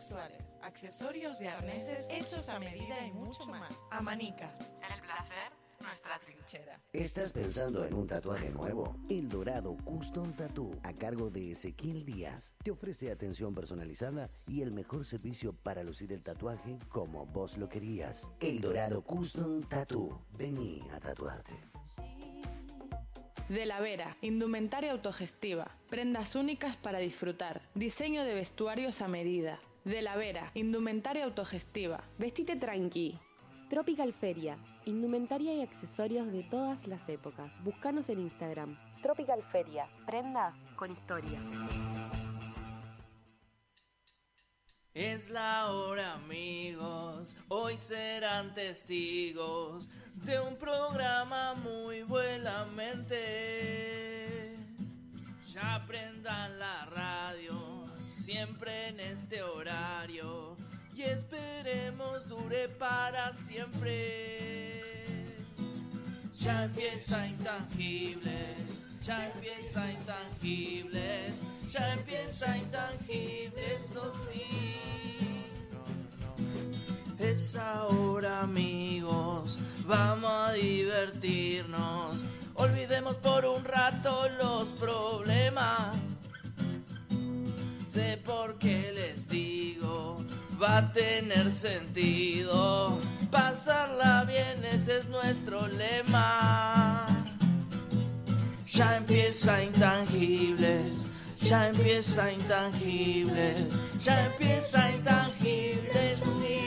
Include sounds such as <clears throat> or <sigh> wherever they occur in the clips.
sexuales, accesorios y arneses hechos a medida y mucho más. Amanica. El placer, nuestra trinchera. ¿Estás pensando en un tatuaje nuevo? El Dorado Custom Tattoo, a cargo de Ezequiel Díaz, te ofrece atención personalizada y el mejor servicio para lucir el tatuaje como vos lo querías. El Dorado Custom Tattoo. Vení a tatuarte. De la Vera, indumentaria autogestiva, prendas únicas para disfrutar, diseño de vestuarios a medida. De la Vera, indumentaria autogestiva. Vestite tranqui. Tropical Feria, indumentaria y accesorios de todas las épocas. Búscanos en Instagram. Tropical Feria, prendas con historia. Es la hora amigos, hoy serán testigos de un programa muy buenamente. Ya prendan la radio, siempre en este horario, y esperemos dure para siempre. Ya empieza intangibles, ya empieza intangibles, ya empieza intangibles, eso sí. Es ahora amigos, vamos a divertirnos, olvidemos por un rato los problemas. Sé por qué les digo, va a tener sentido. Pasarla bien, ese es nuestro lema. Ya empieza intangibles, ya empieza intangibles, ya empieza intangibles, sí.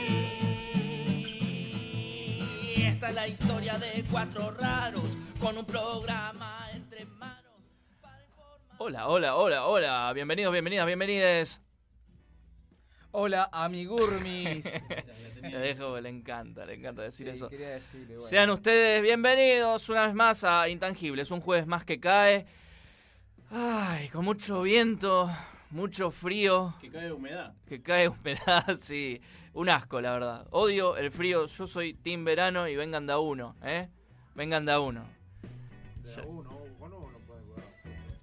Esta es la historia de cuatro raros con un programa entre manos. Hola, hola, hola, hola. Bienvenidos, bienvenidas, bienvenides. Hola, amigurmis. <laughs> Le dejo, le encanta, le encanta decir Sí, eso. quería decirle, bueno. Sean ustedes bienvenidos una vez más a Intangibles, un jueves más que cae. Ay, con mucho viento, mucho frío. Que cae humedad. Que cae humedad, <laughs> sí. Un asco, la verdad. Odio el frío. Yo soy team verano y vengan de a uno, ¿eh? Vengan de a uno.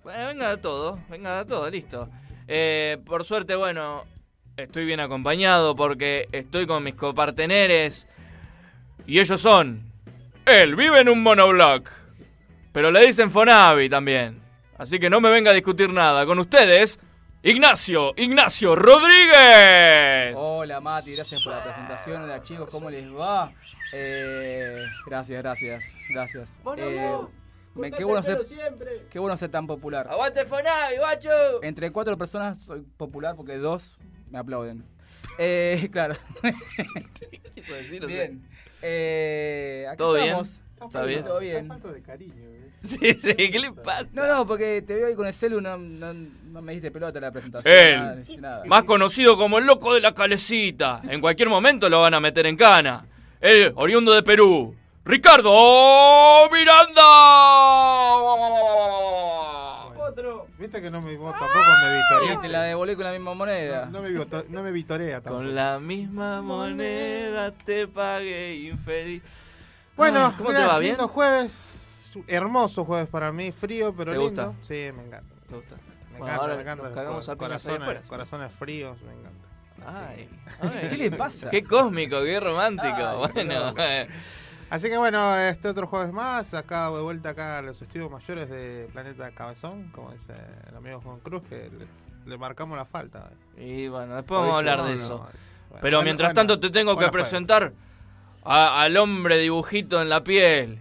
Bueno, venga de todo, venga de todo, listo. Eh, por suerte, bueno, estoy bien acompañado porque estoy con mis coparteneres. Y ellos son. Él vive en un monoblock. Pero le dicen Fonavi también. Así que no me venga a discutir nada. Con ustedes, Ignacio, Ignacio Rodríguez. Hola Mati, gracias por la presentación. Hola chicos, ¿cómo les va? Eh, gracias, gracias, gracias. Eh, me- qué, bueno ser, siempre. qué bueno ser tan popular. ¡Aguante Fonavi, guacho! Entre cuatro personas soy popular porque dos me aplauden. Eh, <laughs> claro. <laughs> Quiso decir, bien. Eh, acá ¿Todo bien? estamos. ¿Está bien? Todo bien. falta de cariño. ¿eh? <laughs> Sí, sí, ¿qué le pasa? No, no, porque te veo ahí con el celu, no, no, no me diste pelota en la presentación. Él. nada, ni nada. Más conocido como el loco de la calecita. En cualquier momento lo van a meter en cana. El oriundo de Perú. Ricardo Miranda. Otro. Viste que no me vos tampoco me Sí, vitorea. te la devolví con la misma moneda. No, no me, vito- no me vitorea tampoco. Con la misma moneda te pagué infeliz. Bueno, Ay, ¿cómo te va? ¿Bien? lindo jueves. Hermoso jueves para mí, frío pero ¿Te lindo. gusta? Sí, me encanta. ¿Te gusta? Me Bueno, encanta, me encanta. nos cagamos corazones, corazones fríos, me encanta. Ay. <laughs> ¿Qué le pasa? Qué cósmico, qué romántico. Ay, bueno, eh, Así que bueno, este otro jueves más, acá de vuelta acá a los estudios mayores de Planeta Cabezón, como dice el amigo Juan Cruz, que le, le marcamos la falta. y bueno, después vamos a sí, hablar de eso. no, es- bueno, Pero bueno, mientras bueno, tanto te tengo que presentar a- al hombre dibujito en la piel.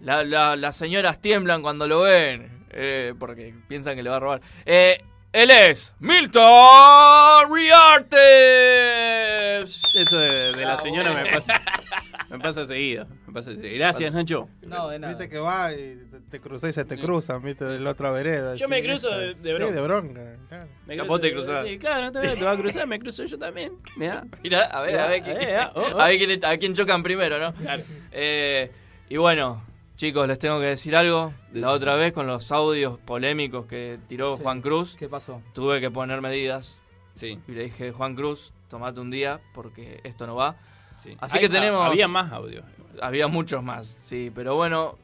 La- la- las señoras tiemblan cuando lo ven, eh, porque piensan que le va a robar. Eh, él es Milton Riartes. Eso de, de la señora me pasa, <laughs> <laughs> me pasa seguido. Me pasa seguido. Gracias, Nacho. No, de nada. Viste que va y te, te cruzás y se te cruzan, viste, de la otra vereda. Yo así, me cruzo de- bronca. Sí, de bronca. claro. Me vos te cruzás. Sí, claro, no te, te vas a cruzar, me cruzo yo también. Mirá. <laughs> Mirá, a ver, a ver, quién- eh, oh, oh. a ver quién, a quién chocan primero, ¿no? Claro. Eh, y bueno, chicos, les tengo que decir algo. La otra vez con los audios polémicos que tiró Sí. Juan Cruz, ¿Qué pasó? tuve que poner medidas. Sí, Y le dije, Juan Cruz, tomate un día porque esto no va. Sí. Así que tenemos- Había más audio. Había muchos más, sí, pero bueno,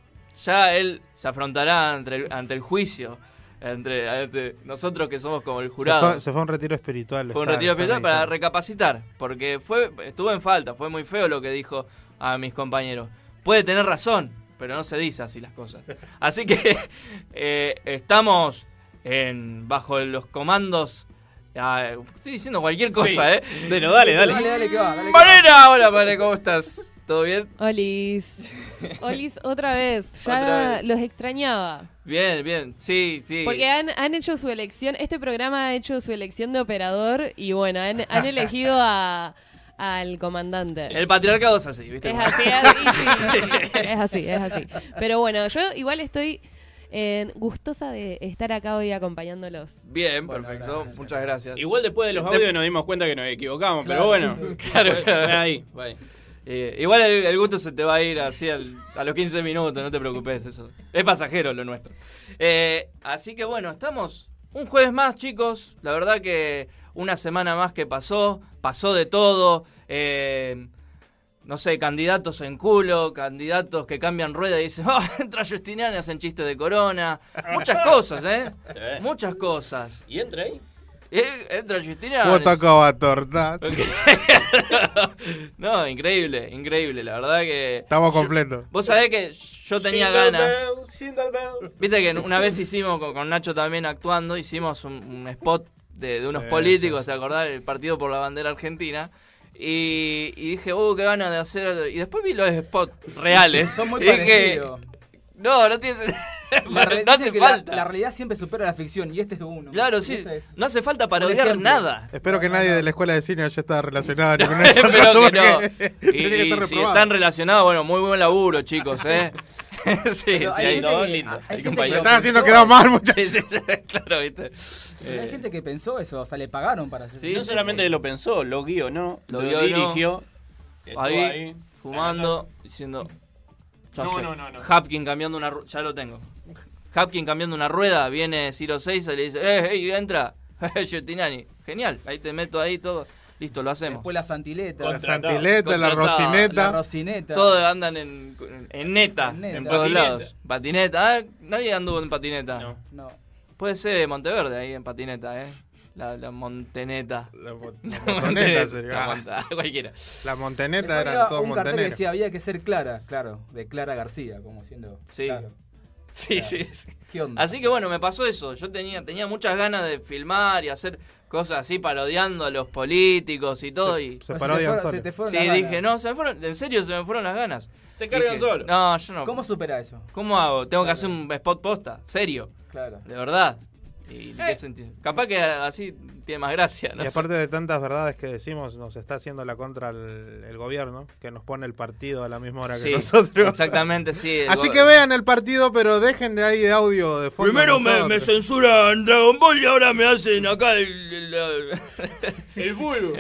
ya él se afrontará ante el, ante el juicio entre, entre nosotros que somos como el Se jurado. fue, se fue a un retiro espiritual. Fue un está- retiro está espiritual para recapacitar, porque fue estuvo en falta, fue muy feo lo que dijo a mis compañeros. Puede tener razón, pero no se dice así las cosas. Así que <laughs> eh, estamos en, bajo los comandos. Ah, estoy diciendo cualquier cosa, Sí. ¿eh? Dale, dale, dale. Dale, dale, que va, dale, que va. ¡Marina! Hola, Vale, ¿cómo estás? ¿Todo bien? Olis. <laughs> Olis, otra vez. Ya Otra vez. los extrañaba. Bien, bien. Sí, sí. Porque han, han hecho su elección, este programa ha hecho su elección de operador y bueno, han, <laughs> han elegido a, al comandante. El patriarcado es así, ¿viste? Es así, <laughs> es sí, es así, es así. Pero bueno, yo igual estoy eh, gustosa de estar acá hoy acompañándolos. Bien, Bueno, perfecto. gracias. Muchas gracias. Igual después de los audios nos dimos cuenta que nos equivocamos, Claro, pero bueno. <laughs> sí. Claro, claro. Ahí. Eh, igual el, el gusto se te va a ir así al- a los 15 minutos, no te preocupes, eso. Es pasajero lo nuestro. Eh, así que bueno, estamos un jueves más, chicos. La verdad que una semana más que pasó, pasó de todo. eh, no sé, candidatos en culo, candidatos que cambian rueda y dicen, oh, <laughs> entra Justiniano y hacen chistes de corona. Muchas cosas, ¿eh? <laughs> Sí. Muchas cosas. ¿Y entra ahí? Eh, entra Justiniano. Vos tocabas tortas. <laughs> no, increíble, increíble. La verdad que. Estamos completos. Vos sabés que yo tenía ganas. bell, bell. Viste que una vez hicimos con, con Nacho también actuando, hicimos un, un spot de, de unos Sí, políticos, sí, ¿te acordás? El partido por la bandera argentina. Y, y dije, uh, qué ganas de hacer. Y después vi los spots reales. Son muy parecidos. no, no tiene <laughs> no hace la- falta. La, realidad siempre supera la ficción y este es uno. Claro, sí. es- No hace falta parodiar ejemplo. nada. Espero que nadie de la escuela de cine haya estado relacionado ni con eso. Espero que no. Y, <laughs> tiene que y estar si están relacionados, bueno, muy buen laburo, chicos, ¿eh? <laughs> <laughs> sí, Pero sí, hay hay gente dos que- lindos. hay Hay gente que compañeros. lo Están haciendo quedar mal, muchachos. Sí, sí, sí, <laughs> claro, ¿viste? Hay Eh, gente que pensó eso, o sea, le pagaron para hacer Sí, no solamente sí. lo pensó, lo guionó, Lo lo, dirigió. ahí, fumando, diciendo. ya No, sé, no, no, no. Hapkin cambiando una rueda. Ya lo tengo. Hapkin cambiando una rueda, viene Ciro 6 y le dice: ¡Eh, hey, entra! <laughs> Giottinani. Genial, ahí te meto ahí todo. Listo, lo hacemos. Después la santileta, La santileta, la Contratado. la rocineta. rocineta. Todos andan en, en neta, En neta. en todos lados. Patineta, ah, nadie anduvo en patineta. No. No. Puede ser Monteverde ahí en patineta, ¿eh? La, la monteneta. La, mo- La <laughs> la montoneta sería. La Ah, monta- cualquiera. La monteneta eran todos un cartel que decía había que ser Clara, claro, de Clara García, como siendo. Sí. Claro. Sí, sí, sí. ¿Qué onda? Así que bueno, me pasó eso. Yo tenía, tenía muchas ganas de filmar y hacer cosas así parodiando a los políticos y todo. Y Se No, parodian te fueron- solos. se te fueron sí, las ganas. dije, no, se me fueron, en serio se me fueron las ganas. Se cargan Dije, solos. No, yo no. ¿Cómo supera eso? ¿Cómo hago? Tengo que hacer un spot posta, serio, Claro. de verdad. Y qué sentido. Capaz que así tiene más gracia, no y sé. aparte de tantas verdades que decimos, nos está haciendo la contra el, el gobierno, que nos pone el partido a la misma hora Sí, que nosotros. Exactamente, sí. Así que vean el partido, pero dejen de ahí de audio de fondo. Primero me, censuran Dragon Ball y ahora me hacen acá el. El, El bulbo.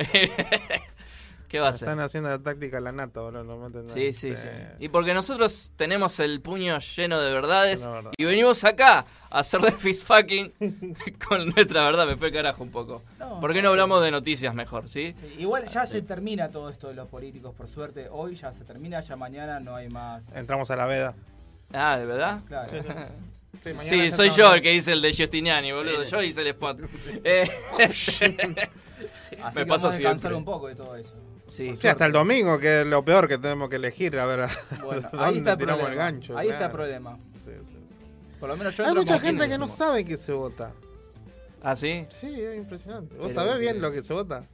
¿Qué va a ser? Están haciendo la táctica la nata, boludo. No. Sí, sí, Eh, sí. Y porque nosotros tenemos el puño lleno de verdades verdad. y venimos acá a hacer de fist fucking <laughs> con nuestra verdad. Me fue el carajo un poco. No, ¿Por qué no hablamos de noticias mejor, sí? Sí, igual ya se termina todo esto de los políticos, por suerte. Hoy ya se termina, ya mañana no hay más. Entramos a la veda. Ah, ¿de verdad? Claro. Sí, mañana Sí, soy yo el que hice el de Justiniani, boludo. Yo hice el spot. <laughs> Eh, <laughs> Así Me que vamos a descansar siempre. un poco de todo eso. Sí, hasta el domingo, que es lo peor que tenemos que elegir. A ver, Bueno, <laughs> ahí está el tiramos problema. el gancho. Ahí está el problema. Sí, sí, sí. Por lo menos yo Hay mucha gente que no sabe que se vota. ¿Ah, sí? Sí, es impresionante. ¿Vos Pero sabés bien lo que se vota?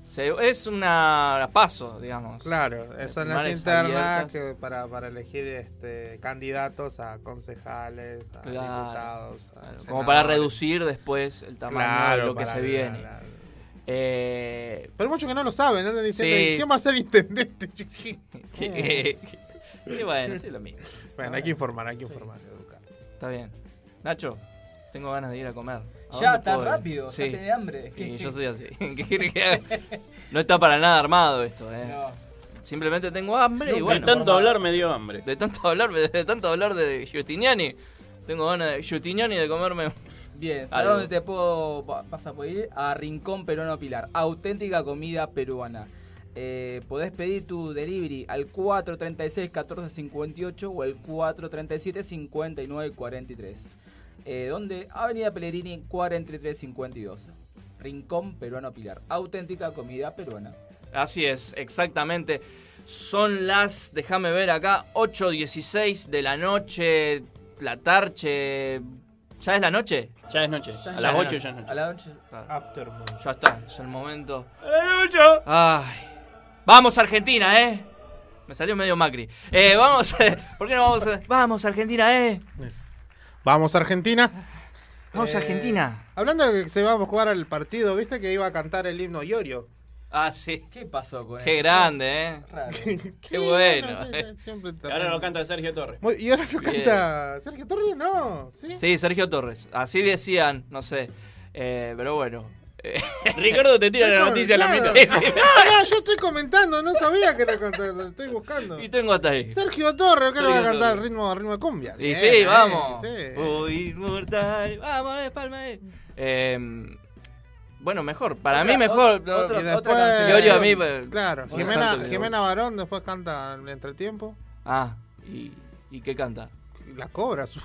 Se- es una paso, digamos. Claro, son las internas que para, para elegir este, candidatos a concejales, a Claro. diputados. a Claro, Como para reducir después el tamaño de lo que para- se viene. Eh, Pero muchos que no lo saben, andan diciendo, Sí. "¿Y ¿quién va a ser intendente? chiquín?" que- que bueno, sí, es lo mismo. bueno, hay que informar, hay que informar, educar. Está bien. Nacho, tengo ganas de ir a comer. ¿A Ya, tan puedo rápido, Sí. ya tenés hambre. Y yo soy así. <laughs> ¿Qué quiere que haga? No está para nada armado esto, eh. No. Simplemente tengo hambre y de bueno. tanto hablar me dio hambre. De tanto hablar, de tanto hablar de Giustiniani, tengo ganas de Giustiniani de comerme. Bien. <laughs> ¿sabes dónde te puedo va- vas a poder ir? A Rincón Peruano Pilar. Auténtica comida peruana. Eh, podés pedir tu delivery al 436-1458 o el 437-5943. eh, donde Avenida Pellegrini 4352. Rincón Peruano Pilar. Auténtica comida peruana. Así es, exactamente. Son las, déjame ver acá, 8.16 de la noche, la tarche. ¿Ya es la noche? Ya es noche. Ya a las la 8 noche. ya es noche. A la noche. Aftermoon. Ya está, es el momento. ¡A la noche! Ay. Vamos Argentina, ¿eh? Me salió medio Macri. Eh, vamos, <laughs> ¿por qué no vamos? a- Vamos Argentina, ¿eh? Vamos Argentina. Vamos Eh, Argentina. Hablando de que se va a jugar al partido, ¿viste que iba a cantar el himno Iorio? Ah, sí. ¿Qué pasó con Qué eso? grande, ¿eh? Raro. <laughs> Qué bueno. siempre Ahora lo canta Sergio Torres. Muy- Y ahora lo Bien. canta Sergio Torres, no. ¿Sí? Sí, Sergio Torres. Así decían, no sé. Eh, pero bueno. Eh, <laughs> Ricardo te tira la Claro, noticia a la claro. mitad. Sí, sí. No, no, yo estoy comentando, no sabía que lo cantaba, estoy buscando. y tengo hasta ahí. Sergio Torres, ¿qué lo va a Sergio cantar? Torres. Ritmo, ritmo de cumbia. Y Bien, sí, eh, vamos. sí. Uy, inmortal. Vamos, de palma. Eh, bueno, mejor. Para Otra- mí mejor. ot- no, otra- Y después, canción. Iorio a mí, pues, Claro, Jimena, Jimena Barón después canta el entretiempo. Ah, ¿y, ¿y qué canta? La cobra. su-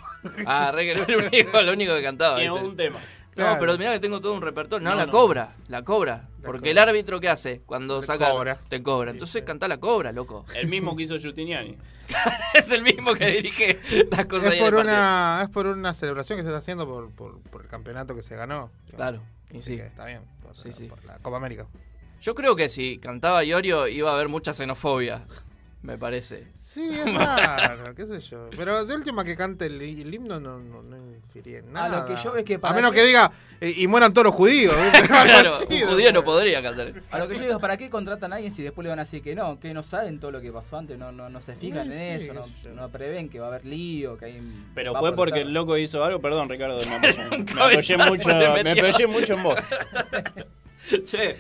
Ah, re que era el único, lo único que cantaba. Tiene ¿viste? un tema. No, Claro. pero mirá que tengo todo un repertorio. No, No, la no. cobra, la cobra. La Porque cobra. el árbitro, ¿qué hace? Cuando Te saca. cobra. Te cobra. Entonces sí. canta la cobra, loco. El mismo que hizo Giustiniani. <laughs> es el mismo que dirige las cosas Es en por, partido. una, es por una celebración que se está haciendo por, por, por el campeonato que se ganó. Claro, y sí. que está bien. Por, Sí, sí. por la Copa América. Yo creo que si cantaba Iorio iba a haber mucha xenofobia. Me parece. Sí, <laughs> es raro, qué sé yo. Pero de última que cante el, el himno no, no, no infiere en A nada. lo que yo veo es que A para menos qué- que diga, eh, y mueran todos los judíos. <laughs> Claro, un judío no podría cantar. A lo que yo digo, ¿para qué contratan a alguien si después le van a decir que no? Que no saben todo lo que pasó antes, no, no, no se fijan Sí, en sí, eso, no, no prevén que va a haber lío, que hay... Pero a fue porque el loco hizo algo. Perdón, Ricardo, <laughs> me me apoyé mucho, me apoyé mucho en vos. <laughs> che.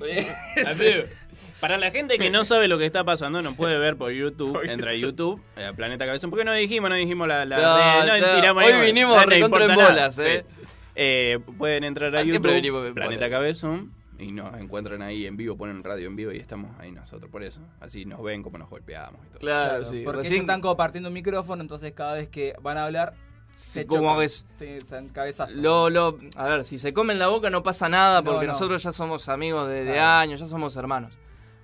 oye, Para la gente que no sabe lo que está pasando, nos puede ver por YouTube. Por entra a YouTube. YouTube, eh, Planeta Cabezón. Porque no dijimos, no dijimos la, la No, red, no ya, tiramos hoy ahí, vinimos importa en nada, bolas, eh. sí. Eh, Pueden entrar a Ah, YouTube, Planeta. Cabezón, y nos encuentran ahí en vivo, ponen radio en vivo y estamos ahí nosotros por eso. Así nos ven como nos golpeamos y todo. Claro, Claro, sí. porque ellos Recién, están compartiendo un micrófono, entonces cada vez que van a hablar, se como es- Sí. Lo, lo, a ver, si se comen la boca no pasa nada porque no. nosotros ya somos amigos de, de años, ya somos hermanos.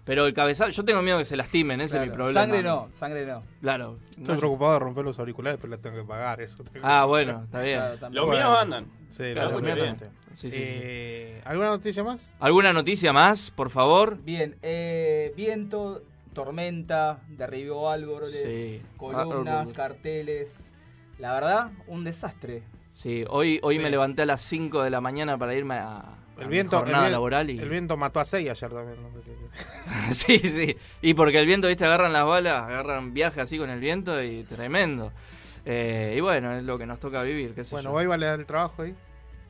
Pero el cabezazo, yo tengo miedo que se lastimen, ese Claro, es mi problema. Sangre no, sangre no. Claro. Estoy No- preocupado de romper los auriculares, pero la tengo que pagar. Eso ah, bueno, está bien. Claro. Los míos andan. Sí, Claro, lo muy bien. obviamente. Sí, sí, sí. Eh, ¿Alguna noticia más? ¿Alguna noticia más, por favor? Bien, eh, viento, tormenta, derribó árboles, Sí. columnas, carteles. La verdad, un desastre. Sí, hoy, hoy Sí. me levanté a las 5 de la mañana para irme a El viento, el, jornada laboral. Y... el viento mató a seis ayer también. no sé si- <laughs> sí, sí. Y porque el viento, viste, agarran las balas, agarran viaje así con el viento y tremendo. Eh, y bueno, es lo que nos toca vivir, qué sé Bueno, yo. hoy vale el trabajo ahí.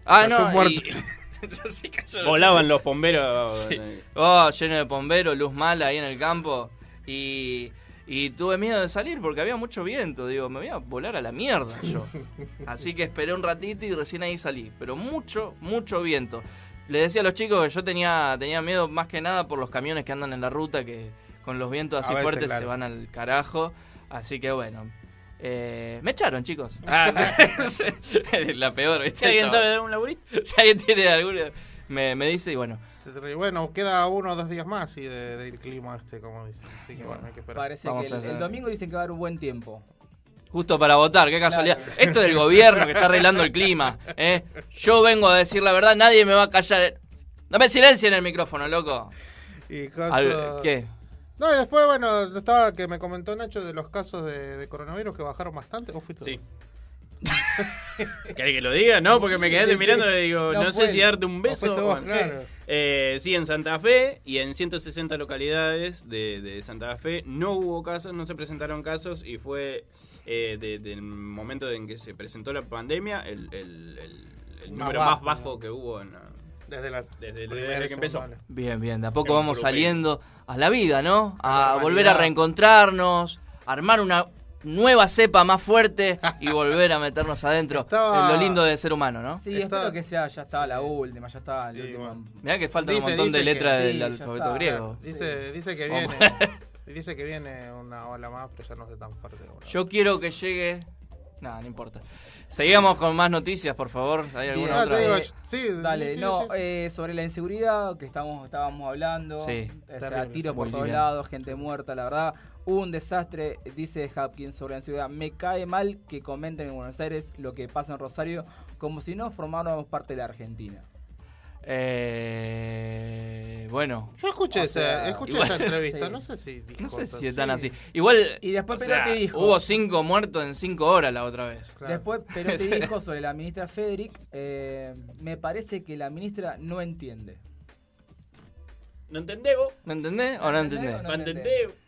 Ah, cayó no, muerto. y- <laughs> Sí, cayó. Volaban los bomberos. Sí. Oh, lleno de bomberos, luz mala ahí en el campo. Y, y tuve miedo de salir porque había mucho viento. Digo, me voy a volar a la mierda yo. <laughs> Así que esperé un ratito y recién ahí salí. Pero mucho, mucho viento. Le decía a los chicos que yo tenía, tenía miedo más que nada por los camiones que andan en la ruta, que con los vientos así veces, fuertes claro. se van al carajo. Así que bueno. Eh, me echaron, chicos. Ah, <laughs> <laughs> la peor, ¿viste? Si alguien chaval? sabe de un laburito. <laughs> Si alguien tiene alguna. Me, me dice y bueno. Bueno, queda uno o dos días más y de- del clima este, como dicen. Así que bueno, hay que esperar. Parece Vamos que el, el domingo dicen que va a haber un buen tiempo. Justo para votar, qué casualidad. Claro. Esto es del gobierno que está arreglando el clima. ¿eh? Yo vengo a decir la verdad, nadie me va a callar. Dame silencio en el micrófono, loco. Y caso- Al- ¿Qué? No, y después, bueno, estaba que me comentó Nacho de los casos de, de coronavirus que bajaron bastante. ¿O fuiste Sí. <laughs> ¿Querés que lo diga? No, porque me quedaste Sí, sí. mirando y digo, No no, sé si darte un ¿O beso. fuiste o vos? qué. Claro. Eh, sí, en Santa Fe y en 160 localidades de, de Santa Fe no hubo casos, no se presentaron casos y fue eh, de- del momento en que se presentó la pandemia el, el- el- el Más número bajo, más bajo ¿no? que hubo en, Desde, las desde, el- desde que empezó. Bien, bien. De a poco En vamos saliendo a la vida, ¿no? A la A volver a reencontrarnos, armar una nueva cepa más fuerte y volver a meternos adentro. <laughs> Estaba- Es lo lindo de ser humano, ¿no? Sí, Está- espero que sea, ya estaba la última, ya estaba el Sí, último. bueno. Mirá que falta un montón de que letras sí, del alfabeto griego. Dice, dice que viene. Dice que viene una ola más, pero ya no sé tan fuerte. bueno. Yo quiero que llegue. Nada, no importa. Seguimos con más noticias, por favor. ¿Hay alguna otra? Ah, digo, Eh, sí, Dale, sí, no, sí, sí. eh, sobre la inseguridad que estamos, estábamos hablando. Sí, o sea, terrible, tiros por todos lados, gente muerta, la verdad. Hubo un desastre, dice Hopkins, sobre la inseguridad. Me cae mal que comenten en Buenos Aires lo que pasa en Rosario como si no formáramos parte de la Argentina. Eh, bueno, Yo escuché, O esa, escuché igual- esa <laughs> entrevista, sí. no sé si dijo no sé si están sí. así. Igual, Y después o sea, Perotti dijo. hubo cinco muertos en cinco horas la otra vez. Claro. Después Perotti <laughs> dijo sobre la ministra Federic, eh, me parece que la ministra no entiende. ¿No entendés o no ¿Entendés entendés? o No entendemos. Somos- somos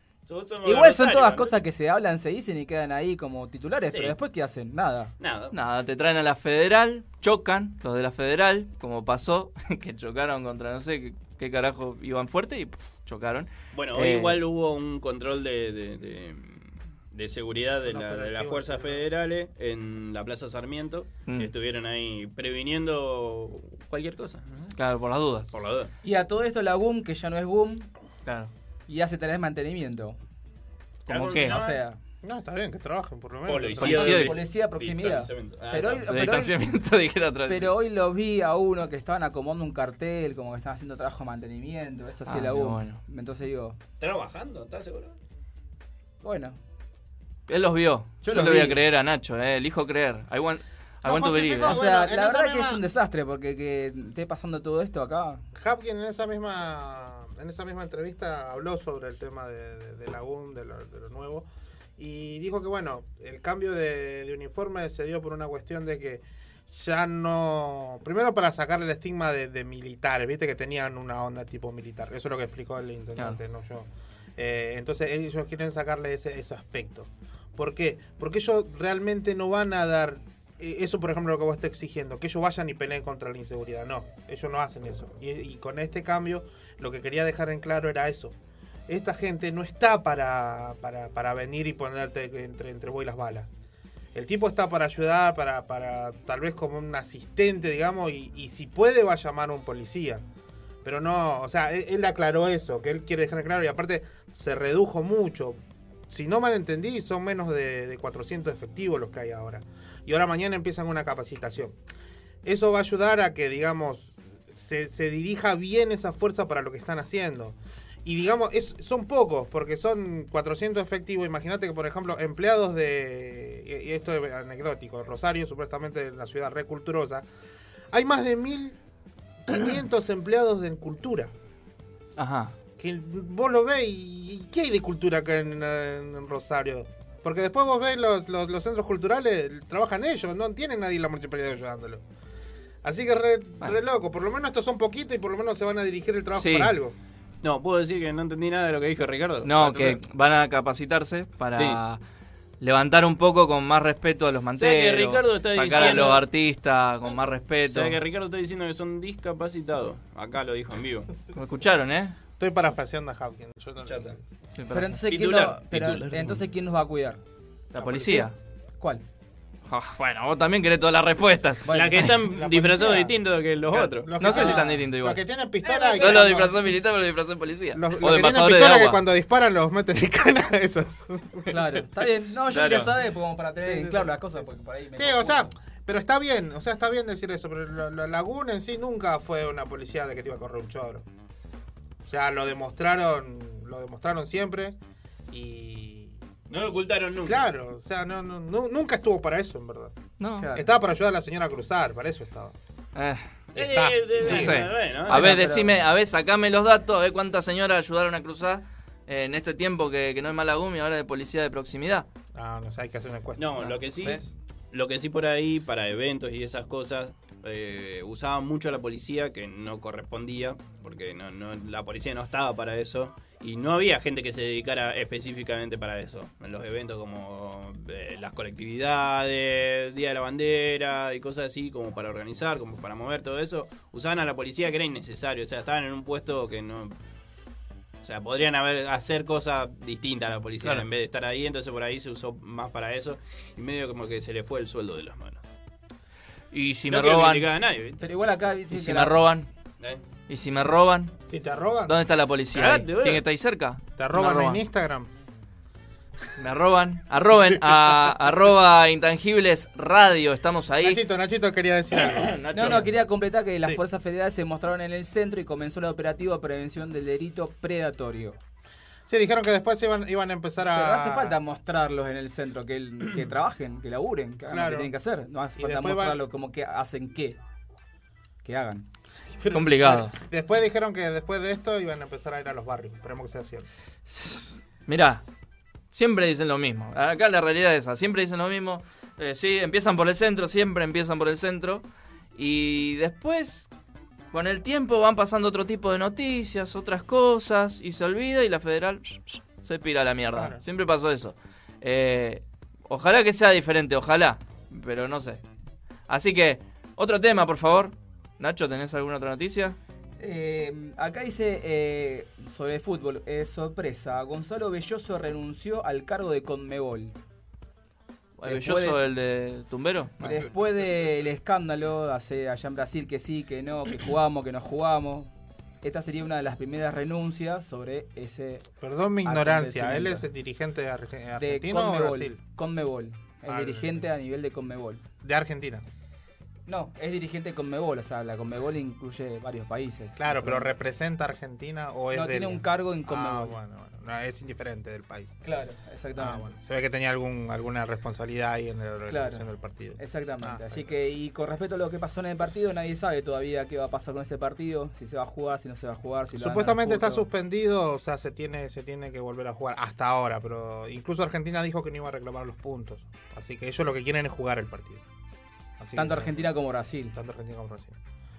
Igual son todas ¿no? cosas que se hablan, se dicen y quedan ahí como titulares, Sí. pero después ¿qué hacen? Nada. Nada. Nada, te traen a la federal, chocan los de la federal, como pasó, <laughs> que chocaron contra no sé qué, qué carajo iban fuerte y chocaron. Bueno, hoy Eh, igual hubo un control de, de, de- de seguridad de, Un la- de las fuerzas federales en la Plaza Sarmiento. Mm. Estuvieron ahí previniendo cualquier cosa, ¿no? Claro, por las dudas. por la duda. Y a todo esto la GUM, que ya no es GUM, Claro. Y hace tareas de mantenimiento. ¿Cómo ¿Cómo qué? se O sea, No, está bien que trabajen, por lo menos. Policía, Policía de- policía de proximidad. distanciamiento. Ah, Pero hoy-. Pero hoy <laughs> lo vi a uno que estaban acomodando un cartel, como que estaban haciendo trabajo de mantenimiento, eso sí Ah, la GUM. bueno. Entonces digo, ¿Trabajando? ¿Estás seguro? bueno, Él los vio. Yo, Yo los le voy a creer a Nacho, eh. elijo creer. I want, I No, want to believe. o sea, la verdad que es un desastre porque que esté pasando todo esto acá. Hapkin en esa misma en esa misma entrevista habló sobre el tema de, de, de la GUM, de lo, de lo nuevo, y dijo que bueno, el cambio de, uniforme se dio por una cuestión de que ya no... Primero para sacarle el estigma de, militares, viste que tenían una onda tipo militar, eso es lo que explicó el intendente, no yo. Eh, entonces ellos quieren sacarle ese, ese aspecto. ¿Por qué? Porque ellos realmente no van a dar eso, por ejemplo, lo que vos estás exigiendo, que ellos vayan y peleen contra la inseguridad. No, ellos no hacen eso. Y, y con este cambio, lo que quería dejar en claro era eso. Esta gente no está para, para, para venir y ponerte entre, entre vos y las balas. El tipo está para ayudar, para, para tal vez como un asistente, digamos, y, y si puede va a llamar a un policía. Pero no, o sea, él, él aclaró eso, que él quiere dejar en claro y aparte se redujo mucho. Si no mal entendí, son menos de, de 400 efectivos los que hay ahora. Y ahora mañana empiezan una capacitación. Eso va a ayudar a que, digamos, se, dirija bien esa fuerza para lo que están haciendo. Y digamos, es, son pocos, porque son 400 efectivos. Imagínate que, por ejemplo, empleados de. Y y esto es anecdótico. Rosario, supuestamente la ciudad reculturosa. Hay más de 1.500 empleados en cultura. Ajá. Que vos lo ves y. y ¿Qué hay de cultura acá en, en Rosario? Porque después vos ves los, los- los centros culturales, trabajan ellos, no tienen nadie en la municipalidad ayudándolo. Así que re, Bueno. re loco. Por lo menos estos son poquitos y por lo menos se van a dirigir el trabajo Sí. para algo. No, puedo decir que no entendí nada de lo que dijo Ricardo. No, que van a capacitarse para levantar un poco con más respeto a los sea, que manteros. Ricardo está sacar a los artistas con más O respeto. sea que Ricardo está diciendo que son discapacitados. Acá lo dijo en vivo. ¿Me escucharon, eh? Estoy parafraseando a Hawkins. Yo no- Chata. Sí, Pero entonces, ¿quién, Titular, no- pero titular. entonces ¿quién nos va a cuidar? la policía. ¿Cuál? Ah, bueno, vos también querés todas las respuestas. Bueno, la que están <laughs> La disfrazados policía. distintos que los Claro, otros. los No que sé si tienen- están distintos igual. Los que tienen pistola y que lo cuando- disfrazó militar, pero lo disfrazó de policía. Los, los o que de tienen pasadores de pistola que agua. cuando disparan los meten en <laughs> cana, esos. Claro, está bien. No, yo Claro. quería saber, pues, como para tener Sí, en sí, claro sí. las cosas, porque por ahí me Sí, o sea, pero está bien, o sea, está bien decir eso, pero la, la Laguna en sí nunca fue una policía de que te iba a correr un choro. O sea, lo demostraron, lo demostraron siempre y No lo ocultaron nunca. claro, o sea, no, no, nu- nunca estuvo para eso, en verdad. No. Claro. Estaba para ayudar a la señora a cruzar, para eso estaba. Eh, Está. eh, eh, no eh, sé. bueno, A ver, decime, a ver, sacame los datos, a ver cuántas señoras ayudaron a cruzar eh, en este tiempo que, que no hay Malagumi, ahora de policía de proximidad. Ah, no sé, hay que hacer una encuesta. No, lo que sí, ¿Ves? lo que sí por ahí para eventos y esas cosas eh, usaban mucho a la policía que no correspondía porque no, no- la policía no estaba para eso y no había gente que se dedicara específicamente para eso en los eventos como eh, las colectividades, Día de la Bandera y cosas así como para organizar, como para mover todo eso usaban a la policía que era innecesario, o sea estaban en un puesto que no o sea, podrían haber hacer cosas distintas a la policía Claro. en vez de estar ahí, entonces por ahí se usó más para eso y medio como que se le fue el sueldo de las manos. Y si no me roban, a nadie, ¿viste? Pero igual acá, viste, y si que me la- roban, ¿Eh? y si me roban, Si te roban, ¿dónde está la policía? ahí? Cagate. ¿Quién está ahí cerca? te roban, en Instagram. Me arroban. Arroben a <laughs> arroba intangibles radio. Estamos ahí. Nachito, Nachito quería decir algo. <coughs> Nacho. No, no, quería completar que las Sí. fuerzas federales se mostraron en el centro y comenzó el operativo de prevención del delito predatorio. Sí, dijeron que después iban, iban a empezar a. Pero no hace falta mostrarlos en el centro, que, el- que <clears throat> trabajen, que laburen, que hagan lo que tienen que hacer. No hace Y falta después van- mostrarlo como que hacen qué. Que hagan. Complicado. Después dijeron que después de esto iban a empezar a ir a los barrios. Esperemos que sea cierto. Mirá, siempre dicen lo mismo. Acá la realidad es esa. Siempre dicen lo mismo. Eh, sí, empiezan por el centro, siempre empiezan por el centro. Y después, con el tiempo, van pasando otro tipo de noticias, otras cosas, y se olvida y la federal se pira a la mierda. Claro. Siempre pasó eso. Eh, ojalá que sea diferente, ojalá. Pero no sé. Así que, otro tema, por favor. Nacho, ¿tenés alguna otra noticia? Eh, acá dice eh, sobre fútbol, eh, sorpresa, Gonzalo Belloso renunció al cargo de Conmebol. ¿El Después Belloso, de- el de Tumbero? Después del escándalo hace allá en Brasil que sí, que no, que jugamos, que no jugamos. Esta sería una de las primeras renuncias sobre ese Perdón mi ignorancia. ¿Él es el dirigente de Arge- de argentino o Conmebol. Brasil? Conmebol. El Ah, dirigente a nivel de Conmebol. De Argentina. No, es dirigente de Conmebol, o sea, la Conmebol incluye varios países. Claro, pero ¿representa a Argentina o es No, de tiene él? un cargo en Ah, Conmebol. bueno, bueno. No, es indiferente del país. Claro, exactamente. Ah, bueno. Se ve que tenía algún, alguna responsabilidad ahí en la organización Claro. del partido. Exactamente. Ah, Así que, y con respecto a lo que pasó en el partido, nadie sabe todavía qué va a pasar con ese partido, si se va a jugar, si no se va a jugar, si Supuestamente está suspendido, o sea, se tiene, se tiene que volver a jugar hasta ahora, pero incluso Argentina dijo que no iba a reclamar los puntos. Así que ellos lo que quieren es jugar el partido. Así Tanto que- Argentina como Brasil. Tanto Argentina como Brasil.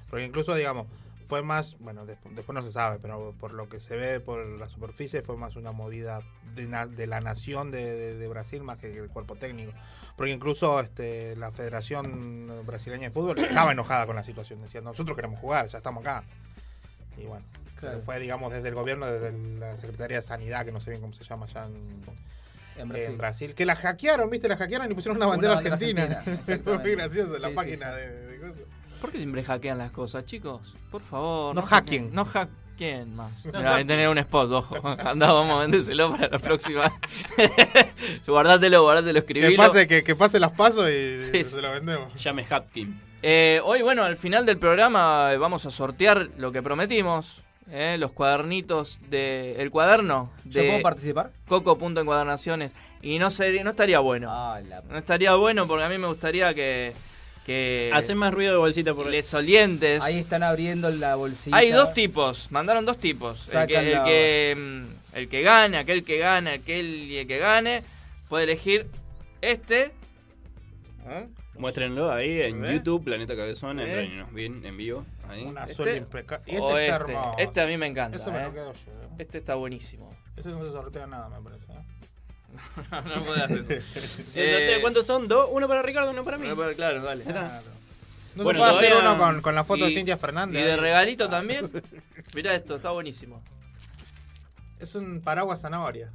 Porque incluso, digamos, fue más, bueno, despu- después no se sabe, pero por lo que se ve por la superficie, fue más una movida de, na- de la nación de, de- de Brasil más que del cuerpo técnico. Porque incluso este, la Federación Brasileña de Fútbol estaba enojada con la situación, decía, nosotros queremos jugar, ya estamos acá. Y bueno, Claro. fue, digamos, desde el gobierno, desde la Secretaría de Sanidad, que no sé bien cómo se llama allá en, En en Brasil. Brasil. que la hackearon, ¿viste? La hackearon y pusieron una Una bandera, argentina. argentina, <laughs> muy gracioso, la Sí, sí, página sí. de-. ¿Por qué siempre hackean las cosas, chicos? Por favor. No hackeen. No hackeen más. No Mirá, tenés un spot, ojo. <laughs> Andá, vamos a vendérselo para la próxima. <laughs> guardátelo, guardátelo, Que escribilo. pase, que, que pase las pasos y Sí, se lo vendemos. Llame Hapkin. Eh, hoy, bueno, al final del programa eh, vamos a sortear lo que prometimos. eh, los cuadernitos de. El cuaderno ¿Yo puedo de participar? Coco.encuadernaciones. Y no, sería, no estaría bueno. Ah, la- No estaría bueno porque a mí me gustaría que. Que Hacen más ruido de bolsita por les olientes. Ahí están abriendo la bolsita. Hay dos tipos, mandaron dos tipos. El que, el, mm, el que gane, aquel que gane, aquel y el que gane, puede elegir este. ¿Eh? Muéstrenlo ahí en ¿Eh? YouTube, Planeta Cabezón, ¿Eh? ven en vivo. Ahí. Un azul Este impecable. Y o ese está este. hermoso. Este a mí me encanta. Eso me ¿eh? lo quedo yo. ¿eh? Este está buenísimo. Ese no se sortea nada, me parece. ¿Eh? <laughs> no podés hacer eso. <laughs> ¿El sorteo ¿Cuántos son? ¿Dos? Uno para Ricardo, uno para mí. Claro, dale. Claro. No Bueno, se puede hacer todavía- uno con, con la foto de Y- Cintia Y Fernández. de ahí. regalito también. <laughs> Mirá esto, está buenísimo. Es un paraguas zanahoria.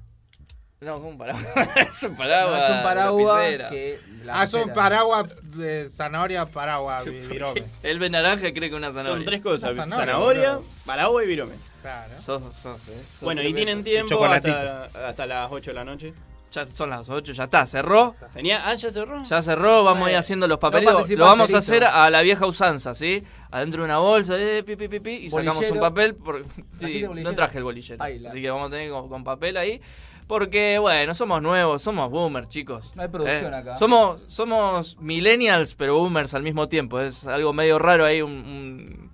No, es un paraguas. es un paraguas. No, es un paraguas lapicera. que... Ah, es un lapicera. paraguas de zanahoria paraguas, vi- virome. Él ve naranja y cree que una zanahoria. Son tres cosas: Una zanahoria, zanahoria, boludo. paraguas y virome. Claro. Sos, sos, eh. Sos Bueno, y tienen tiempo hasta, hasta las 8 de la noche. Ya son las 8, ya está, cerró. Tenía, ah, ya cerró. Ya cerró, vamos a ir haciendo los no papeles. participaste, lo vamos a hacer a la vieja usanza, ¿sí? Adentro de una bolsa, eh, pi, pi, pi, pi, y sacamos un Bolillero. papel. Por... <laughs> Sí, ¿Trajiste no bolillero? traje el bolillero. Así que vamos a tener con, con papel ahí. Porque, bueno, somos nuevos, somos boomers, chicos. No hay producción Eh, acá. Somos, somos millennials, pero boomers al mismo tiempo. Es algo medio raro ahí, un... un-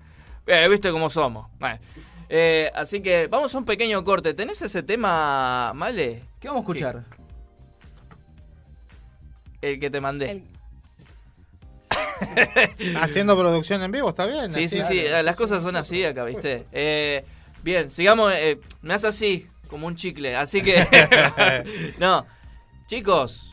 Eh, ¿Viste cómo somos? Bueno. Eh, así que vamos a un pequeño corte. ¿Tenés ese tema, Male? ¿Qué vamos a escuchar? El que te mandé. El- <laughs> Haciendo producción en vivo, ¿está bien? Sí, Así, sí, sí, las cosas son así acá, ¿viste? Eh, bien, sigamos, eh, me hace así, como un chicle, así que... <laughs> <laughs> no, chicos,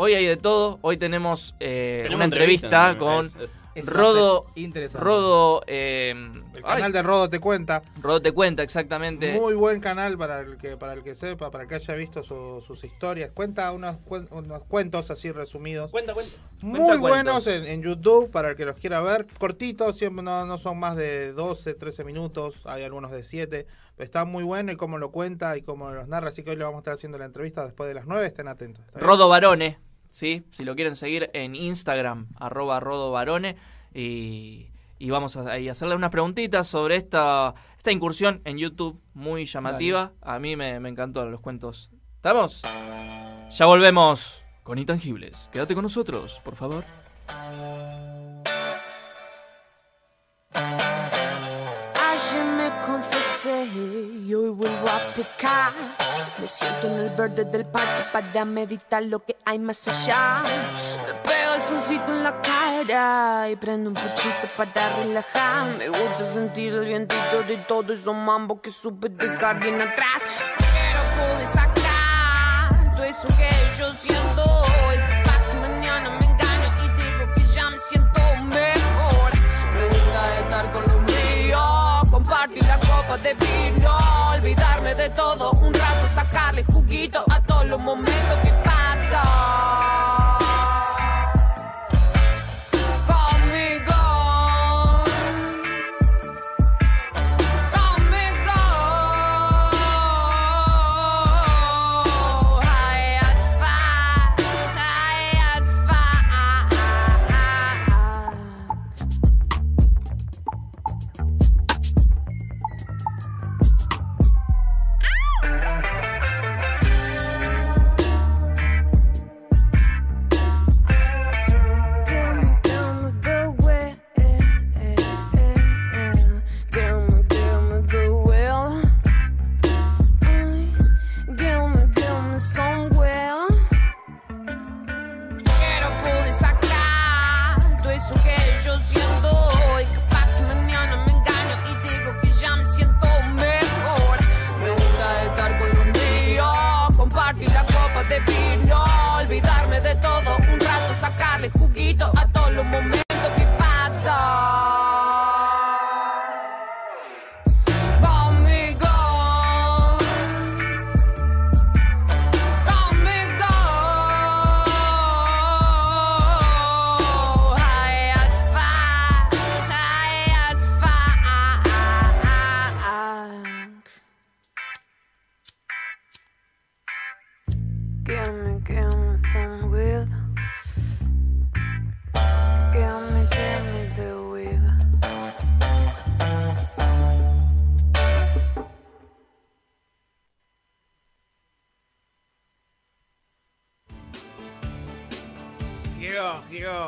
hoy hay de todo, hoy tenemos, eh, Tenemos una entrevista, con Es- es- Esa Rodo, interesante. Rodo, eh, El ay, canal de Rodo te cuenta. Rodo te cuenta exactamente. Muy buen canal para el que para el que sepa, para el que haya visto su- sus historias. Cuenta unos, cuen- unos cuentos así resumidos. Cuenta, cuenta. Muy cuenta buenos en, en YouTube para el que los quiera ver. Cortitos, siempre no, no son más de 12, 13 minutos. Hay algunos de 7. Pero está muy bueno y cómo lo cuenta y cómo los narra. Así que hoy le vamos a estar haciendo la entrevista después de las 9. Estén atentos. Rodo Barone, ¿sí? Si lo quieren seguir en Instagram, arroba Rodo Barone. Y, y vamos a hacerle unas preguntitas sobre esta, esta incursión en YouTube muy llamativa. A mí me, me encantó los cuentos. ¿Estamos? Ya volvemos con Intangibles. Quédate con nosotros, por favor. Confesé y hoy vuelvo a pecar. Me siento en el verde del parque para meditar lo que hay más allá. Me pego el solcito en la cara y prendo un puchito para relajar. Me gusta sentir el vientito de todo esos mambo que supe dejar bien atrás. Quiero poder sacar todo eso que yo siento copa de vino, olvidarme de todo. Un rato, sacarle juguito a todos los momentos que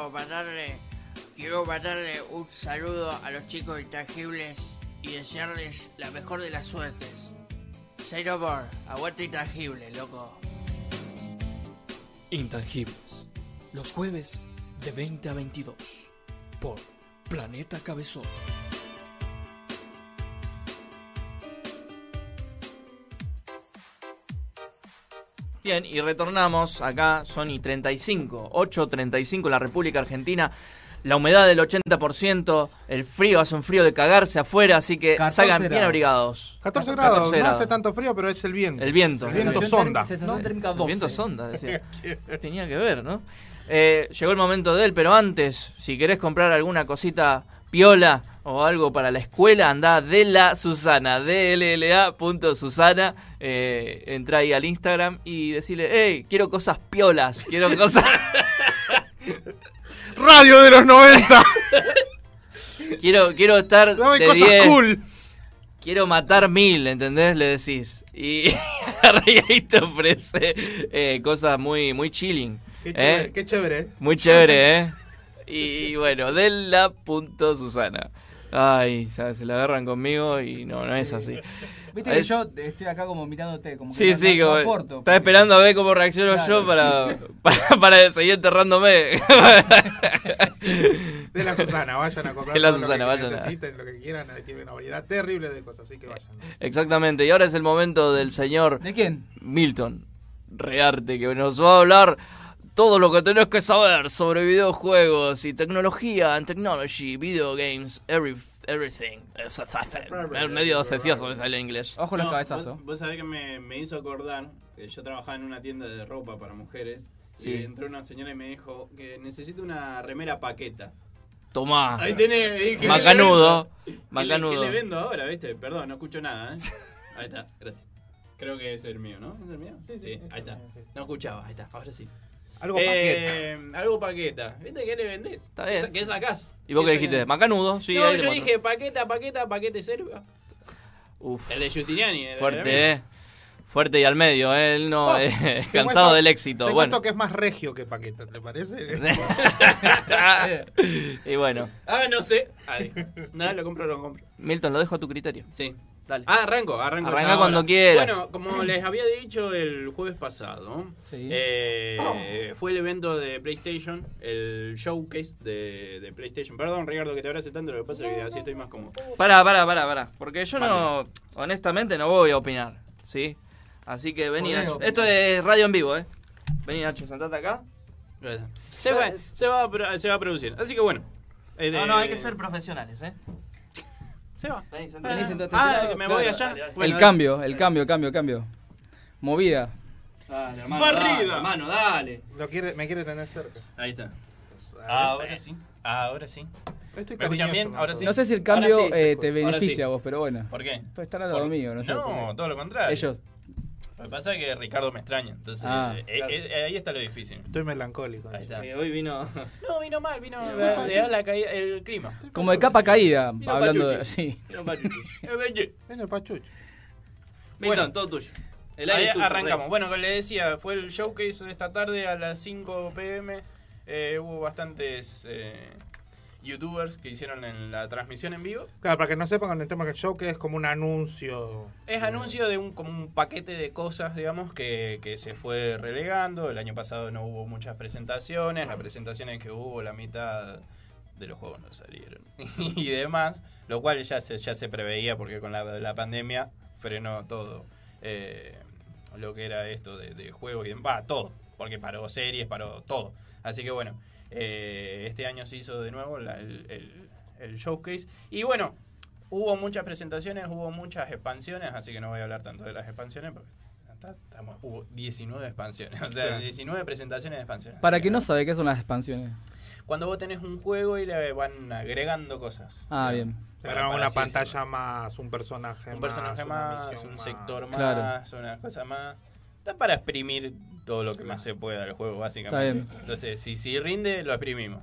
Quiero, mandarle, quiero un saludo a los chicos intangibles y desearles la mejor de las suertes. Say no more, aguante intangible, loco. Intangibles. Los jueves de 20 a 22. Por Planeta Cabezón. Bien, y retornamos acá, Sony 35, 8.35 en la República Argentina. La humedad del 80%, el frío, hace un frío de cagarse afuera, así que 14 salgan bien abrigados. 14 grados, 14 no grados. hace tanto frío, pero es el viento. El viento. El viento sonda. El 12. viento sonda, decía. <laughs> Tenía que ver, ¿no? Eh, llegó el momento de él, pero antes, si querés comprar alguna cosita piola o algo para la escuela, anda de la Susana, dlla.susana. Eh, entra ahí al Instagram y decirle, hey, quiero cosas piolas, quiero cosas... <laughs> Radio de los 90. <laughs> quiero, quiero estar Dame de cosas 10. cool. Quiero matar mil, ¿entendés? Le decís. <laughs> Y ahí te ofrece eh, cosas muy, muy chilling. Qué ¿eh? chévere, qué chévere. ¿eh? Muy chévere, ¿eh? Y bueno, de la punto Susana. Ay, ya se la agarran conmigo y no, no es así. <laughs> Viste que Es- yo estoy acá como mirándote, como que Sí, no- sí, no- como aporto, estaba esperando a ver cómo reacciono Claro, yo para, <laughs> para, <laughs> para seguir enterrándome. De la Susana, vayan a comprar De la Susana, lo que vayan a- necesiten, lo que quieran. ahí Tiene una variedad terrible de cosas, así que vayan. Exactamente, y ahora es el momento del señor ¿De quién? Milton Rearte, que nos va a hablar todo lo que tenés que saber sobre videojuegos y tecnología and technology, video games, every, everything. Es medio secioso que sale en inglés. Ojo los No, cabezazos. Vos, vos sabés que me, me hizo acordar que yo trabajaba en una tienda de ropa para mujeres. Sí. Y entró una señora y me dijo que necesito una remera paqueta. Tomá. Ahí tenés, dije, <laughs> Macanudo. ¿qué le vendo? ¿Qué le- Macanudo. ¿Qué le vendo ahora, viste? Perdón, no escucho nada, ¿eh? <laughs> Ahí está, gracias. Creo que es el mío, ¿no? ¿Es el mío? Sí, sí, es ahí el está. mío, sí. No escuchaba, ahí está, ahora sí. Algo Eh, Algo paqueta. ¿Viste qué le vendés? Está bien. ¿Qué sacás? ¿Y vos qué dijiste? Macanudo, sí. no, yo dije paqueta, paqueta, paquete selva. Uf. El de Giustiniani. el de- Fuerte, eh. Fuerte y al medio, eh. él no, Oh, eh, cansado cuento- del éxito. Te Bueno. que es más regio que Paqueta, ¿te parece? <laughs> y bueno, Ah, no sé. Nada, lo compro, lo compro. Milton, lo dejo a tu criterio. Sí. Dale. Ah, arranco, arranco. Arranca cuando ahora. quieras. Bueno, como les había dicho el jueves pasado, Sí. eh, fue el evento de PlayStation, el showcase de, de PlayStation. Perdón, Ricardo, que te abrace tanto, lo que pasa es que así estoy más cómodo. Pará, pará, pará, pará. Porque yo no, honestamente, no voy a opinar, ¿sí? Así que vení, Nacho. opinar. Esto es radio en vivo, ¿eh? Vení, Nacho, sentate acá. Se va, se, va a, pro- se va a producir. Así que bueno. eh, de- No, no, hay que ser profesionales, ¿eh? Se va. Vení, Vení, sentate. sentate. Ah, que me claro. voy allá. Bueno, el cambio, el cambio, cambio, cambio. Movida. Dale, hermano, Barrida. dale, hermano, dale. Lo quiere, me quiere tener cerca. Ahí está. A Ahora ver. sí. Ahora sí. Estoy ¿Me escuchan bien? Ahora sí. No sé si el cambio Ahora sí. eh, te Ahora beneficia sí. a vos, pero bueno. ¿Por qué? Pues estar al lado Por- mío, no sé. No, todo lo contrario. Ellos. Lo que pasa es que Ricardo me extraña. Entonces, Ah. eh, eh, eh, ahí está lo difícil. Estoy melancólico. Ahí está. Sí, hoy vino. No, vino mal, vino da la caída, el clima. Como de capa caída, Vino hablando de. Pachuchi. Sí. Vino Pachuchi. <laughs> Bueno. todo tuyo. El aire tuyo, arrancamos. Rey. Bueno, como le decía, fue el showcase de esta tarde a las 5 pm. Eh, hubo bastantes eh, youtubers que hicieron en la transmisión en vivo. Claro, para que no sepan el tema que show, que es como un anuncio. Es anuncio de un como un paquete de cosas, digamos, que, que se fue relegando. El año pasado no hubo muchas presentaciones. Las presentaciones que hubo, la mitad de los juegos no salieron. <laughs> y demás. Lo cual ya se, ya se preveía porque con la, la pandemia frenó todo. eh, lo que era esto de, de juego y demás. Todo. Porque paró series, paró todo. Así que bueno, eh, este año se hizo de nuevo la- el, el- el showcase. Y bueno, hubo muchas presentaciones, hubo muchas expansiones, así que no voy a hablar tanto de las expansiones. Porque estamos- hubo 19 expansiones, o sea, Claro. 19 presentaciones de expansiones. Para quien no sabe qué son las expansiones. Cuando vos tenés un juego y le van agregando cosas. Ah, bien. Te una decirlo. pantalla más, un personaje Un más. personaje más, un más. sector más, Claro. una cosa más. Está para exprimir todo lo que más se pueda del juego, básicamente. Está bien. Entonces, si, si rinde, lo exprimimos.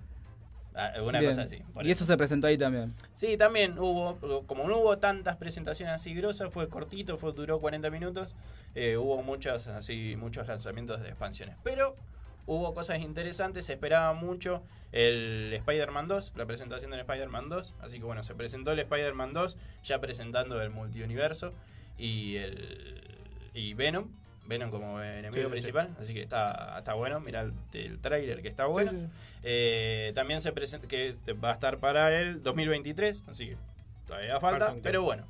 Una Bien. cosa así. por Y eso se presentó ahí también. Sí, también hubo, como no hubo tantas presentaciones así grosas, fue cortito, fue, duró 40 minutos, eh, hubo muchos, así, muchos lanzamientos de expansiones. Pero hubo cosas interesantes, se esperaba mucho el Spider-Man 2, la presentación del Spider-Man 2, así que bueno, se presentó el Spider-Man 2, ya presentando el multiuniverso y el y Venom, Venom como enemigo Sí, sí, sí. principal, así que está, está bueno, mirá el, el trailer que está bueno. Sí. Eh, también se presenta que este va a estar para el 2023, así que todavía falta, pero bueno.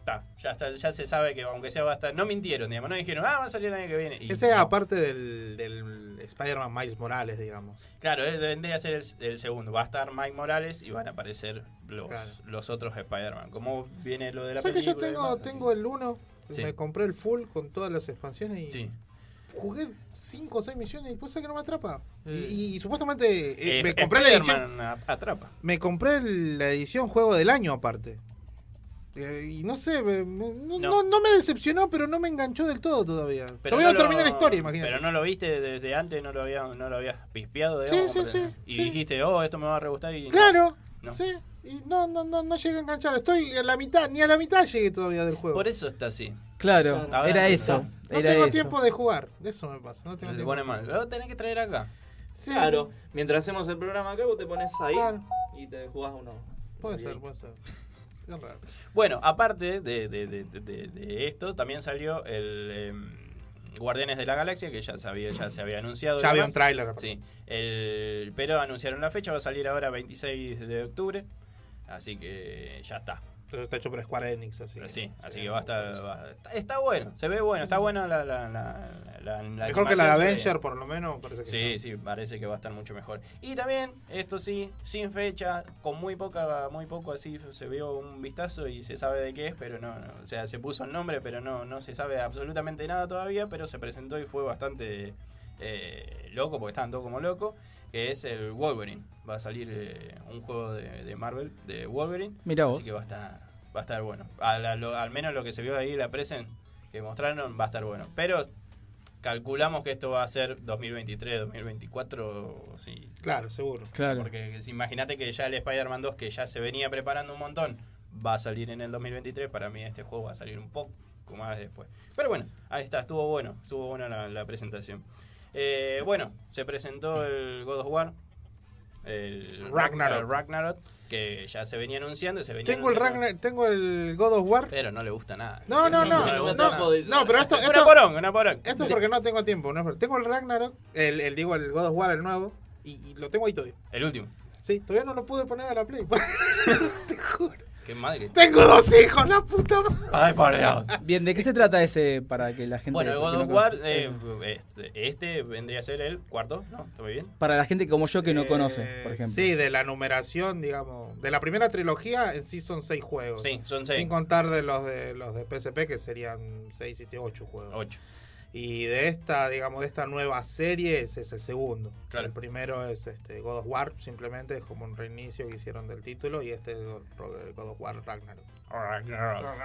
Está, ya está, ya se sabe que aunque sea va a estar, no mintieron, digamos, no dijeron, ah, va a salir el año que viene. Y Ese es aparte del, del Spider-Man Miles Morales, digamos. Claro, vendría a ser el, el segundo. Va a estar Mike Morales y van a aparecer los, Claro. los otros Spider-Man. ¿Cómo viene lo de la ¿Sabes que yo película? Así. tengo el 1? Sí. Me compré el full con todas las expansiones y Sí. jugué 5 o 6 misiones y pues que no me atrapa. Y, y- y supuestamente eh, Eh, me compré la edición. Atrapa. Me compré la edición juego del año aparte. Eh, y no sé, me- no, No. no- no me decepcionó, pero no me enganchó del todo todavía. Pero todavía no, lo- terminé la historia, imagínate. Pero no lo viste desde antes, no lo había, no lo habías pispeado, digamos, sí, Y sí. dijiste, oh, esto me va a re gustar y no. Claro, No. sí. Y no, no, no, no llegué a enganchar. Estoy en la mitad, ni a la mitad llegué todavía del juego. Por eso está así. Claro, era no eso. no Era tengo eso. tiempo de jugar. De eso me pasa. No tengo Se tiempo pone mal. Lo tenés que traer acá. Sí, Claro, mientras hacemos el programa acá, vos te pones ahí Claro. y te jugás uno. Puede ser, puede ser. Es raro. Bueno, aparte de, de- de- de- de- de esto, también salió el em, Guardianes de la Galaxia, que ya, sabía, ya se había anunciado. y Ya había demás. un tráiler. aparte. Sí, el, pero anunciaron la fecha, va a salir ahora 26 de octubre, así que ya está. Entonces está hecho por Square Enix, así. Pero sí, así que va a estar... va- está, está bueno, se ve bueno, está buena la, la- la- la Mejor que la de Avenger, por lo menos. Parece que Sí, sí, parece que va a estar mucho mejor. Y también, esto sí, sin fecha, con muy poca, muy poco así se vio un vistazo y se sabe de qué es, pero no, no, o sea, se puso el nombre, pero no, no se sabe absolutamente nada todavía, pero se presentó y fue bastante eh, loco, porque estaban todos como locos, que es el Wolverine. Va a salir eh, un juego de, de Marvel, de Wolverine. Vos. Así que va a estar, va a estar bueno. Al, al- al menos lo que se vio ahí, la presen que mostraron, va a estar bueno. Pero calculamos que esto va a ser 2023, 2024, sí. Claro, seguro. Claro. Porque si- imagínate que ya el Spider-Man 2, que ya se venía preparando un montón, va a salir en el 2023. Para mí este juego va a salir un poco más después. Pero bueno, ahí está, estuvo bueno, estuvo buena la, la presentación. Eh, bueno, se presentó el God of War, el Ragnarok. el Ragnarok, que ya se venía anunciando, se venía Tengo el, Ragnar, tengo el God of War. pero no le gusta nada. No, no, no. No, gusta nada. no, pero esto, Una esto, poronga, una poronga. esto es porque no tengo tiempo. No tengo el Ragnarok, el, el, digo, el God of War, el nuevo, y, y lo tengo ahí todavía. El último. Sí, todavía no lo pude poner a la Play. <laughs> Qué madre. tengo dos hijos, la puta madre. Ay, por Dios. Bien, ¿de qué se trata ese para que la gente... Bueno, God of War, eh, este, este vendría a ser el cuarto, ¿no? ¿Está muy bien? Para la gente como yo que no Eh, conoce, por ejemplo. Sí, de la numeración, digamos. De la primera trilogía en sí son seis juegos. Sí, son seis. Sin contar de los de los de PSP que serían seis, siete, ocho juegos. Ocho. Y de esta, digamos, de esta nueva serie, ese es el segundo. Claro. El primero es este God of War, simplemente es como un reinicio que hicieron del título, y este es God God of War Ragnarok.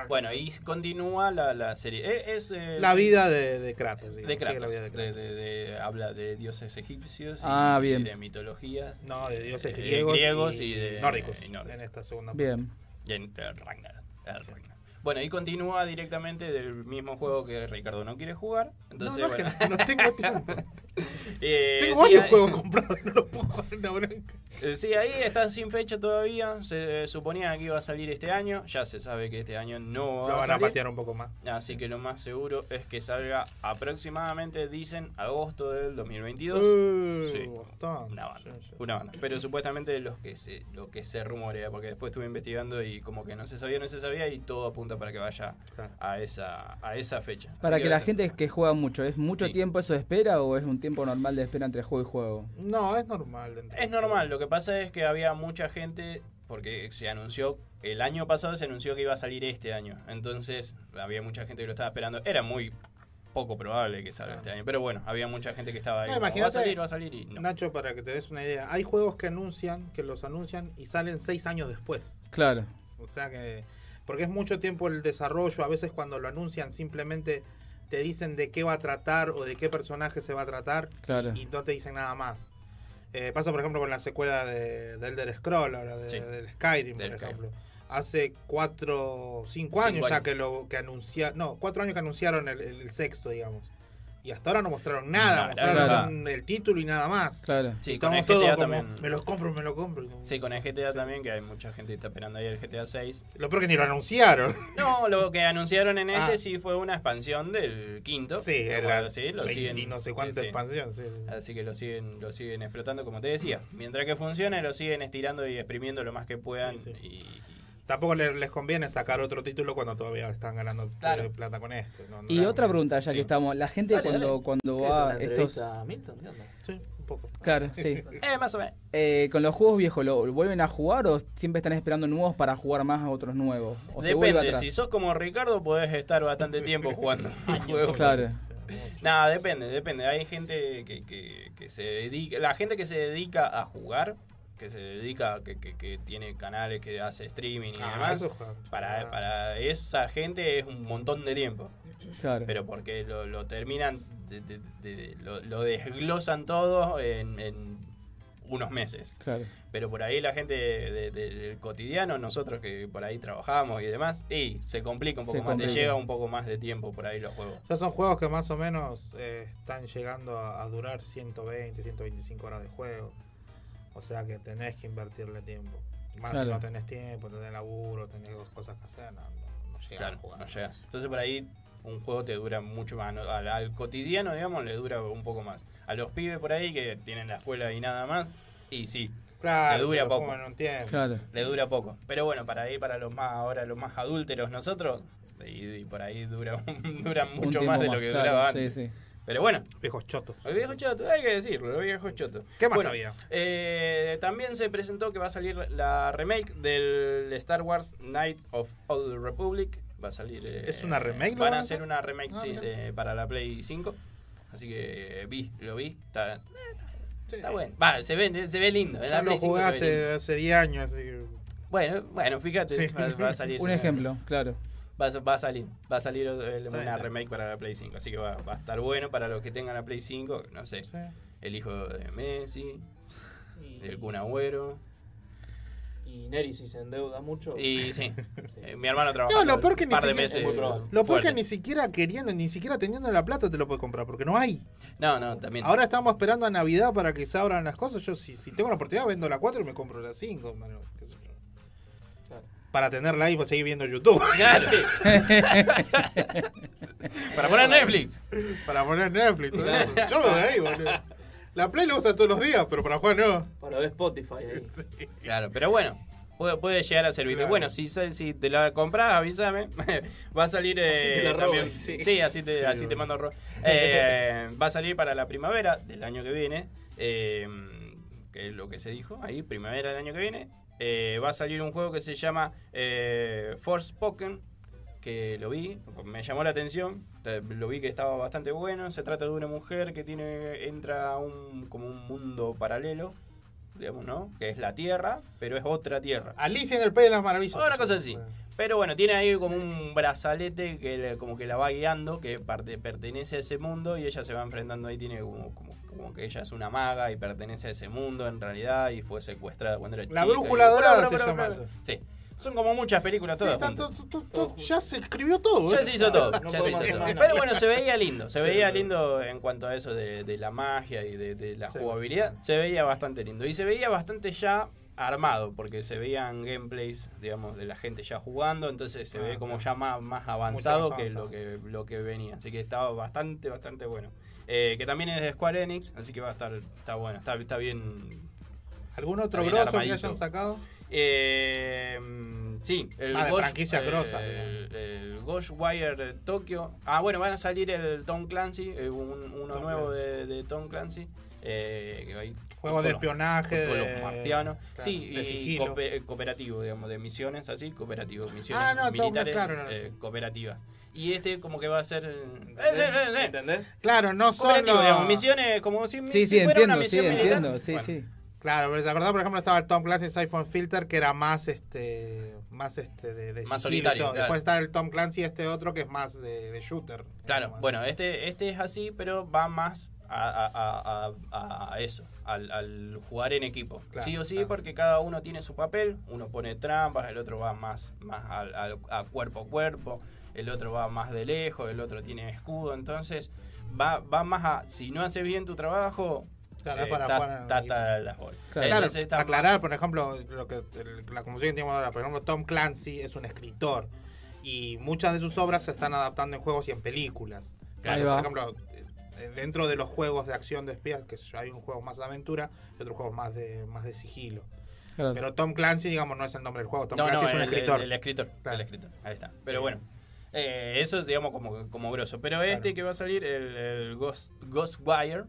Bueno, y continúa la, la serie. Eh, Es, eh, La vida de, de Kratos. digamos, de Kratos. la vida de de- Kratos. de- de- habla de dioses egipcios y Ah, bien. de mitologías. No, de dioses eh, griegos, griegos y, y, de nórdicos, y nórdicos. en esta segunda parte. Bien. Y en el Ragnarok, el Ragnarok. Bueno, y continúa directamente del mismo juego que Ricardo no quiere jugar. Entonces, no, no, bueno. no tengo <laughs> tiempo. <laughs> Eh, tengo sí, varios ahí- juegos comprados, no los puedo jugar en la bronca. Eh, Sí, ahí está sin fecha todavía. Se eh, suponía que iba a salir este año. Ya se sabe que este año no va Lo a van a salir. patear un poco más. Así que lo más seguro es que salga aproximadamente, dicen, agosto del 2022. Uh, Sí. Una banda, una banda. Pero supuestamente los que se, lo que se rumorea, porque después estuve investigando y como que no se sabía, no se sabía y todo apunta para que vaya Claro. a esa, a esa fecha. Así Para que la gente que juega mucho, ¿es mucho Sí. tiempo eso de espera o es un tiempo normal de espera entre juego y juego? No, es normal. Es normal, lo que pasa es que había mucha gente, porque se anunció, el año pasado se anunció que iba a salir este año, entonces había mucha gente que lo estaba esperando, era muy poco probable que salga este año, pero bueno, había mucha gente que estaba ahí, No, como, va a salir, va a salir y no. Nacho, para que te des una idea, hay juegos que anuncian, que los anuncian y salen seis años después. Claro. O sea que. Porque es mucho tiempo el desarrollo. A veces cuando lo anuncian simplemente te dicen de qué va a tratar o de qué personaje se va a tratar Claro. y no te dicen nada más. Eh, pasa, por ejemplo, con la secuela de, de Elder Scroll, ahora de- Sí. del Skyrim, Del por Skyrim. ejemplo. Hace cuatro, cinco años Cinco ya años. que lo que anunciaron, no, cuatro años que anunciaron el, el sexto, digamos. Y hasta ahora no mostraron nada, mostraron el título y nada más. Claro. Sí, Y con el estamos GTA todos como, también. me lo compro, me lo compro. Sí, con el GTA también, que hay mucha gente que está esperando ahí el GTA 6. Lo peor que ni lo anunciaron. No, lo que anunciaron en este Ah. sí fue una expansión del quinto. Sí, era sí, lo 20 siguen, y no sé cuánta sí. expansión. Sí, sí. Así que lo siguen, lo siguen explotando, como te decía. Mientras que funcione, lo siguen estirando y exprimiendo lo más que puedan. Sí, Y, Tampoco le- les conviene sacar otro título cuando todavía están ganando Claro. eh, plata con este. No, no Y otra pregunta, ya Sí. que estamos, la gente Dale, cuando, dale. cuando ¿Qué, va una estos... a Milton? ¿Qué onda? Sí, un poco. Claro, sí. <laughs> eh, más o menos. Eh, con los juegos viejos, ¿lo vuelven a jugar o siempre están esperando nuevos para jugar más a otros nuevos? ¿O se vuelve Depende, atrás? si sos como Ricardo, podés estar bastante <laughs> tiempo jugando <laughs> un juego. Claro. Nada, depende, depende. Hay gente que, que, que se dedica. La gente que se dedica a jugar, que se dedica, que, que, que tiene canales, que hace streaming y Ah, demás. eso Para, juega. para esa gente es un montón de tiempo. Claro. Pero porque lo, lo terminan, de- de- de- lo, lo desglosan todo en, en unos meses. Claro. Pero por ahí la gente de- de- del cotidiano, nosotros que por ahí trabajamos y demás, y se complica un Se poco más, te llega un poco más de tiempo por ahí los juegos. Ya son juegos que más o menos eh, están llegando a, a durar 120, 125 horas de juego. O sea que tenés que invertirle tiempo. Más Claro. si no tenés tiempo, tenés laburo, tenés dos cosas que hacer, no, no, no Claro, a jugar. no llega. Entonces por ahí un juego te dura mucho más. ¿no? Al, al cotidiano, digamos, le dura un poco más. A los pibes por ahí que tienen la escuela y nada más, y sí, Claro, le dura poco. un tiempo. Claro. le dura poco. Pero bueno, para ahí, para los más, ahora los más adúlteros nosotros, y, y por ahí dura, <laughs> duran Un mucho más de lo que claro, duraba sí, antes. sí. Pero bueno. Viejos chotos. Los viejos chotos, hay que decirlo, los viejos chotos. ¿Qué más Bueno, había? eh, también se presentó que va a salir la remake del Star Wars Night of Old Republic. Va a salir. eh, ¿Es una remake, Van a hacer una remake Ah, sí, de- para la Play 5. Así que eh, vi, lo vi. Está, está bueno. Va, se ve, se ve lindo. En la Yo lo Play 5 jugué hace, hace 10 años, así que... Bueno, bueno, fíjate, Sí. va, va a salir. <laughs> Un ejemplo, claro. Va, a- va a salir, va a salir eh, una remake para la Play 5, así que va, va a estar bueno para los que tengan la Play 5, no sé, Sí. el hijo de Messi, Y, el Kun Agüero, y Neri si se endeuda mucho. y <laughs> sí, eh, mi hermano trabaja No, lo peor que un ni par de siquiera- meses. Lo peor que ni siquiera queriendo, ni siquiera teniendo la plata te lo puedes comprar, porque no hay. No, no, también. Ahora estamos esperando a Navidad para que se abran las cosas. Yo, si, si tengo la oportunidad, vendo la 4 y me compro la 5. mano, qué sé yo. Para tenerla ahí y seguir viendo YouTube. <laughs> <laughs> Para poner Netflix. para poner Netflix. todo eso. Yo me voy ahí, boludo. La Play la usa todos los días, pero para jugar no. Para ver Spotify ahí. Claro, pero bueno, puede, puede llegar a servirte. Claro. Bueno, si, si te la compras, avísame. <laughs> va a salir. eh, Así te la robo, también- sí. sí, así te, Sí, así te bueno. mando ro- Eh, va a salir para la primavera del año que viene. eh, que es lo que se dijo ahí, primavera del año que viene. Eh, va a salir un juego que se llama eh, Forspoken. Que lo vi, me llamó la atención. Lo vi que estaba bastante bueno. Se trata de una mujer que tiene entra a un, como un mundo paralelo digamos, ¿no? Que es la Tierra, pero es otra Tierra. Alicia en el País de las Maravillas. Una cosa así. Pero bueno, tiene ahí como un brazalete que le- como que la va guiando, que parte, pertenece a ese mundo y ella se va enfrentando ahí, tiene como, como, como que ella es una maga y pertenece a ese mundo en realidad y fue secuestrada cuando era La chica, brújula dorada se llama eso. Sí. Son como muchas películas todas ya se escribió todo. Ya ¿eh? se hizo todo, <laughs> No ya se podemos hizo hacer todo. más nada. Pero bueno, se veía lindo, se veía lindo en cuanto a eso de, de la magia y de, de la jugabilidad. Se veía bastante lindo. Y se veía bastante ya armado, porque se veían gameplays, digamos, de la gente ya jugando, entonces se Ah, ve como claro. ya más, más avanzado que lo que lo que venía. Así que estaba bastante, bastante bueno. Eh, que también es de Square Enix, así que va a estar, está bueno, está, está bien. ¿Algún otro grosso que hayan sacado? Eh, sí, el Ah, Ghost- franquicias eh, grosas, El, el Ghostwire Tokyo. Ah, bueno, van a salir el Tom Clancy, eh, un- uno Tom nuevo Clancy. de, de Tom Clancy. Eh, que hay Juegos de espionaje, Con de- los marcianos. claro, sí, de y cooperativo, digamos, de misiones así, cooperativo. Misiones Ah, no, militares, claro, no, eh, cooperativas. Y este como que va a ser... eh, ¿Entendés? eh, eh, ¿Entendés? Claro, no digamos, misiones como si, Sí, si sí, fuera una entiendo, sí, misión militar. entiendo, sí, Bueno, sí. Claro, pero se acordaba, por ejemplo, estaba el Tom Clancy Siphon Filter, que era más este más este de, de Más solitario, claro. Después está el Tom Clancy este otro que es más de, de shooter. Claro, digamos. bueno, este, este es así, pero va más a, a- a- a- a eso, al, al jugar en equipo. Claro, sí o sí, claro. porque cada uno tiene su papel, uno pone trampas, el otro va más, más al- al- a, cuerpo a cuerpo, el otro va más de lejos, el otro tiene escudo, entonces va, va más a, si no haces bien tu trabajo, Claro, eh, para ta- jugar en ta- equipo. ta- las bolas. Claro. Aclarar, por ejemplo, lo que el- la confusión que tenemos ahora, por ejemplo, Tom Clancy es un escritor y muchas de sus obras se están adaptando en juegos y en películas. Entonces, por ejemplo, eh, dentro de los juegos de acción de espías, que hay un juego más de aventura y otros juegos más de más de sigilo. Claro. Pero Tom Clancy, digamos, no es el nombre del juego. Tom No, Clancy no, es un el, escritor. El, el escritor, Claro. el escritor, ahí está. Pero Eh, bueno, eh, eso es, digamos, como, como grosso. Pero este que va a salir, el, el Ghost, Ghostwire,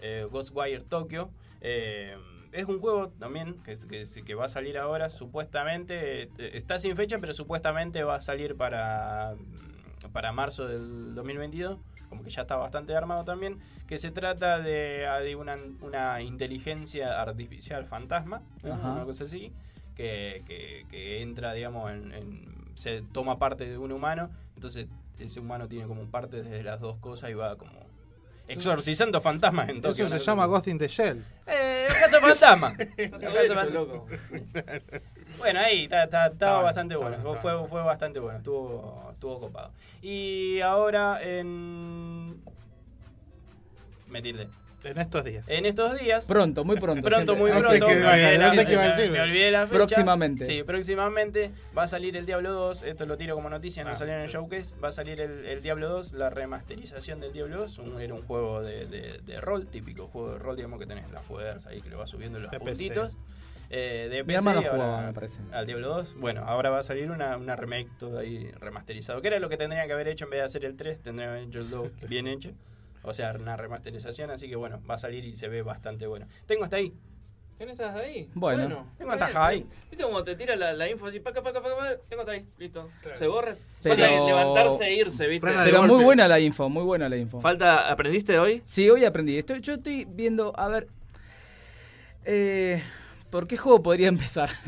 eh, Ghostwire Tokyo, eh, es un juego también que, que, que va a salir ahora, supuestamente, eh, está sin fecha, pero supuestamente va a salir para, para marzo del 2022 como que ya está bastante armado también, que se trata de, de una, una inteligencia artificial fantasma, una cosa así, que, que- que entra, digamos, en, en- se toma parte de un humano, entonces ese humano tiene como parte de las dos cosas y va como exorcizando fantasmas en Tokio. Eso se ¿no? llama Ghost in the Shell. Eh, el caso fantasma. <laughs> El caso fantasma. loco. <laughs> Bueno, ahí estaba bueno, bastante está bueno. está fue, fue bastante bueno. Estuvo, estuvo copado. Y ahora en. Me tilde. En estos días. En estos días. Pronto, muy pronto. Pronto, muy No sé pronto. me olvidé la no sé qué iba a fecha, decir. Me olvidé la fecha. Próximamente. Sí, próximamente va a salir el Diablo 2. Esto lo tiro como noticia, no Ah, salió en el sí. showcase. Va a salir el, el Diablo 2, la remasterización del Diablo 2. Un- era un juego de, de- de rol, típico juego de rol, digamos que tenés la fuerza ahí que le va subiendo los De PC. puntitos. Eh, de PC, ahora- jugaba, me parece. al Diablo 2. Bueno, ahora va a salir una, una remake todo ahí remasterizado. Que era lo que tendrían que haber hecho en vez de hacer el 3, tendrían que haber hecho el 2 bien hecho. O sea, una remasterización, así que bueno, va a salir y se ve bastante bueno. Tengo hasta ahí. ¿Tienes hasta ahí? Bueno. Tengo está hasta bien, ahí. ¿Viste cómo te tira la, la info así? Paca, paca, paca, paca, tengo hasta ahí. Listo. Claro. Se borras. Pero- Falta levantarse e irse, ¿viste? Pero muy buena la info, muy buena la info. Falta, ¿aprendiste hoy? Sí, hoy aprendí. Estoy, yo estoy viendo, a ver. Eh, ¿Por qué juego podría empezar? <laughs>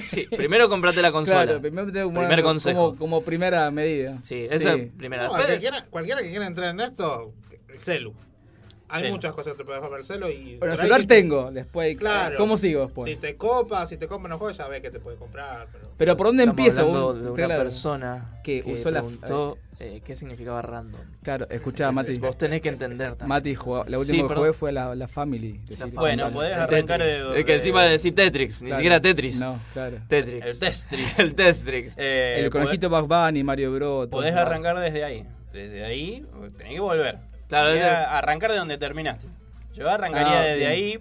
Sí. Primero comprate la consola. Claro, primero tengo Primer consejo. Como, como primera medida. Sí, esa Sí. es primera. No, Después- el que quiera- cualquiera que quiera entrar en esto, el celu. Hay muchas cosas que te puedes comprar el celu y... Bueno, por ahí celular tengo. Después, Claro. ¿cómo sigo después? Si te copa, si te compras unos juegos, ya ves que te puedes comprar. Pero... Pero ¿por dónde Estamos empiezo? hablando Vos- de una claro. persona que usó la- preguntó eh, qué significaba random. Claro, escuchá, Mati. Vos tenés que entender también. Mati, jugó- la última Sí, que jugué fue la, la Family. Bueno, podés El arrancar de- Es que encima de- decís Tetris, ni siquiera Tetris. No, claro. Tetris. El Testrix. <laughs> El Testrix. Eh, El conejito Bugs Bunny, Mario Bros. Podés arrancar desde ahí. Desde ahí tenés que volver. Claro, es- arrancar de donde terminaste. Yo arrancaría Ah, desde bien. ahí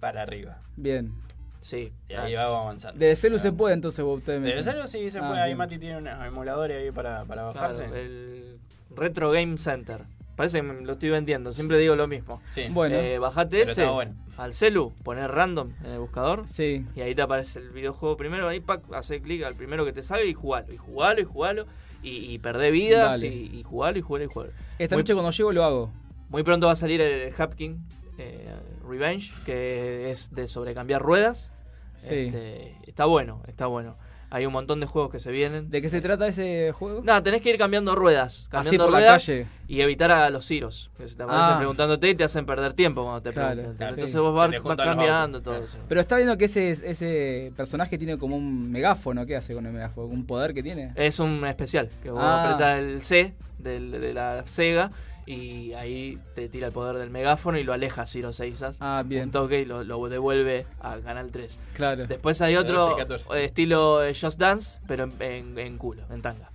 para arriba. Bien. Sí. Y ahí Ah, vamos avanzando. De celu se puede, entonces vos- ustedes me Desde dicen. celu sí se Ah, puede. Ahí bien. Mati tiene unos emuladores ahí para, para claro, bajarse. el Retro Game Center. Parece que me lo estoy vendiendo, siempre digo lo mismo. Sí. Bueno, Eh, bajate Pero ese está bueno. al celu, poner random en el buscador sí. y ahí te aparece el videojuego primero, ahí pac, hace clic al primero que te salga y jugalo, y jugalo, y jugalo, y, y perdé vidas, Dale. y, y jugalo, y jugalo, y jugalo. Esta Muy- noche cuando llego lo hago. Muy pronto va a salir el Hapkin eh, Revenge, que es de sobrecambiar ruedas. Sí. Este, está bueno, está bueno. Hay un montón de juegos que se vienen. ¿De qué se trata ese juego? Nada, tenés que ir cambiando ruedas. Así Cambiando por la ruedas calle. y evitar a los ciros. Que se te aparecen Ah. preguntándote y te hacen perder tiempo cuando te Claro, preguntan. claro. Entonces Sí. vos vas, cambiando todo eso. Pero está viendo que ese, ese personaje tiene como un megáfono. ¿Qué hace con el megáfono? ¿Un poder que tiene? Es un especial, que vos Ah. apretás el C del- de la Sega y ahí te tira el poder del megáfono y lo aleja Ciro Seisas. Ah, bien. Un toque y lo, lo devuelve a Canal 3. Claro. Después hay otro 14. eh, estilo eh, Just Dance, pero en, en- en culo, en tanga.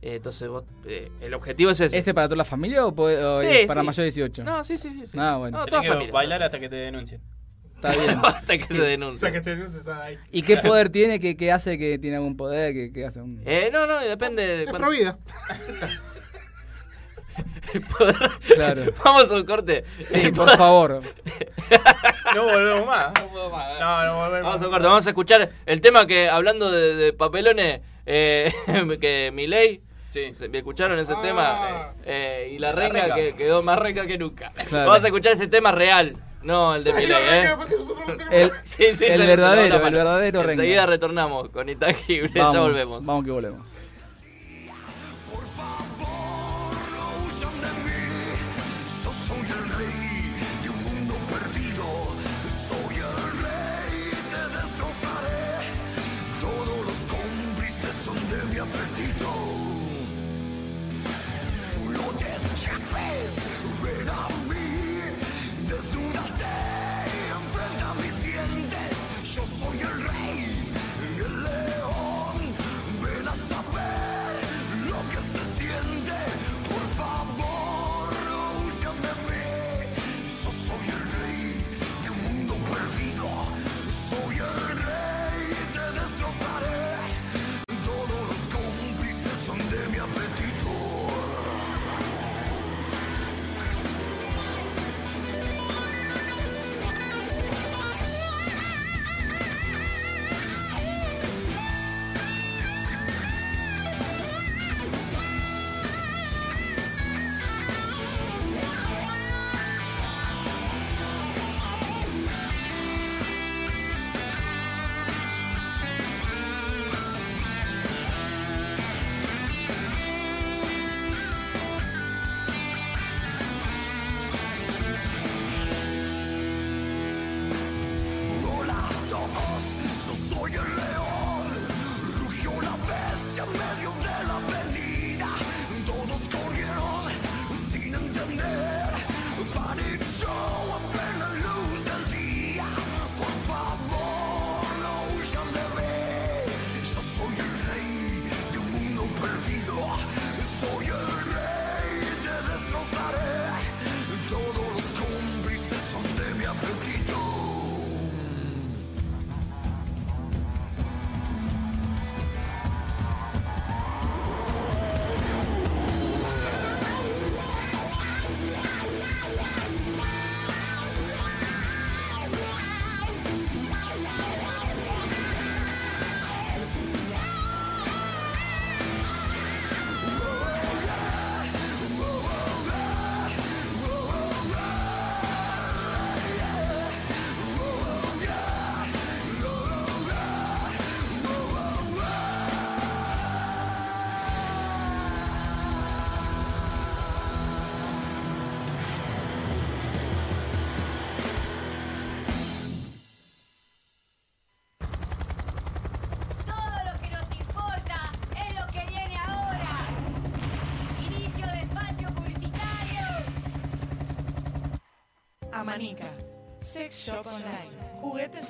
Eh, entonces vos, eh, el objetivo es ese. ¿Este para toda la familia o, puede- o Sí, es para sí. mayor de 18? No, sí, sí, sí. sí. Ah, bueno. No, Tenés toda que familia. bailar hasta que te denuncien. Está bien. <laughs> hasta que te O denuncien. sea, que te denuncies. ¿Y qué poder tiene? ¿Qué, qué hace que tiene algún poder? ¿Qué, qué hace un... Eh, no, no, depende de Es cuánto- pro vida. el <laughs> poder. Claro. <laughs> Vamos a un corte. Sí, por poder- favor. <laughs> No volvemos más. No puedo más, eh. No, no volvemos Vamos a un corte, vamos a escuchar el tema que, hablando de, de papelones, eh, <laughs> que Milei, Sí. ¿me escucharon ese Ah. tema? Eh, y la renga que quedó más renga que nunca. Claro. Vamos a escuchar ese tema real, no el de ¿Sabes Milei, la ¿eh? Pues El, Sí, sí, el verdadero, el verdadero. Enseguida retornamos con Intangible, ya volvemos. Vamos que volvemos.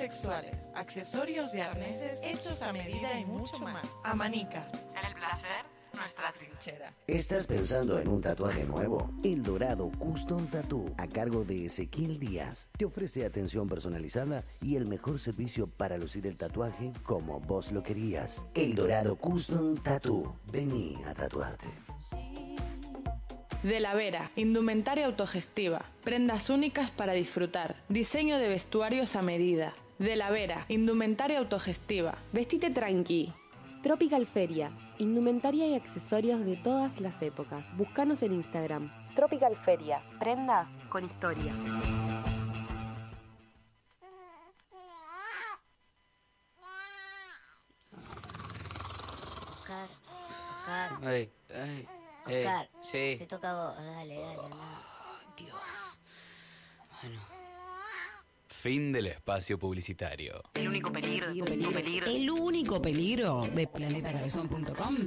Sexuales, accesorios y arneses hechos a medida y mucho más. Amanica. El placer, nuestra trinchera. ¿Estás pensando en un tatuaje nuevo? El Dorado Custom Tattoo, a cargo de Ezequiel Díaz, te ofrece atención personalizada y el mejor servicio para lucir el tatuaje como vos lo querías. El Dorado Custom Tattoo. Vení a tatuarte. De la Vera, indumentaria autogestiva, prendas únicas para disfrutar, diseño de vestuarios a medida. De la Vera, indumentaria autogestiva. Vestite tranqui. Tropical Feria, indumentaria y accesorios de todas las épocas. Búscanos en Instagram. Tropical Feria, prendas con historia. Oscar, Oscar, Ay, ay, ey, Oscar, sí. te toca a vos, dale, dale. anda. Dios. Bueno. Fin del espacio publicitario. El único peligro, el único peligro. El único peligro de planetacabezón.com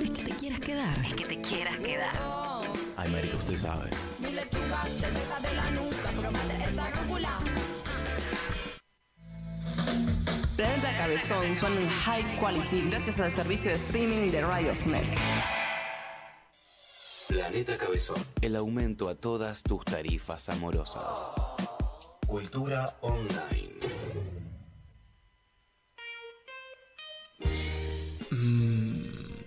es que te quieras quedar. Es que te quieras quedar. Ay, marica, usted sabe. Mi lechuga te deja de la nuca, probate esta rúcula. Planeta Cabezón suena en high quality gracias al servicio de streaming de Radiosnet. Planeta Cabezón. El aumento a todas tus tarifas amorosas. Cultura online. Mm.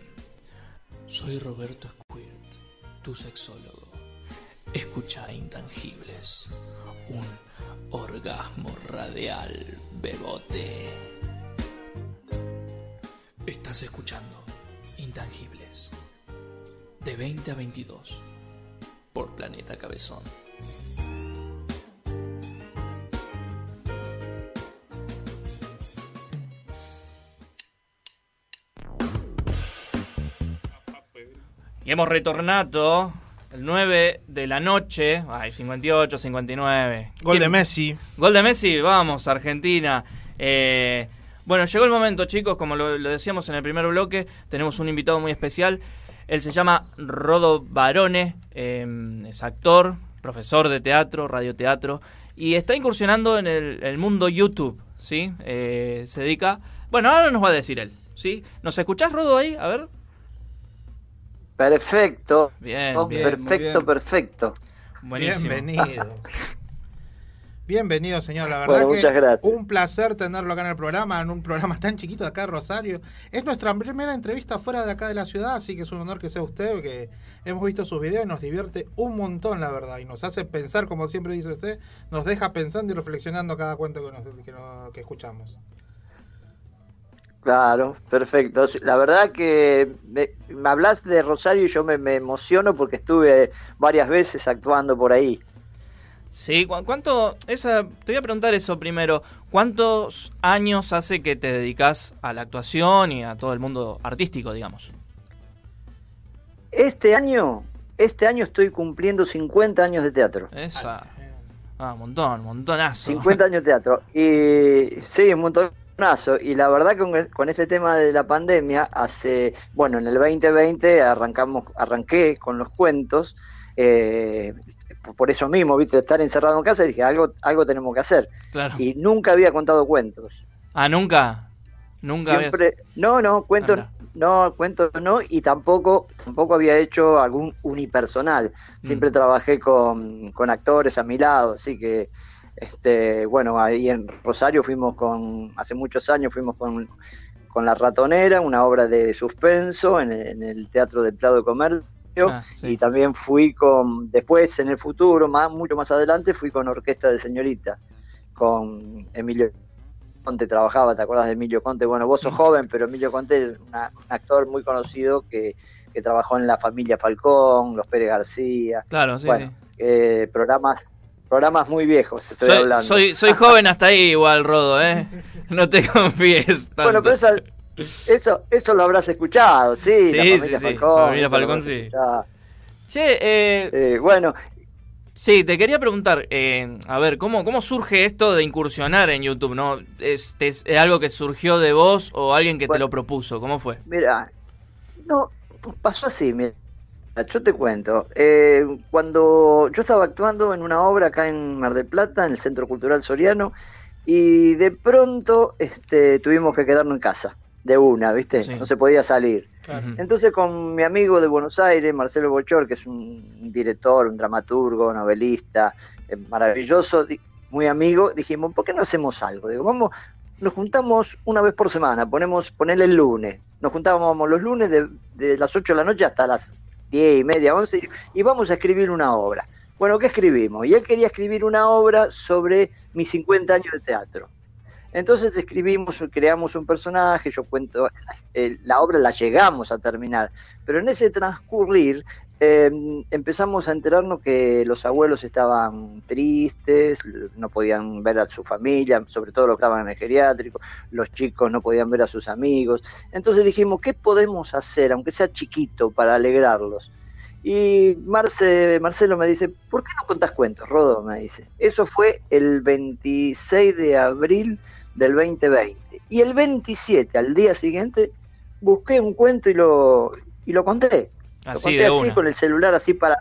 Soy Roberto Squirt, tu sexólogo. Escucha Intangibles, un orgasmo radial bebote. Estás escuchando Intangibles, de 20 a 22, por Planeta Cabezón. Y hemos retornado el 9 de la noche. Ay, 58, 59. Gol ¿Quién- de Messi. Gol de Messi, vamos, Argentina. Eh, bueno, llegó el momento, chicos, como lo, lo decíamos en el primer bloque, tenemos un invitado muy especial. Él se llama Rodo Barone, eh, es actor, profesor de teatro, radioteatro, y está incursionando en el, el mundo YouTube, ¿sí? Eh, se dedica... Bueno, ahora nos va a decir él, ¿sí? ¿Nos escuchás, Rodo, ahí? A ver. Perfecto. Bien, Oh, perfecto, bien. perfecto. Buenísimo. Bienvenido. <laughs> Bienvenido, señor. La verdad Bueno, que muchas gracias. un placer tenerlo acá en el programa, en un programa tan chiquito de acá de Rosario. Es nuestra primera entrevista fuera de acá de la ciudad, así que es un honor que sea usted, que hemos visto sus videos y nos divierte un montón, la verdad, y nos hace pensar, como siempre dice usted, nos deja pensando y reflexionando cada cuento que, nos- que, nos- que escuchamos. Claro, perfecto. La verdad que me, me hablas de Rosario y yo me, me emociono porque estuve varias veces actuando por ahí. Sí, ¿cu- ¿cuánto? Esa, te voy a preguntar eso primero. ¿Cuántos años hace que te dedicas a la actuación y a todo el mundo artístico, digamos? Este año, este año estoy cumpliendo 50 años de teatro. Esa. Ah, un montón, montonazo. 50 años de teatro. Y sí, un montonazo. Y la verdad con, con ese tema de la pandemia, hace, bueno, en el 2020 arrancamos, arranqué con los cuentos. eh, por- eso mismo, viste, estar encerrado en casa, dije, algo, algo tenemos que hacer. Claro. Y nunca había contado cuentos. Ah, nunca. Nunca habías- Siempre, no, no, cuentos, no, cuentos no, y tampoco, tampoco había hecho algún unipersonal. Siempre trabajé con, con actores a mi lado, así que, este, bueno, ahí en Rosario fuimos con, hace muchos años fuimos con, con La Ratonera, una obra de suspenso en, el- en el Teatro del Prado de Comercio. Ah, Y también fui con, después en el futuro, más, mucho más adelante, fui con Orquesta de Señorita, con Emilio Conte trabajaba, ¿te acuerdas de Emilio Conte? Bueno, vos sos joven, pero Emilio Conte es una- un actor muy conocido que, que trabajó en la familia Falcón, Los Pérez García. Claro, sí, bueno, eh, programas programas muy viejos, estoy Soy, hablando. soy, soy joven hasta ahí igual, Rodo, ¿eh? No te <laughs> confíes tanto. Bueno, pero esa- eso, eso lo habrás escuchado, sí, Sí, la familia sí, sí, Falcón. la familia Falcón, sí. Che, eh, bueno. Sí, te quería preguntar, eh, a ver, ¿cómo, ¿cómo surge esto de incursionar en YouTube? ¿no? ¿Es, es algo que surgió de vos o alguien que te lo propuso? ¿Cómo fue? Mira, no, pasó así, mira. Yo te cuento. Eh, cuando yo estaba actuando en una obra acá en Mar del Plata, en el Centro Cultural Soriano, y de pronto este, tuvimos que quedarnos en casa, de una, ¿viste? No se podía salir. Entonces con mi amigo de Buenos Aires, Marcelo Bochor, que es un director, un dramaturgo, novelista, eh, maravilloso, muy amigo, dijimos, ¿por qué no hacemos algo? Digo, vamos, nos juntamos una vez por semana, ponemos, ponerle el lunes. Nos juntábamos los lunes de, de las 8 de la noche hasta las 10 y media, 11, y- y vamos a escribir una obra. Bueno, ¿qué escribimos? Y él quería escribir una obra sobre mis 50 años de teatro. Entonces escribimos, creamos un personaje, yo cuento, eh, la obra la llegamos a terminar, pero en ese transcurrir eh, empezamos a enterarnos que los abuelos estaban tristes, no podían ver a su familia, sobre todo los que estaban en el geriátrico, los chicos no podían ver a sus amigos. Entonces dijimos, ¿qué podemos hacer, aunque sea chiquito, para alegrarlos? Y Marce, Marcelo me dice, ¿por qué no contás cuentos, Rodo? Me dice. Eso fue el 26 de abril del 2020. Y el 27, al día siguiente, busqué un cuento y lo, y lo conté. Lo Así, conté así, una. con el celular así para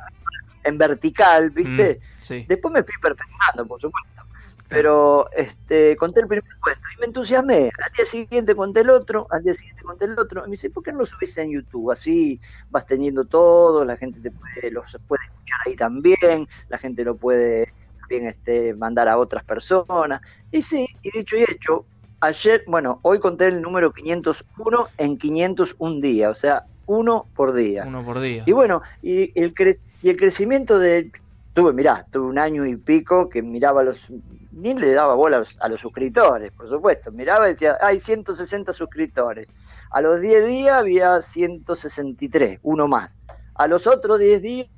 en vertical, ¿viste? Mm, sí. Después me fui perfeccionando, por supuesto. Pero este, conté el primer cuento y me entusiasmé. Al día siguiente conté el otro, al día siguiente conté el otro. Y me dice, ¿por qué no lo subiste en YouTube? Así vas teniendo todo, la gente te puede, los puede escuchar ahí también, la gente lo puede también este, mandar a otras personas. Y sí, y dicho y hecho, ayer, bueno, hoy conté el número 501 en 501 días, o sea, uno por día. Uno por día. Y bueno, y el, cre- y el crecimiento de... Tuve, mirá, tuve un año y pico que miraba los... Ni le daba bola a los, a los suscriptores, por supuesto. Miraba y decía, hay 160 suscriptores. A los 10 días había 163, uno más. A los otros 10 días,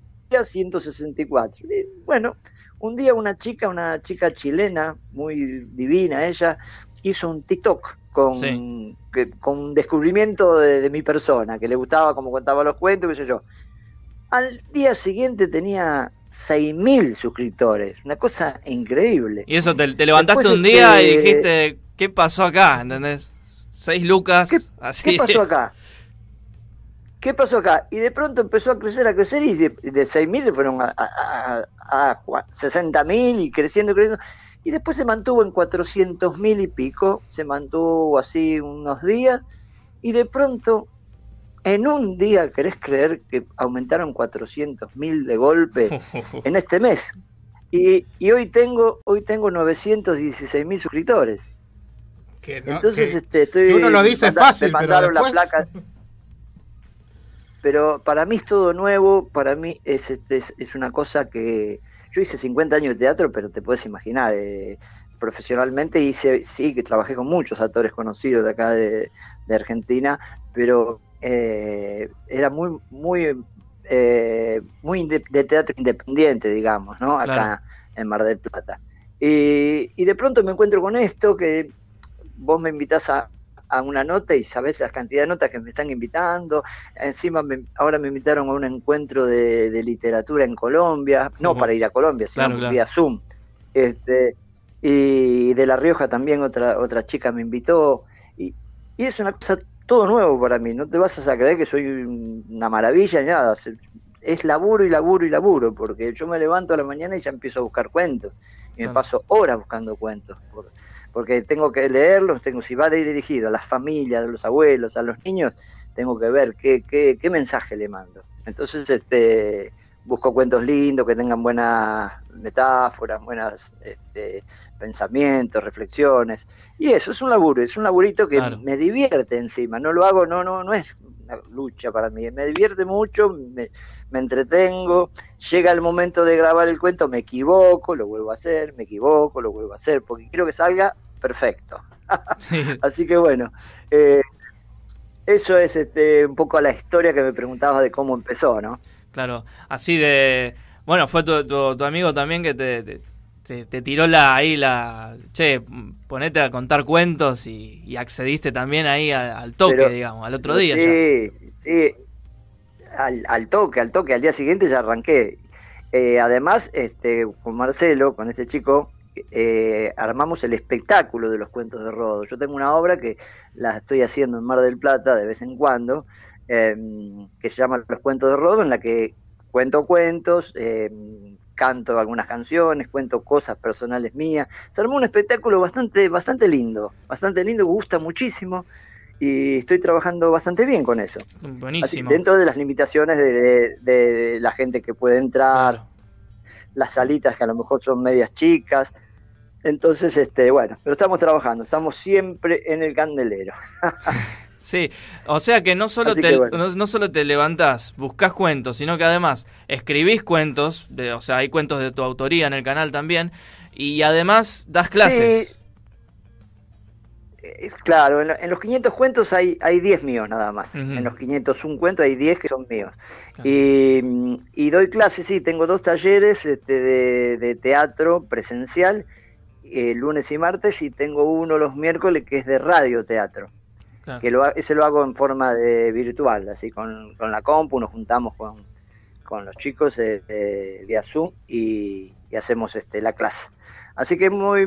164. Y bueno, un día una chica, una chica chilena, muy divina ella, hizo un TikTok con, Sí. que- con un descubrimiento de, de mi persona, que le gustaba como contaba los cuentos, qué sé yo. Al día siguiente tenía 6.000 suscriptores, una cosa increíble. Y eso, te, te levantaste Después, un día y este, dijiste, ¿qué pasó acá? ¿Entendés? Seis lucas, así. ¿Qué pasó acá? <laughs> ¿Qué pasó acá? Y de pronto empezó a crecer, a crecer y de, de 6.000 se fueron a, a, a, a cua- 60.000 y creciendo, creciendo. Y después se mantuvo en 400.000 y pico, se mantuvo así unos días y de pronto, en un día, ¿querés creer que aumentaron 400.000 de golpe <laughs> en este mes? Y, y hoy tengo hoy tengo 916.000 suscriptores. Que no- Entonces que- este, estoy que uno lo dice manda- fácil, pero mandaron después- la placa. <laughs> Pero para mí es todo nuevo, para mí es, este, es, es una cosa que... Yo hice 50 años de teatro, pero te puedes imaginar, eh, profesionalmente hice, sí, que trabajé con muchos actores conocidos de acá de, de Argentina, pero eh, era muy, muy, eh, muy de teatro independiente, digamos, ¿no? Acá Claro. en Mar del Plata. Y, y de pronto me encuentro con esto, que vos me invitás a, a una nota y sabés la cantidad de notas que me están invitando. Encima me- ahora me invitaron a un encuentro de, de literatura en Colombia, no para ir a Colombia, sino Claro, claro. vía Zoom. Este, y de La Rioja también otra, otra chica me invitó. Y, y es una cosa todo nuevo para mí. No te vas a creer que soy una maravilla ni nada. Es laburo y laburo y laburo, porque yo me levanto a la mañana y ya empiezo a buscar cuentos. Y me paso horas buscando cuentos. por- porque tengo que leerlos, tengo si va dirigido a las familias, a los abuelos, a los niños, tengo que ver qué, qué, qué mensaje le mando. Entonces, este, busco cuentos lindos que tengan buenas metáforas, buenas este, pensamientos, reflexiones. Y eso es un laburo, es un laburito que Claro. me divierte encima. No lo hago, no, no, no es una lucha para mí. Me divierte mucho, me, me entretengo. Llega el momento de grabar el cuento, me equivoco, lo vuelvo a hacer, me equivoco, lo vuelvo a hacer, porque quiero que salga perfecto. <laughs> Así que bueno, eh, eso es este, un poco la historia que me preguntabas de cómo empezó, ¿no? Claro, así de... Bueno, fue tu, tu- tu amigo también que te, te, te- te tiró la, ahí la... Che, ponete a contar cuentos y, y accediste también ahí a- al toque, Pero- digamos, al otro día ya. Sí, sí, al, al toque, al toque, al día siguiente ya arranqué. Eh, además, este, con Marcelo, con este chico, eh, armamos el espectáculo de los cuentos de Rodo. Yo tengo una obra que la estoy haciendo en Mar del Plata de vez en cuando, em, que se llama Los Cuentos de Rodo, en la que cuento cuentos, em, canto algunas canciones, cuento cosas personales mías. Se armó un espectáculo bastante, bastante lindo, bastante lindo, gusta muchísimo y estoy trabajando bastante bien con eso. Así, Buenísimo. dentro de las limitaciones de, de la gente que puede entrar, las salitas que a lo mejor son medias chicas. Entonces, este, bueno, pero estamos trabajando, estamos siempre en el candelero. <laughs> Sí, o sea que no solo, Así te, bueno. no, no solo te levantás, buscas cuentos, sino que además escribís cuentos, de, o sea, hay cuentos de tu autoría en el canal también, y además das clases. Es Claro, en, lo- en los 500 cuentos hay, hay 10 míos nada más. En los 501 cuentos hay 10 que son míos. Y, y doy clases, sí, tengo dos talleres este, de, de teatro presencial, eh, lunes y martes, y tengo uno los miércoles que es de radioteatro. Claro. Que lo, ese lo hago en forma de virtual, así con, con la compu, nos juntamos con, con los chicos eh, eh, vía Zoom y, y hacemos este, la clase. Así que muy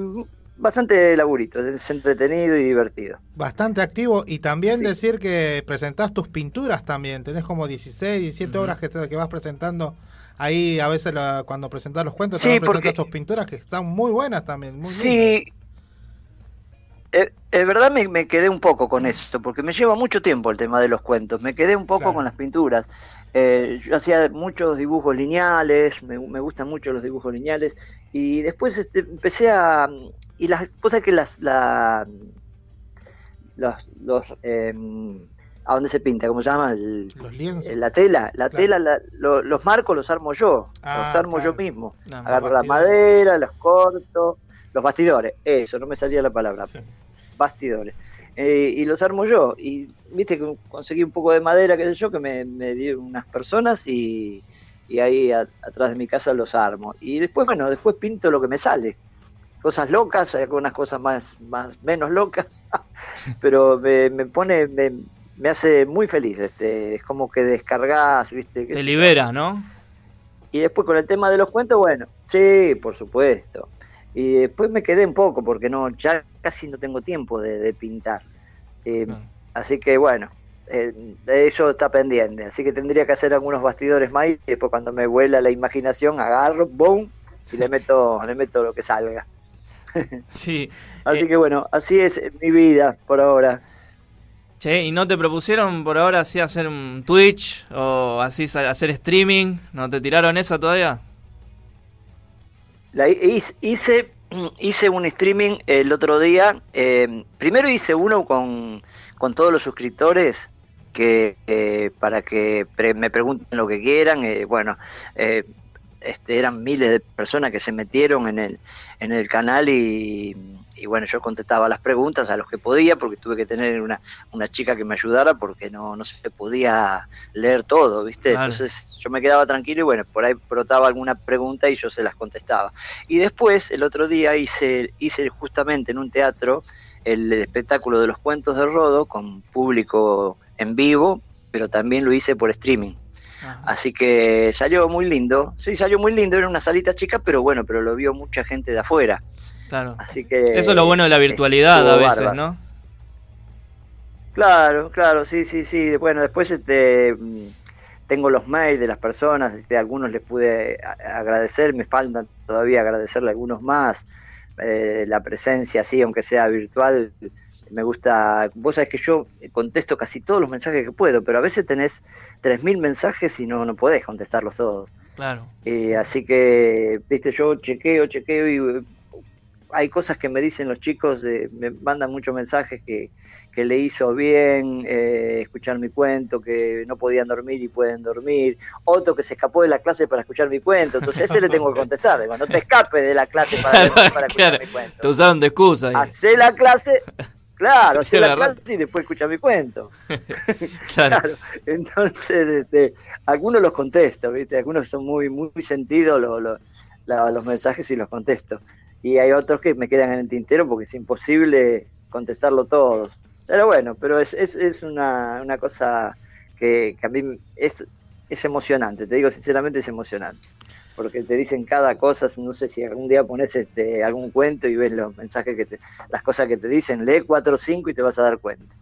bastante laburito, es entretenido y divertido. Bastante activo y también decir que presentás tus pinturas también. Tenés como 16, 17 obras que, te- que vas presentando ahí. A veces la- cuando presentás los cuentos, Sí, te vas porque- presentando tus pinturas que están muy buenas también. Muy. Sí, eh, es verdad me, me quedé un poco con esto, porque me lleva mucho tiempo el tema de los cuentos. Me quedé un poco con las pinturas. Eh, yo hacía muchos dibujos lineales, me, me gustan mucho los dibujos lineales, y después este, empecé a... Y las cosas que las... La, los, los, em, ¿A dónde se pinta? ¿Cómo se llama? El- Los lienzos. eh, la tela, la Claro. tela, la- lo- los marcos los armo yo, Ah, los armo yo mismo. Agarro la madera, los corto, los bastidores, eso, no me salía la palabra, bastidores. Eh, y los armo yo, y viste que conseguí un poco de madera, qué sé yo, que me, me dieron unas personas y, y ahí a- atrás de mi casa los armo. Y después, bueno, después pinto lo que me sale. Cosas locas, hay algunas cosas más, más menos locas, <laughs> pero me, me pone, me, me hace muy feliz, este, es como que descargas, viste, Te sé yo. libera, ¿no? Y después con el tema de los cuentos, bueno, sí, por supuesto. Y después me quedé un poco porque no, ya casi no tengo tiempo de, de pintar. Eh, Así que bueno, eh, eso está pendiente. Así que tendría que hacer algunos bastidores más y después cuando me vuela la imaginación agarro, boom, y le meto, le meto lo que salga. <laughs> Sí. Así que bueno, así es mi vida por ahora. Che, ¿y no te propusieron por ahora así hacer un Twitch o así hacer streaming? ¿No te tiraron esa todavía? La hice, <clears throat> hice, un streaming el otro día. eh, primero hice uno con, con todos los suscriptores que eh, para que pre- me pregunten lo que quieran. eh, bueno, eh, este, eran miles de personas que se metieron en el, en el canal y, y bueno, yo contestaba las preguntas a los que podía porque tuve que tener una, una chica que me ayudara porque no, no se podía leer todo, ¿viste? Claro. Entonces yo me quedaba tranquilo y bueno, por ahí brotaba alguna pregunta y yo se las contestaba. Y después, el otro día, hice, hice justamente en un teatro el espectáculo de los cuentos de Rodo con público en vivo, pero también lo hice por streaming. Así que salió muy lindo. Sí, salió muy lindo. Era una salita chica, pero bueno, pero lo vio mucha gente de afuera. Claro. Así que. Eso es lo bueno de la virtualidad a veces, bárbaro. ¿no? Claro, claro, sí, sí, sí. Bueno, después este, mm, tengo los mails de las personas, este, algunos les pude agradecer, me faltan todavía agradecerle a algunos más. Eh, la presencia, sí, aunque sea virtual, me gusta. Vos sabés que yo contesto casi todos los mensajes que puedo, pero a veces tenés 3.000 mensajes y no, no podés contestarlos todos. Claro. Eh, así que, viste, yo chequeo, chequeo y eh, hay cosas que me dicen los chicos, eh, me mandan muchos mensajes que, que le hizo bien eh, escuchar mi cuento, que no podían dormir y pueden dormir, otro que se escapó de la clase para escuchar mi cuento, entonces ese le tengo que contestar, digo, no te escapes de la clase para, para escuchar <laughs> Claro, mi cuento. Te usaron de excusa. Hacé la clase, claro, hacé la la y después escucha mi cuento. <laughs> Claro. <laughs> Claro, entonces este, algunos los contesto, ¿viste? Algunos son muy muy sentidos lo- lo- la- los mensajes y los contesto. Y hay otros que me quedan en el tintero porque es imposible contestarlo todos. Pero bueno, pero es, es, es una, una cosa que, que a mí es, es emocionante, te digo sinceramente es emocionante. Porque te dicen cada cosa, no sé si algún día pones este, algún cuento y ves los mensajes que te, las cosas que te dicen, lee cuatro o cinco y te vas a dar cuenta.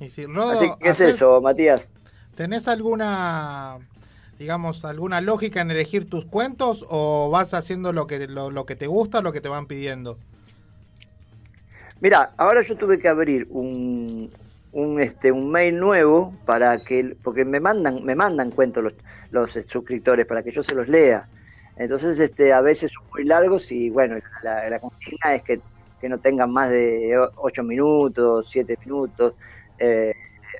Y si, Rodo, Así que es ¿haces- eso, Matías. ¿Tenés alguna, digamos, alguna lógica en elegir tus cuentos o vas haciendo lo que, lo, lo que te gusta, lo que te van pidiendo? Mira, ahora yo tuve que abrir un, un, este, un mail nuevo para que, porque me mandan, me mandan cuentos los, los suscriptores para que yo se los lea. Entonces, este, a veces son muy largos y bueno, la, la consigna es que, que no tengan más de 8 minutos, 7 minutos, eh,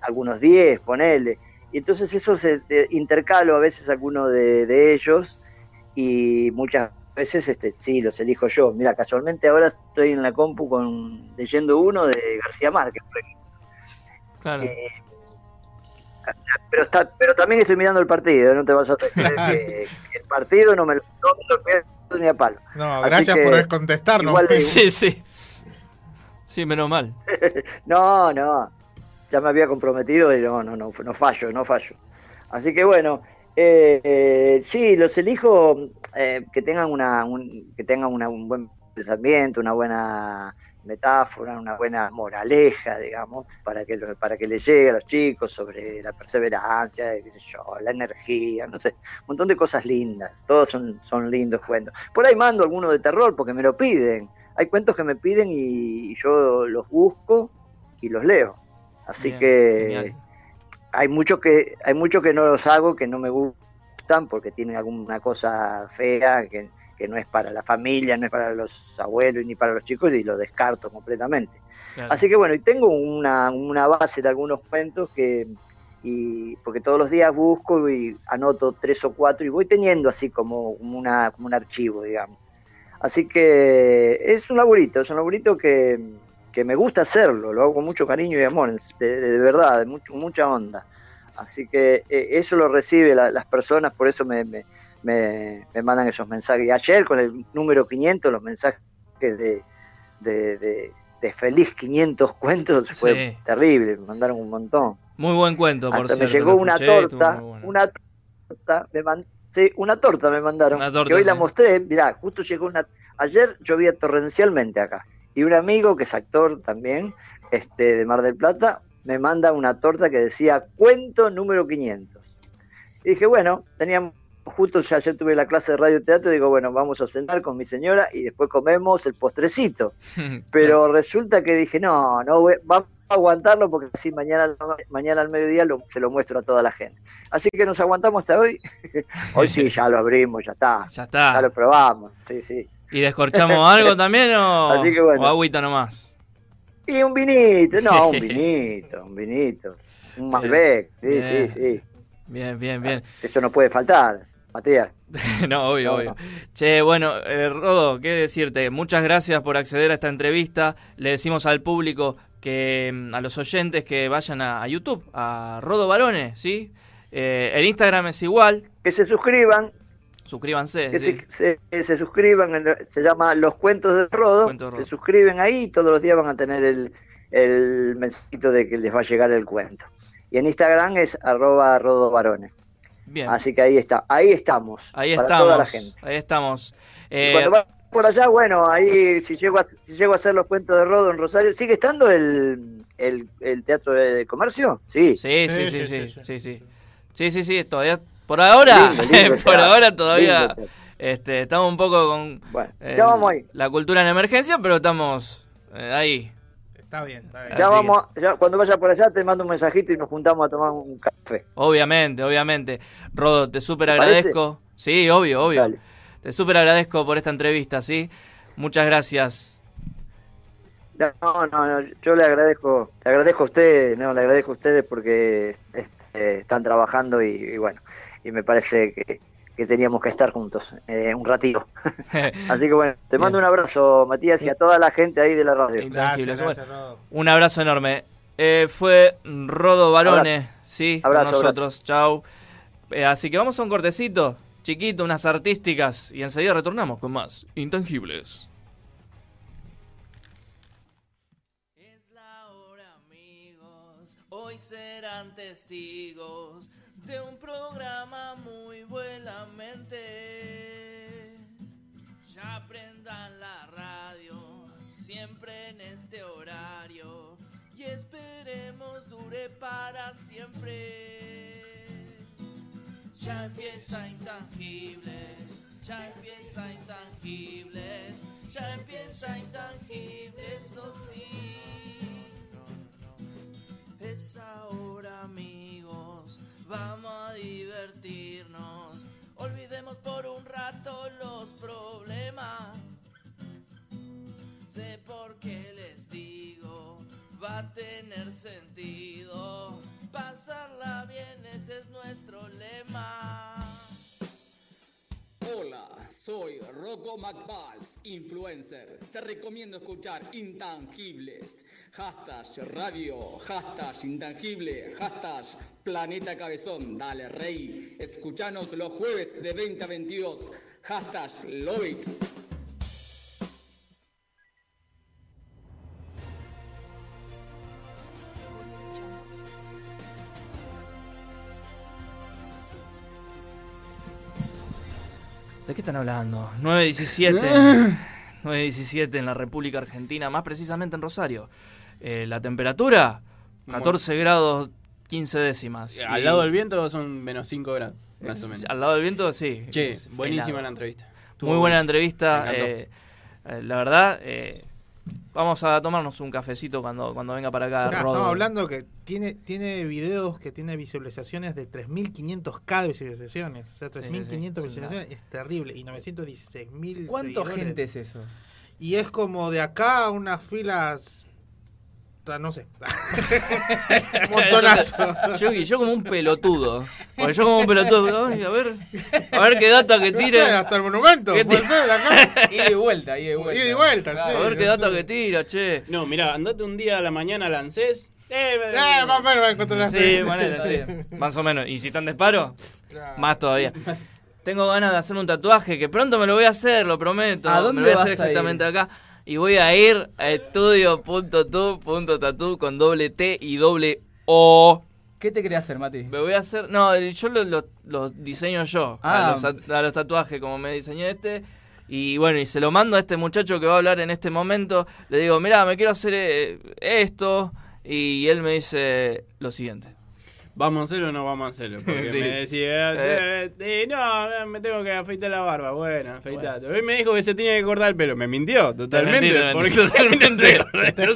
algunos 10, ponele. Y entonces eso se de- intercalo a veces alguno de, de ellos y muchas veces este, sí, los elijo yo. Mira, casualmente ahora estoy en la compu con, leyendo uno de García Márquez, por ejemplo. Claro. Eh, pero, está, pero también estoy mirando el partido, no te vas a creer <laughs> que, que el partido no me lo, no me lo pierdo ni a palo. No, Así gracias que por contestarnos. igual de- Sí, sí. Sí, menos mal. <laughs> no, no, ya me había comprometido y no, no, no, no fallo, no fallo. Así que bueno, eh, eh, sí, los elijo eh, que tengan una, un, que tengan una- un buen pensamiento, una buena metáfora, una buena moraleja, digamos, para que lo- para que le llegue a los chicos sobre la perseverancia, qué sé yo, la energía, no sé, un montón de cosas lindas. Todos son, son lindos cuentos. Por ahí mando alguno de terror porque me lo piden. Hay cuentos que me piden y, y yo los busco y los leo. Así Bien, que genial. hay mucho que hay mucho que no los hago que no me gustan porque tienen alguna cosa fea que, que no es para la familia, no es para los abuelos ni para los chicos y lo descarto completamente. Claro. Así que bueno, y tengo una, una base de algunos cuentos que y porque todos los días busco y anoto tres o cuatro y voy teniendo así como una como un archivo, digamos. Así que es un laburito, es un laburito que, que me gusta hacerlo, lo hago con mucho cariño y amor, de, de verdad, de mucho, mucha onda. Así que eh, eso lo recibe la- las personas, por eso me, me, me- me mandan esos mensajes. Y ayer con el número 500, los mensajes de, de, de- de feliz 500 <laughs> cuentos fue terrible, me mandaron un montón. Muy buen cuento, por Hasta me cierto, llegó lo una escuché torta, bueno. una torta, me man- sí, una torta me mandaron, torta, que hoy la mostré, mirá, justo llegó una, ayer llovía torrencialmente acá, y un amigo que es actor también, este, de Mar del Plata, me manda una torta que decía cuento número 500. Y dije, bueno, teníamos, justo ya ayer tuve la clase de radio teatro, digo, bueno, vamos a cenar con mi señora y después comemos el postrecito. <laughs> Pero resulta que dije, no, no, voy- vamos a aguantarlo porque así mañana, mañana al mediodía lo- se lo muestro a toda la gente. Así que nos aguantamos hasta hoy. <laughs> hoy sí, ya lo abrimos, ya está. Ya está. Ya lo probamos, sí, sí. ¿Y descorchamos <laughs> algo también o, Así que bueno. o agüita nomás? Y un vinito, no, un vinito, un vinito. Un Malbec, sí, Bien. sí, sí. Bien, bien, bien. Eso no puede faltar, Matías. <laughs> no, obvio, No, obvio. no. Che, bueno, eh, Rodo, qué decirte. Muchas gracias por acceder a esta entrevista. Le decimos al público que mm, a los oyentes que vayan a, a YouTube, a Rodo Varones, ¿sí? Eh, el Instagram es igual. Que se suscriban. Suscríbanse. Que sí. se, se- se suscriban, se llama Los Cuentos de Rodo. Cuentos de Rodo. Se suscriben ahí y todos los días van a tener el, el mensajito de que les va a llegar el cuento. Y en Instagram es arroba Rodo Varones. Bien. Así que ahí está, ahí estamos. Ahí para estamos. toda la gente. Ahí estamos. Eh, cuando va por allá, bueno, ahí si llego a, si llego a hacer los cuentos de Rodo en Rosario, ¿sigue estando el, el, el teatro de comercio? Sí. Sí, sí, sí, sí, sí, sí. Sí, sí, sí, todavía por ahora, Lindo, lindo <laughs> por ahora todavía lindo este, estamos un poco con eh, ya vamos ahí. la cultura en emergencia, pero estamos eh, ahí. Está bien, está bien. Ya Así vamos, ya, cuando vaya por allá te mando un mensajito y nos juntamos a tomar un café. Obviamente, obviamente. Rodo, te súper agradezco. Sí, obvio, obvio. Te súper agradezco por esta entrevista, ¿sí? Muchas gracias. No, no, no, yo le agradezco, le agradezco a ustedes, no, le agradezco a ustedes porque este, están trabajando y, y bueno, y me parece que, que teníamos que estar juntos eh, un ratito. <laughs> <laughs> Así que bueno, te mando un abrazo, Matías, y a toda la gente ahí de la radio. Intangibles. Bueno, un abrazo enorme. Eh, fue Rodo Barone, sí, con Abrazo, nosotros. Chau. Eh, así que vamos a un cortecito, chiquito, unas artísticas, y enseguida retornamos con más Intangibles. Hoy serán testigos de un programa muy buenamente. Ya prendan la radio, siempre en este horario, y esperemos dure para siempre. Ya empieza intangibles, ya empieza intangibles, ya empieza intangibles, eso sí. Es ahora amigos, vamos a divertirnos, olvidemos por un rato los problemas. Sé por qué les digo, va a tener sentido. Pasarla bien, ese es nuestro lema. Hola, soy Rocco McBalls, influencer. Te recomiendo escuchar Intangibles. Hashtag radio, hashtag intangible, hashtag planeta cabezón. Dale, rey. Escuchanos los jueves de 20 a 22. Hashtag love ¿De qué están hablando? 9.17. 9.17 <laughs> en la República Argentina, más precisamente en Rosario. Eh, la temperatura, 14 grados 15 décimas. Al Y- lado del viento son menos 5 grados, más o menos. Al lado del viento, sí. Che, buenísima helado. la entrevista. Muy buena buenísima. entrevista. Eh, eh, la verdad, eh, vamos a tomarnos un cafecito cuando, cuando venga para acá. Mirá, estamos hablando que tiene, tiene videos que tiene visualizaciones de 3.500k de visualizaciones. O sea, 3.500 sí, sí, visualizaciones es terrible. Y 916.000 ¿Cuánto seguidores. gente es eso? Y es como de acá a unas filas... No sé. <laughs> Montonazo. Yo, yo, yo como un pelotudo. Porque yo como un pelotudo. Ay, a ver. A ver qué data que No tire. sé, hasta el monumento, ¿Qué puede ser, de acá. <laughs> Ida y vuelta, ida y vuelta. Ida y vuelta, sí. A ver qué data que tira, che. No, mira, andate un día a la mañana al ANSES. Eh, Eh, más o menos va a encontrar una Sí, manera, sí. Más o menos. Y si están de paro, más todavía. Tengo ganas de hacerme un tatuaje que pronto me lo voy a hacer, lo prometo. ¿A dónde me lo voy a hacer vas a ir? exactamente acá. Y voy a ir a estudio.tu.tatu con doble T y doble O. ¿Qué te quería hacer, Mati? Me voy a hacer. No, yo lo, lo- lo diseño yo. Ah. A, los, a los tatuajes, como me diseñé este. Y bueno, y se lo mando a este muchacho que va a hablar en este momento. Le digo, mira, me quiero hacer eh, esto. Y él me dice lo siguiente. ¿Vamos a hacerlo o no vamos a hacerlo? Porque <laughs> Sí. me decía, eh, eh, no, me tengo que afeitar la barba. Bueno, afeitate. Hoy me dijo que se tenía que cortar el pelo. Me mintió totalmente. porque <laughs> totalmente. no se- Te no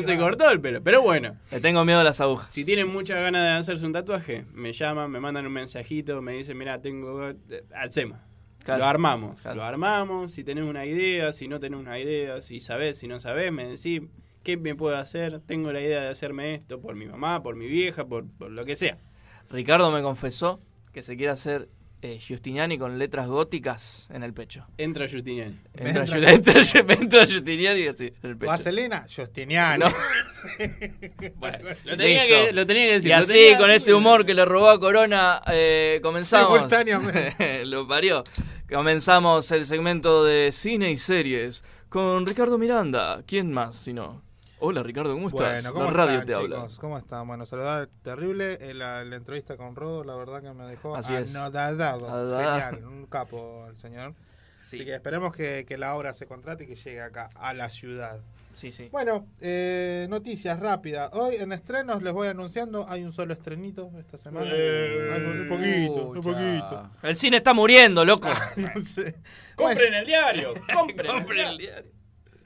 se- te no cortó el pelo. Pero bueno. Le tengo miedo a las agujas. Si tienen muchas ganas de hacerse un tatuaje, me llaman, me mandan un mensajito, me dicen, mira, tengo... Hacemos. Claro. Lo armamos. Claro. Lo armamos. Si tenés una idea, si no tenés una idea, si sabés, si no sabés, me decís, ¿qué me puedo hacer? Tengo la idea de hacerme esto por mi mamá, por mi vieja, por, por lo que sea. Ricardo me confesó que se quiere hacer eh, Giustiniani con letras góticas en el pecho. Entra Justiniani. Entra, Entra- entra, entra Giustiniani <laughs> así, en el pecho. Vaselina, Justiniani. No. <laughs> Bueno, lo tenía, que, lo tenía que decir. Y así, tenía con así. este humor que le robó a Corona, eh, comenzamos. Simultáneamente. <laughs> Lo parió. Comenzamos el segmento de cine y series con Ricardo Miranda. ¿Quién más si no? Hola Ricardo, ¿cómo estás? Bueno, ¿cómo la radio están, te habla. chicos? ¿Cómo están? Bueno, saludar terrible. Eh, La, la entrevista con Rodo, la verdad que me dejó Así es. anodadado. Genial, un capo el señor. Así que esperemos que, que la obra se contrate y que llegue acá, a la ciudad. Sí, sí. Bueno, eh, noticias rápidas. Hoy en estrenos les voy anunciando, hay un solo estrenito esta semana. Eh, Hay un poquito, un poquito. El cine está muriendo, loco. <laughs> No sé. Compren el diario. <laughs> Compren, Compren el diario.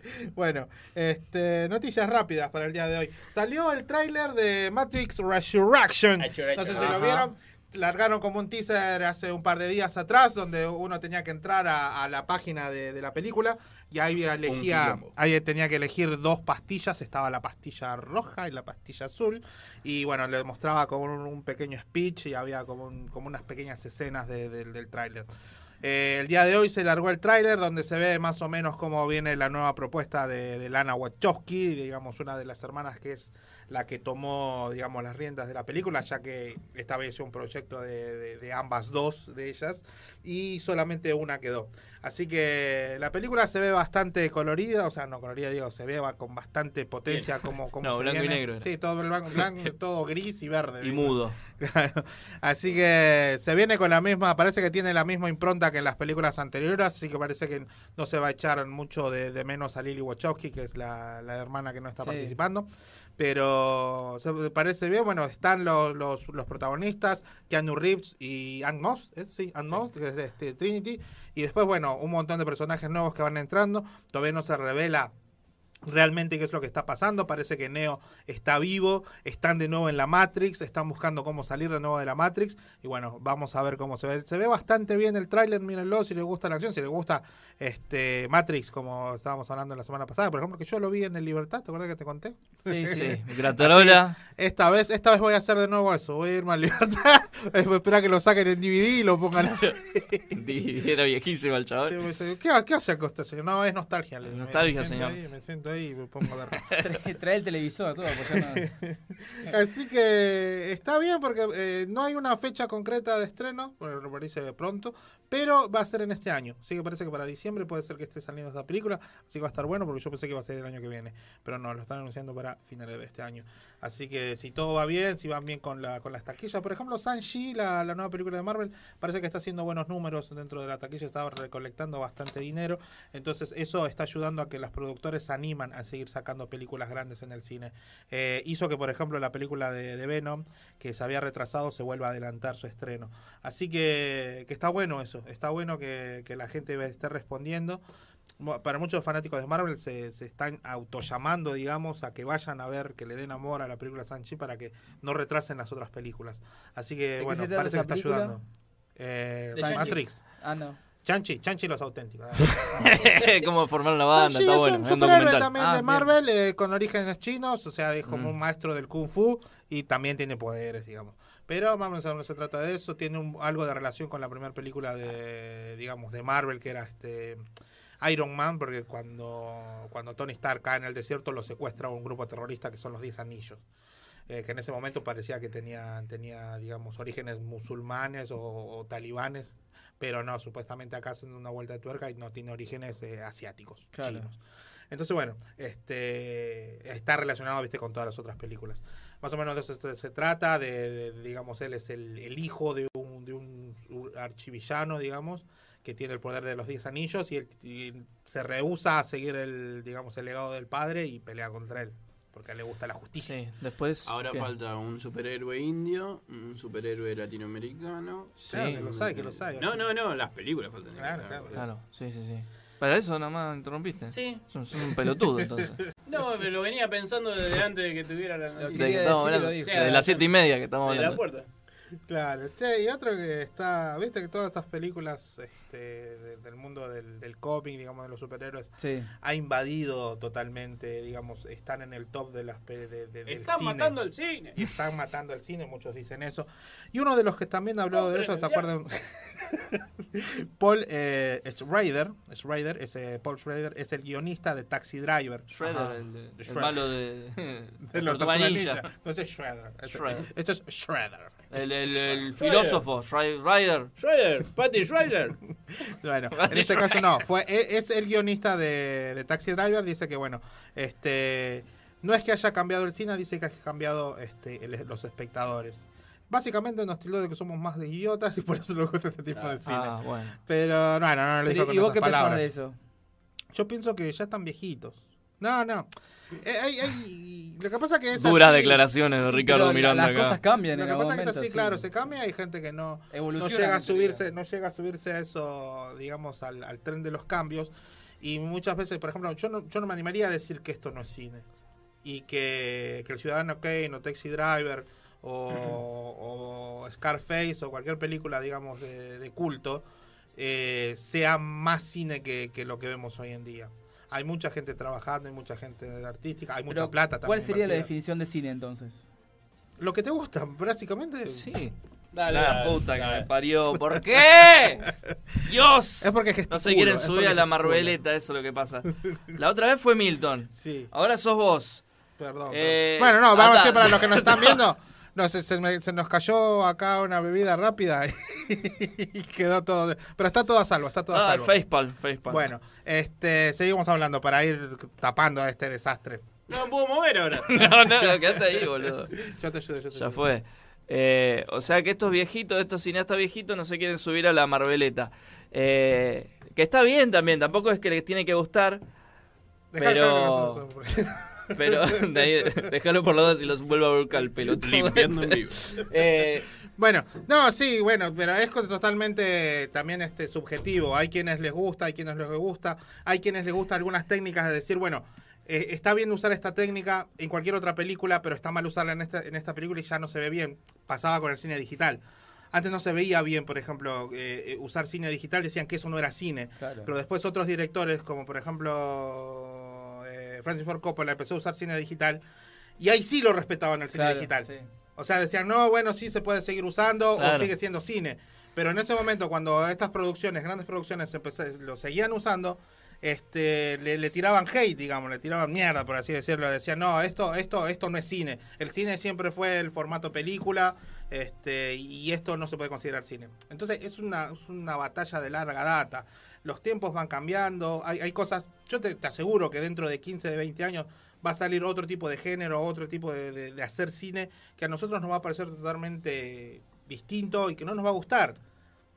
<laughs> Bueno, este, noticias rápidas para el día de hoy. Salió el tráiler de Matrix Resurrection. No sé si lo vieron. Largaron como un teaser hace un par de días atrás, donde uno tenía que entrar a, a la página de, de la película y ahí elegía, ahí tenía que elegir dos pastillas. Estaba la pastilla roja y la pastilla azul. Y bueno, le mostraba como un, un pequeño speech y había como, un- como unas pequeñas escenas de- del- del tráiler. Eh, el día de hoy se largó el tráiler donde se ve más o menos cómo viene la nueva propuesta de, de Lana Wachowski, digamos una de las hermanas que es la que tomó digamos las riendas de la película, ya que esta vez es un proyecto de, de- de ambas dos de ellas y solamente una quedó. Así que la película se ve bastante colorida, o sea, no colorida, digo, se ve con bastante potencia como, como No, se blanco y negro. Sí, todo blanco, blanco, <laughs> todo gris y verde. Y mudo. <laughs> Claro. Así que se viene con la misma, parece que tiene la misma impronta que en las películas anteriores, así que parece que no se va a echar mucho de, de menos a Lily Wachowski, que es la, la hermana que no está Sí. participando. Pero se parece bien, bueno, están los, los, los protagonistas, Keanu Reeves y Ann Moss, ¿es? sí, Ann Moss, que es de este, Trinity, y después, bueno, un montón de personajes nuevos que van entrando, todavía no se revela realmente qué es lo que está pasando. Parece que Neo está vivo, están de nuevo en la Matrix, están buscando cómo salir de nuevo de la Matrix. Y bueno, vamos a ver cómo se ve. Se ve bastante bien el tráiler, mírenlo si les gusta la acción, si les gusta este Matrix, como estábamos hablando la semana pasada, por ejemplo, que yo lo vi en el Libertad, ¿te acuerdas que te conté? Sí, <laughs> sí. Gratarola. Esta vez, esta vez voy a hacer de nuevo eso, voy a irme al Libertad, <laughs> voy a esperar que lo saquen en DVD y lo pongan DVD <laughs> era viejísimo el chaval. Sí, pues, ¿qué, ¿Qué hace con usted, señor? No, es nostalgia. Le- Nostalgia, me señor. ahí, me siento ahí y me pongo a ver. Trae- Trae el televisor, todo. pues no- Así que está bien porque eh, no hay una fecha concreta de estreno, bueno, me parece de pronto, pero va a ser en este año. Así que parece que para diciembre puede ser que esté saliendo esta película, así que va a estar bueno porque yo pensé que iba a ser el año que viene, pero no, lo están anunciando para finales de este año. Así que si todo va bien, si van bien con, la, con las taquillas, por ejemplo, Shang-Chi, la, la nueva película de Marvel, parece que está haciendo buenos números dentro de la taquilla, estaba recolectando bastante dinero, entonces eso está ayudando a que los productores se animan a seguir sacando películas grandes en el cine. Eh, hizo que, por ejemplo, la película de, de Venom, que se había retrasado, se vuelva a adelantar su estreno. Así que, que está bueno eso, está bueno que, que la gente esté respondiendo. Mo- Para muchos fanáticos de Marvel se, se están autollamando, digamos, a que vayan a ver, que le den amor a la película Sanchi para que no retrasen las otras películas. Así que, bueno, parece que está película? ayudando. Eh. Matrix. Ah, no. Chanchi, Chanchi los auténticos. <laughs> Cómo formar una banda, Sanchi está es bueno. un Es un superhéroe documental. también Ah, de. Marvel eh, con orígenes chinos, o sea, es como Mm. un maestro del kung fu y también tiene poderes, digamos. Pero vamos a ver, no se trata de eso, tiene un- algo de relación con la primera película de, digamos, de Marvel, que era este Iron Man, porque cuando, cuando Tony Stark cae en el desierto lo secuestra un grupo terrorista que son los Diez Anillos. eh, que en ese momento parecía que tenía, tenía digamos, orígenes musulmanes o, o talibanes, pero no, supuestamente acá hacen una vuelta de tuerca y no tiene orígenes eh, asiáticos, Claro. chinos. Entonces, bueno, este está relacionado, viste, con todas las otras películas. Más o menos de eso se, se trata, de, de- digamos, él es el, el hijo de un, de un archivillano, digamos, que tiene el poder de los diez anillos y, él, y se rehúsa a seguir el, digamos, el legado del padre y pelea contra él, porque a él le gusta la justicia. Sí, después. Ahora ¿qué? falta un superhéroe indio, un superhéroe latinoamericano. Claro, que los hay, que los hay, No, así. no, no, las películas faltan. Claro, claro. Claro, sí, sí, sí. Para eso nada más interrumpiste. Sí. Son, son un pelotudo entonces. <laughs> No, me lo venía pensando desde antes de que tuviera la De noticia. hablando. De las siete y media que estamos de la hablando. puerta. Claro, che, y otro que está, viste que todas estas películas este, de- del mundo del, del cómic, digamos, de los superhéroes, Sí. ha invadido totalmente, digamos, están en el top de las de, de- del Están cine. matando el cine. Y están matando el cine, muchos dicen eso. Y uno de los que también habló de eso, ¿se acuerdan? <laughs> Paul eh, Schrader, Schrader, ese Paul Schrader es el guionista de Taxi Driver. Ajá. el, de- el malo de. <laughs> de los Ninja. No, es Shredder. Ese- Shredder. Esto es Shredder. El, el, filósofo, Shredder. Ryder. Schreider, Patty Schreider. <laughs> Bueno, en este caso no, fue e- es el guionista de, de Taxi Driver, dice que bueno, este no es que haya cambiado el cine, dice que ha cambiado este, el- los espectadores. Básicamente nos tildó de que somos más de idiotas y por eso nos gusta este tipo de cine. Ah, bueno. Pero no, no, no, le Pero, con ¿Y vos qué pensás palabras. de eso? Yo pienso que ya están viejitos. No, no. Eh, hay- hay- lo que pasa que es Duras así. declaración de Ricardo Pero Miranda las acá. cosas cambian Lo en que pasa es que es momento, así, sí. claro, se cambia. Hay gente que no, no Evoluciona llega a subirse, no llega a subirse a eso, digamos, al, al tren de los cambios. Y muchas veces, por ejemplo, yo no, yo no me animaría a decir que esto no es cine. Y que, que el Ciudadano Kane o Taxi Driver o, o Scarface o cualquier película, digamos, de, de culto, eh, sea más cine que, que lo que vemos hoy en día. Hay mucha gente trabajando, hay mucha gente artística, hay mucha Pero, plata también. ¿Cuál sería la definición de cine entonces? Lo que te gusta, básicamente. Sí. Dale, la puta que dale. me parió. ¿Por <laughs> qué? Dios. Es porque No se quieren subir a la marveleta, eso es lo que pasa. <laughs> La otra vez fue Milton. Sí. Ahora sos vos. Perdón. Eh, perdón. Bueno, no, vamos a decir para los que nos están viendo. <laughs> No, se, se me- se nos cayó acá una bebida rápida y <laughs> quedó todo. Pero está todo a salvo, está todo a Ah, salvo. facepalm, facepalm. Bueno, este, seguimos hablando para ir tapando este desastre. No me puedo mover ahora. <laughs> No, no, <laughs> quédate ahí, boludo. Yo te ayudo, yo te Ya ayudo. fue. Eh, o sea que estos viejitos, estos cineastas viejitos no se quieren subir a la marveleta. Eh, que está bien también, tampoco es que les tiene que gustar. Dejá- pero Pero de ahí, déjalo por dudas y los vuelvo a volcar el pelotudo. Limpiando en vivo. <laughs> Eh, Bueno, no, sí, bueno, pero es totalmente también este subjetivo. Hay quienes les gusta, hay quienes les gusta, hay quienes les gusta algunas técnicas de decir, bueno, eh, está bien usar esta técnica en cualquier otra película, pero está mal usarla en esta, en esta película y ya no se ve bien. Pasaba con el cine digital. Antes no se veía bien, por ejemplo, eh, eh, usar cine digital, decían que eso no era cine. Claro. Pero después otros directores, como por ejemplo eh, Francis Ford Coppola, empezó a usar cine digital y ahí sí lo respetaban el cine Claro, digital. sí. O sea, decían, no, bueno, sí se puede seguir usando Claro. o sigue siendo cine. Pero en ese momento, cuando estas producciones, grandes producciones, empecé- lo seguían usando, este, le, le tiraban hate, digamos, le tiraban mierda, por así decirlo. Decían, no, esto, esto, esto no es cine. El cine siempre fue el formato película, este, y esto no se puede considerar cine. Entonces, es una, una batalla de larga data. Los tiempos van cambiando, hay, hay cosas, yo te, aseguro que dentro de 15, de 20 años va a salir otro tipo de género, otro tipo de hacer cine que a nosotros nos va a parecer totalmente distinto y que no nos va a gustar.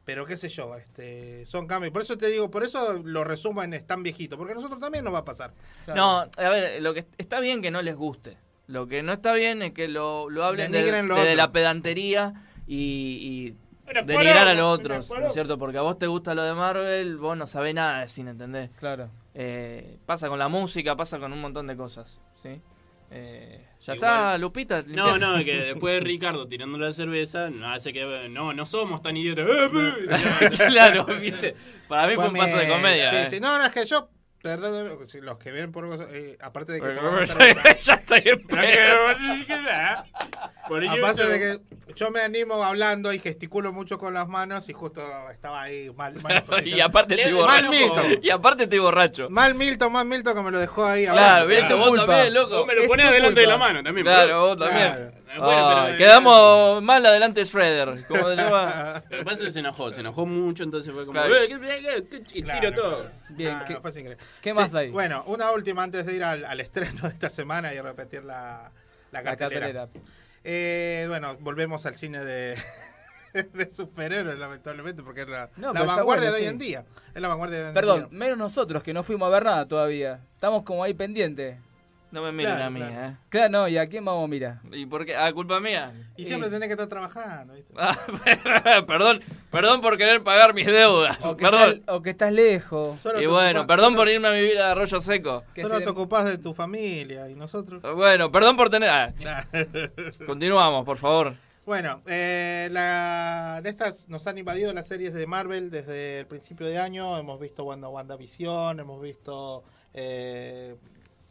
Pero qué sé yo, este, son cambios. Por eso te digo, por eso lo resumo en es tan viejito, porque a nosotros también nos va a pasar. No, a ver, lo que está bien que no les guste. Lo que no está bien es que lo, lo hablen de- desde otro. la pedantería y, denigrar a los otros, ¿no es cierto? Porque a vos te gusta lo de Marvel, vos no sabés nada de cine, ¿entendés? Claro. Eh, pasa con la música, pasa con un montón de cosas, ¿sí? Eh, ya Igual- está, Lupita. No, limpia. no, que después de Ricardo tirando la cerveza, no hace que. No, no somos tan idiotas. <laughs> Claro, viste. Para mí fue un paso de me- comedia. Sí, eh. sí. No, no, es que yo, perdón, los que ven por eh, aparte de que pero- cerveza- <laughs> ya estoy en Por ello- Aparte de que yo me animo hablando y gesticulo mucho con las manos y justo estaba ahí mal. mal <laughs> y aparte estoy Mal borracho. Milton. Y aparte estoy borracho. Mal Milton, mal Milton que me lo dejó ahí. Claro, hablando. viste, vos también, loco. Vos me lo ponés tu adelante de la mano también. Claro, vos también. Claro. Bueno, Ah, pero- quedamos mal adelante Shredder. ¿Cómo se llama? <laughs> Lo que pasa es que se enojó, se enojó mucho, entonces fue como. Claro. "Eh, ¿qué- qué- qué- qué- y Claro, tiro todo. claro. Bien, No, ¿qué- no, fue sin querer. qué más hay? Bueno, una última antes de ir al, al estreno de esta semana y repetir la, la La cartelera. cartelera. Eh, bueno, volvemos al cine de, <laughs> de superhéroes, lamentablemente, porque es la, No, la pero está vanguardia bueno, de hoy sí. en día. Es la vanguardia de hoy en Perdón, día. menos nosotros que no fuimos a ver nada todavía. Estamos como ahí pendientes. No me miren Claro, a mí, claro. ¿eh? Claro, no, ¿y a quién vamos a mirar? ¿Y por qué? Ah, culpa mía. Y siempre tenés que estar trabajando, ¿viste? Ah, <laughs> perdón, perdón por querer pagar mis deudas. O que, Perdón. estás, o que estás lejos. Solo Y bueno, ocupás- perdón por irme a vivir a Arroyo Seco. que Solo se- te ocupás de tu familia y nosotros. Bueno, perdón por tener. ah, <laughs> continuamos, por favor. Bueno, eh, la, estas nos han invadido las series de Marvel desde el principio de año. Hemos visto Wanda, WandaVision, hemos visto eh,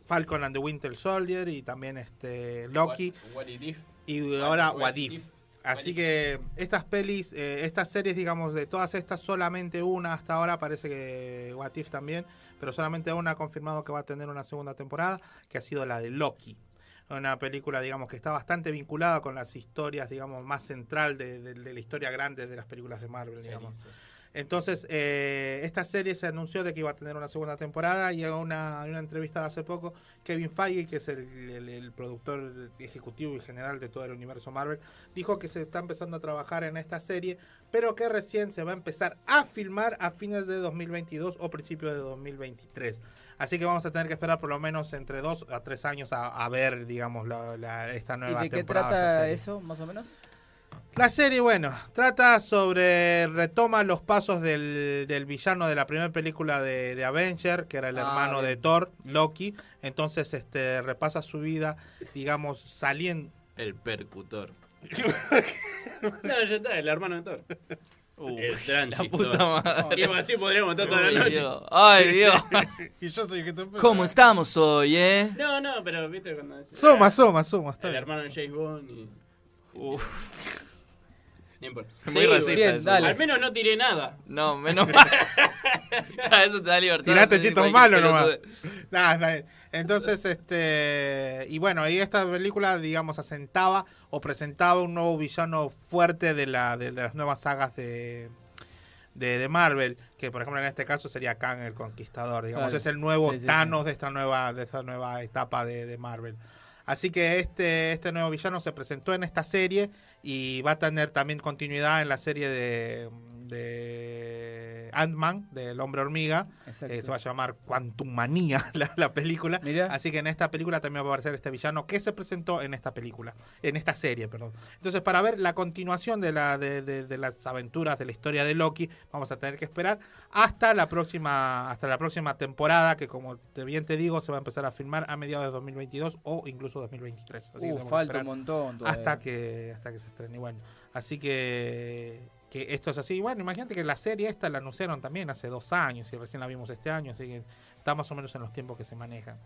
Falcon and the Winter Soldier y también este Loki. What- if? Y ahora What What If. if. Así que estas pelis, eh, estas series, digamos, de todas estas, solamente una hasta ahora, parece que What If también, pero solamente una ha confirmado que va a tener una segunda temporada, que ha sido la de Loki. Una película, digamos, que está bastante vinculada con las historias, digamos, más central de, de- de la historia grande de las películas de Marvel, digamos. Entonces, eh, esta serie se anunció de que iba a tener una segunda temporada y en una, en una entrevista de hace poco, Kevin Feige, que es el, el- el productor ejecutivo y general de todo el universo Marvel, dijo que se está empezando a trabajar en esta serie, pero que recién se va a empezar a filmar a fines de 2022 o principios de 2023. Así que vamos a tener que esperar por lo menos entre dos a tres años a, a ver, digamos, la, la- esta ¿Y nueva de qué temporada. de esta trata eso, más o menos? La serie, bueno, trata sobre. retoma los pasos del, del villano de la primera película de, de Avenger, que era el Ah, hermano de. Thor, Loki. Entonces, este repasa su vida, digamos, saliendo. El percutor. <laughs> no, ya está, el hermano de Thor. el transistor. Uh, la puta madre. Y así podríamos estar toda la noche. Dios. Ay, <laughs> Dios. y yo soy el que te ¿Cómo estamos hoy, eh? No, no, pero viste cuando decís, Suma, suma, suma. Está El bien. hermano de James Bond y. Uf. No importa. Muy Sí, racista bien, eso. dale. Al menos no tiré nada. No, menos <laughs> mal. <laughs> Eso te da libertad. Tiraste de cualquier malos nomás. Nah. Entonces, este. Y bueno, y esta película, digamos, asentaba o presentaba un nuevo villano fuerte de, la, de, las nuevas sagas de, de, de Marvel. Que por ejemplo en este caso sería Kang el Conquistador. Digamos, Claro. es el nuevo Sí, sí, sí. Thanos de esta nueva, de esta nueva etapa de, de Marvel. Así que este, este nuevo villano se presentó en esta serie y va a tener también continuidad en la serie de, de Ant-Man, del hombre hormiga. Eh, se va a llamar Quantum Manía <laughs> la, la película. Mirá. Así que en esta película también va a aparecer este villano que se presentó en esta película, en esta serie, perdón. Entonces, para ver la continuación de, la, de, de- de las aventuras de la historia de Loki, vamos a tener que esperar hasta la próxima, hasta la próxima temporada, que como te- bien te digo, se va a empezar a filmar a mediados de 2022 o incluso 2023. Así Uh, que falta un montón todavía. Hasta que, hasta que se estrene. Y bueno, así que, que esto es así. Bueno, imagínate que la serie esta la anunciaron también hace dos años y recién la vimos este año, así que está más o menos en los tiempos que se manejan.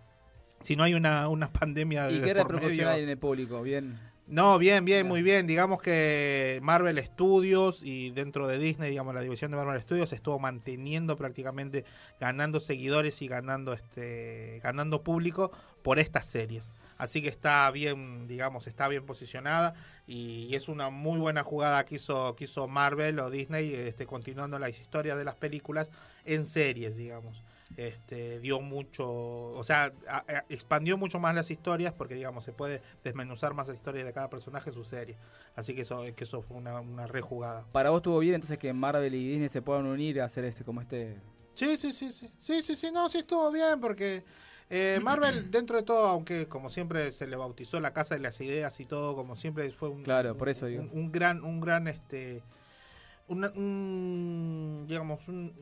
Si no hay una, una <laughs> pandemia ¿Y de qué por repercusión hay en el público? Bien. no, bien, bien, muy bien. Digamos que Marvel Studios y dentro de Disney, digamos, la división de Marvel Studios estuvo manteniendo prácticamente, ganando seguidores y ganando este ganando público por estas series. Así que está bien, digamos, está bien posicionada y, es una muy buena jugada que hizo, que hizo Marvel o Disney, este, continuando las historias de las películas en series, digamos este, dio mucho, o sea, a- a- expandió mucho más las historias porque, digamos, se puede desmenuzar más la historia de cada personaje en su serie. Así que eso, que eso fue una, una rejugada. Para vos estuvo bien entonces que Marvel y Disney se puedan unir a hacer este como este. Sí, sí, sí, sí, sí, sí, sí, no, sí estuvo bien porque eh, Marvel, dentro de todo, aunque como siempre se le bautizó la casa de las ideas y todo, como siempre fue un, Claro, por eso un, un gran, un gran, este, una- un, digamos, un,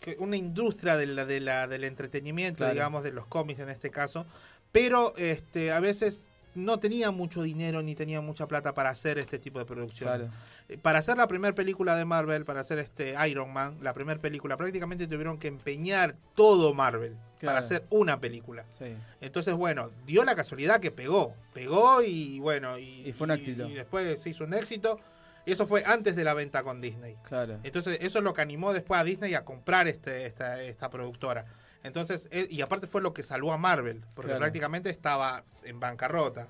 que una industria de la, de la, del entretenimiento, Claro. digamos, de los cómics en este caso, pero este, a veces no tenía mucho dinero ni tenía mucha plata para hacer este tipo de producciones. Claro. Eh, Para hacer la primera película de Marvel, para hacer este Iron Man, la primera película, prácticamente tuvieron que empeñar todo Marvel para hacer una película. Sí. Entonces, bueno, dio la casualidad que pegó. Pegó y bueno, y, Y fue un éxito. y después se hizo un éxito. Y eso fue antes de la venta con Disney. Claro. Entonces, eso es lo que animó después a Disney a comprar este, esta, esta productora. Entonces, eh, y aparte fue lo que salvó a Marvel, porque Claro. prácticamente estaba en bancarrota.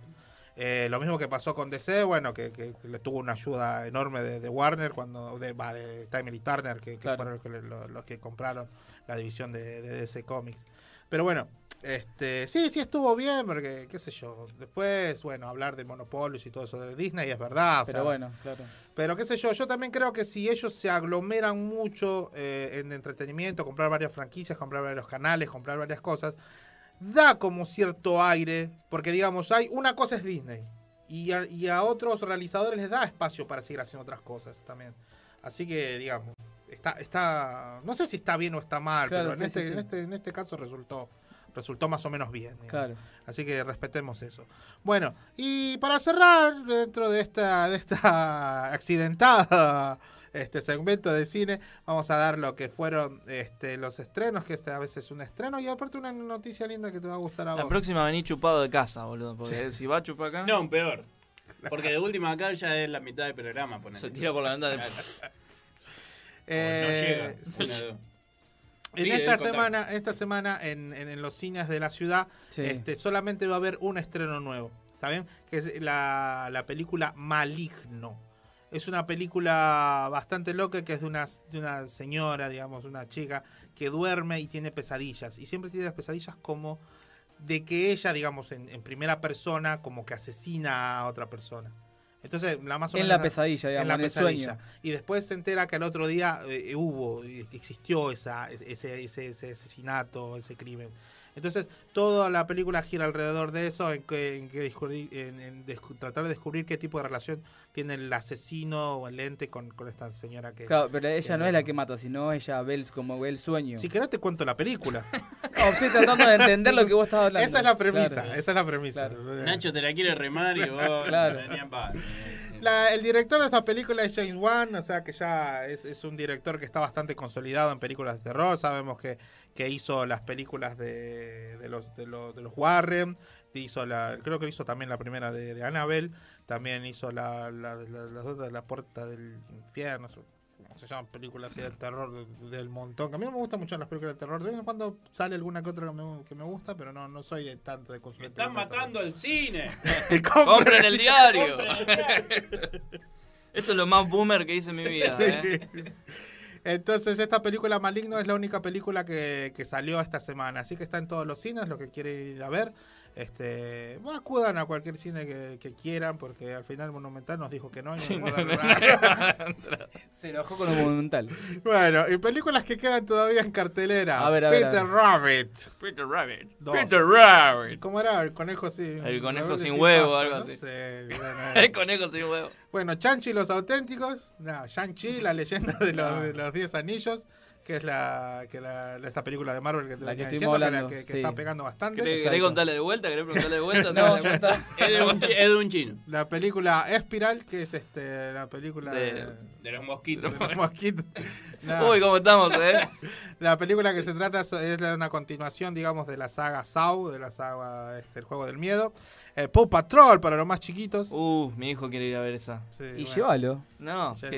Eh, lo mismo que pasó con DC, bueno, que, que- que le tuvo una ayuda enorme de, de Warner, cuando de, de Timely Turner, que, que Claro. fueron los que, le- lo- los que compraron la división de, de DC Comics. Pero bueno, este sí, sí estuvo bien, porque, qué sé yo, después, bueno, hablar de monopolios y todo eso de Disney es verdad. o Pero sea, bueno, claro. pero qué sé yo, yo también creo que si ellos se aglomeran mucho eh, en entretenimiento, comprar varias franquicias, comprar varios canales, comprar varias cosas, da como cierto aire, porque digamos, hay una cosa es Disney y a, y a otros realizadores les da espacio para seguir haciendo otras cosas también. Así que, digamos, está, está no sé si está bien o está mal, Claro, pero en, sí, este, sí, sí. en este en este caso resultó resultó más o menos bien. Claro. Así que respetemos eso. Bueno, y para cerrar, dentro de esta, de esta <laughs> accidentada este segmento de cine, vamos a dar lo que fueron este, los estrenos, que este a veces es un estreno, y aparte una noticia linda que te va a gustar a La vos. próxima vení chupado de casa, boludo. Porque si va a chupar acá. No, peor. Porque de última acá ya es la mitad del programa. ponele. Se tira por la ventana. <laughs> Eh, no llega. <laughs> sí. Una- En Sí, esta semana, esta semana en, en- en los cines de la ciudad, Sí. este, solamente va a haber un estreno nuevo. ¿Está bien? Que es la, la película Maligno. Es una película bastante loca que es de una, de una señora, digamos, una chica que duerme y tiene pesadillas. Y siempre tiene las pesadillas como de que ella, digamos, en, en primera persona, como que asesina a otra persona. Entonces, la más o En menos la pesadilla, digamos, en la en el pesadilla. sueño. Y después se entera que al otro día eh, hubo, existió esa, ese, ese, ese asesinato, ese crimen. Entonces, toda la película gira alrededor de eso, en que, en que descubrir- en- en descu- tratar de descubrir qué tipo de relación tiene el asesino o el ente con, con esta señora que... Claro, pero ella que- no es la que mata, sino ella ve el, como ve el sueño. Si querés te cuento la película. No, <laughs> estoy tratando de entender lo que vos estabas hablando. Esa es la premisa, Claro. esa es la premisa. Nacho te la quiere remar y vos <laughs> Claro. La- el director de esta película es James Wan, o sea que ya es, es un director que está bastante consolidado en películas de terror. Sabemos que, que hizo las películas de, de los, de, los, de los Warren, hizo la, creo que hizo también la primera de, de Annabelle, también hizo la, la, la- las otras, La Puerta del Infierno, ¿cómo se llaman? Películas así de terror de- del montón. Que a mí me gustan mucho las películas de terror. De vez en cuando sale alguna que otra que me, que me gusta, pero no, no soy de tanto de consumir. Están de matando el cine. <laughs> Compren el diario. Compren el diario. Esto es lo más boomer que hice en mi <laughs> vida. ¿eh? Entonces, esta película Maligno es la única película que, que salió esta semana. Así que está en todos los cines, lo que quiere ir a ver. Este, bueno, acudan a cualquier cine que, que quieran, porque al final Monumental nos dijo que no. y no. Se enojó con lo monumental. Bueno, y películas que quedan todavía en cartelera. A ver, a ver, Peter a ver. Rabbit. Peter Rabbit. Dos. Peter Rabbit. ¿Cómo era? El conejo sin... El conejo sin huevo, pasta, algo no así. sé, <laughs> bueno, El conejo sin huevo. Bueno, Chanchi los auténticos. No, Shang-Chi, la leyenda de los, de los 10 anillos. Que es la, que la, esta película de Marvel que te La que diciendo, que, la- hablando, que- que sí. está pegando bastante. ¿Querés, contarle de vuelta? ¿Querés preguntarle de vuelta? <laughs> No, está. <laughs> Es de un, es de un chino. La película Espiral, que es este la película De- de, De los mosquitos. de los mosquitos. No. <laughs> Uy, ¿cómo estamos, eh? La película que se trata es es una continuación, digamos, de la saga Saw, de la saga este, El Juego del Miedo. Eh, Paw Patrol para los más chiquitos. Uh, mi hijo quiere ir a ver esa. Sí, Y bueno. llévalo. No, no sé,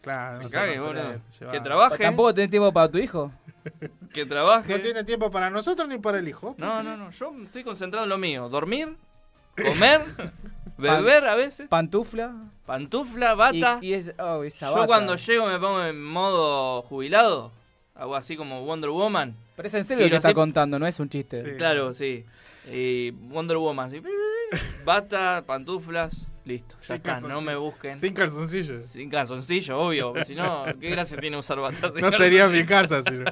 claro, Se no cague, no boludo. Que trabaje. ¿Tampoco tenés tiempo para tu hijo? <laughs> Que trabaje. No tiene tiempo para nosotros ni para el hijo. No, no, no. Yo estoy concentrado en lo mío. Dormir, comer, <laughs> beber a veces. Pantufla. Pantufla, bata. Y, y es, oh, esa Yo bata. cuando llego me pongo en modo jubilado. Hago así como Wonder Woman. Pero es en serio lo que está así. contando, no es un chiste. Claro, sí. Y Wonder Woman. así. <laughs> Bata, pantuflas, listo. Ya Sin está, no calzoncillo. me busquen. Sin calzoncillos. Sin calzoncillo, obvio. Si no, <laughs> ¿qué gracia tiene usar bata? No sería mi calzoncillo? casa, sino.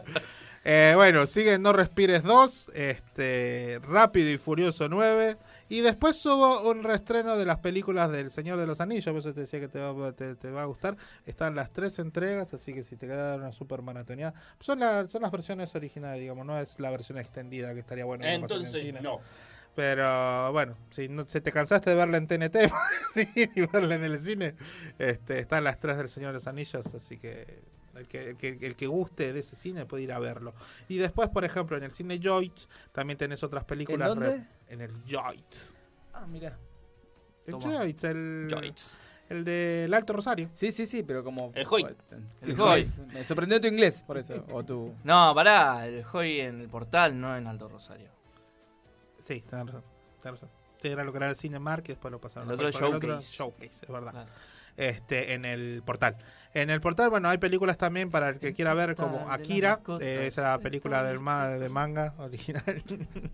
Eh, bueno, sigue No Respires 2, este, Rápido y Furioso 9. Y después hubo un reestreno de las películas del Señor de los Anillos, por eso te decía que te va, te, te va a gustar. Están las tres entregas, así que si te queda una super maratonía. Son, la- son las versiones originales, digamos, no es la versión extendida que estaría bueno. pasen en Entonces, cine. no. Pero bueno, si no, si te cansaste de verla en TNT <laughs> sí, y verla en el cine, este, están las tres del Señor de los Anillos, así que el, que el que el que guste de ese cine puede ir a verlo. Y después, por ejemplo, en el cine Joyce también tenés otras películas. ¿En dónde? En el Joyce. Ah, mira. El. Joyce, el, Joyce. el del Alto Rosario. Sí, sí, sí, pero como... El Hoy. El El Hoy. Hoy. Me sorprendió tu inglés, por eso. O tu... <laughs> No, pará. El Hoy en el portal, no en Alto Rosario. Sí, tenés razón. tenés razón. Sí, era lo que era el cine Mark y después lo pasaron El a- otro por el Showcase. Showcase, es verdad. Claro. Este, en el portal. En el portal, bueno, hay películas también para el que quiera ver, como Akira, eh, esa película del ma de manga original. <laughs>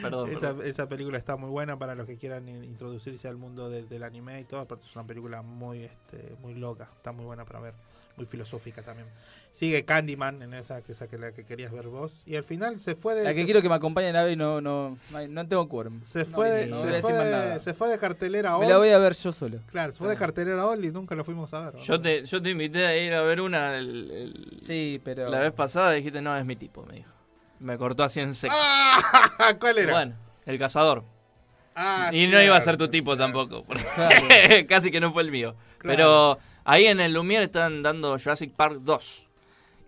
Perdón, esa, perdón. esa película está muy buena para los que quieran in- introducirse al mundo del- del anime y todo. Aparte es una película muy, este, muy loca, está muy buena para ver, muy filosófica también. Sigue Candyman en esa que esa que la que querías ver vos y al final se fue de La que se quiero que me acompañe nave y no, no, no, tengo quórum. se No fue, de, no se, fue de- se fue de cartelera Me hoy. la voy a ver yo solo. Claro, se fue de cartelera hoy y nunca lo fuimos a ver. ¿no? Yo te, yo te invité a ir a ver una el- el- Sí, pero... la vez pasada dijiste, no, es mi tipo, me dijo. Me cortó así en seco. Ah, <laughs> ¿Cuál era? Bueno, el cazador. Ah, y no iba a ser cierto, tu tipo tampoco. porque Claro. <laughs> Casi que no fue el mío. Claro. Pero ahí en el Lumière están dando Jurassic Park 2.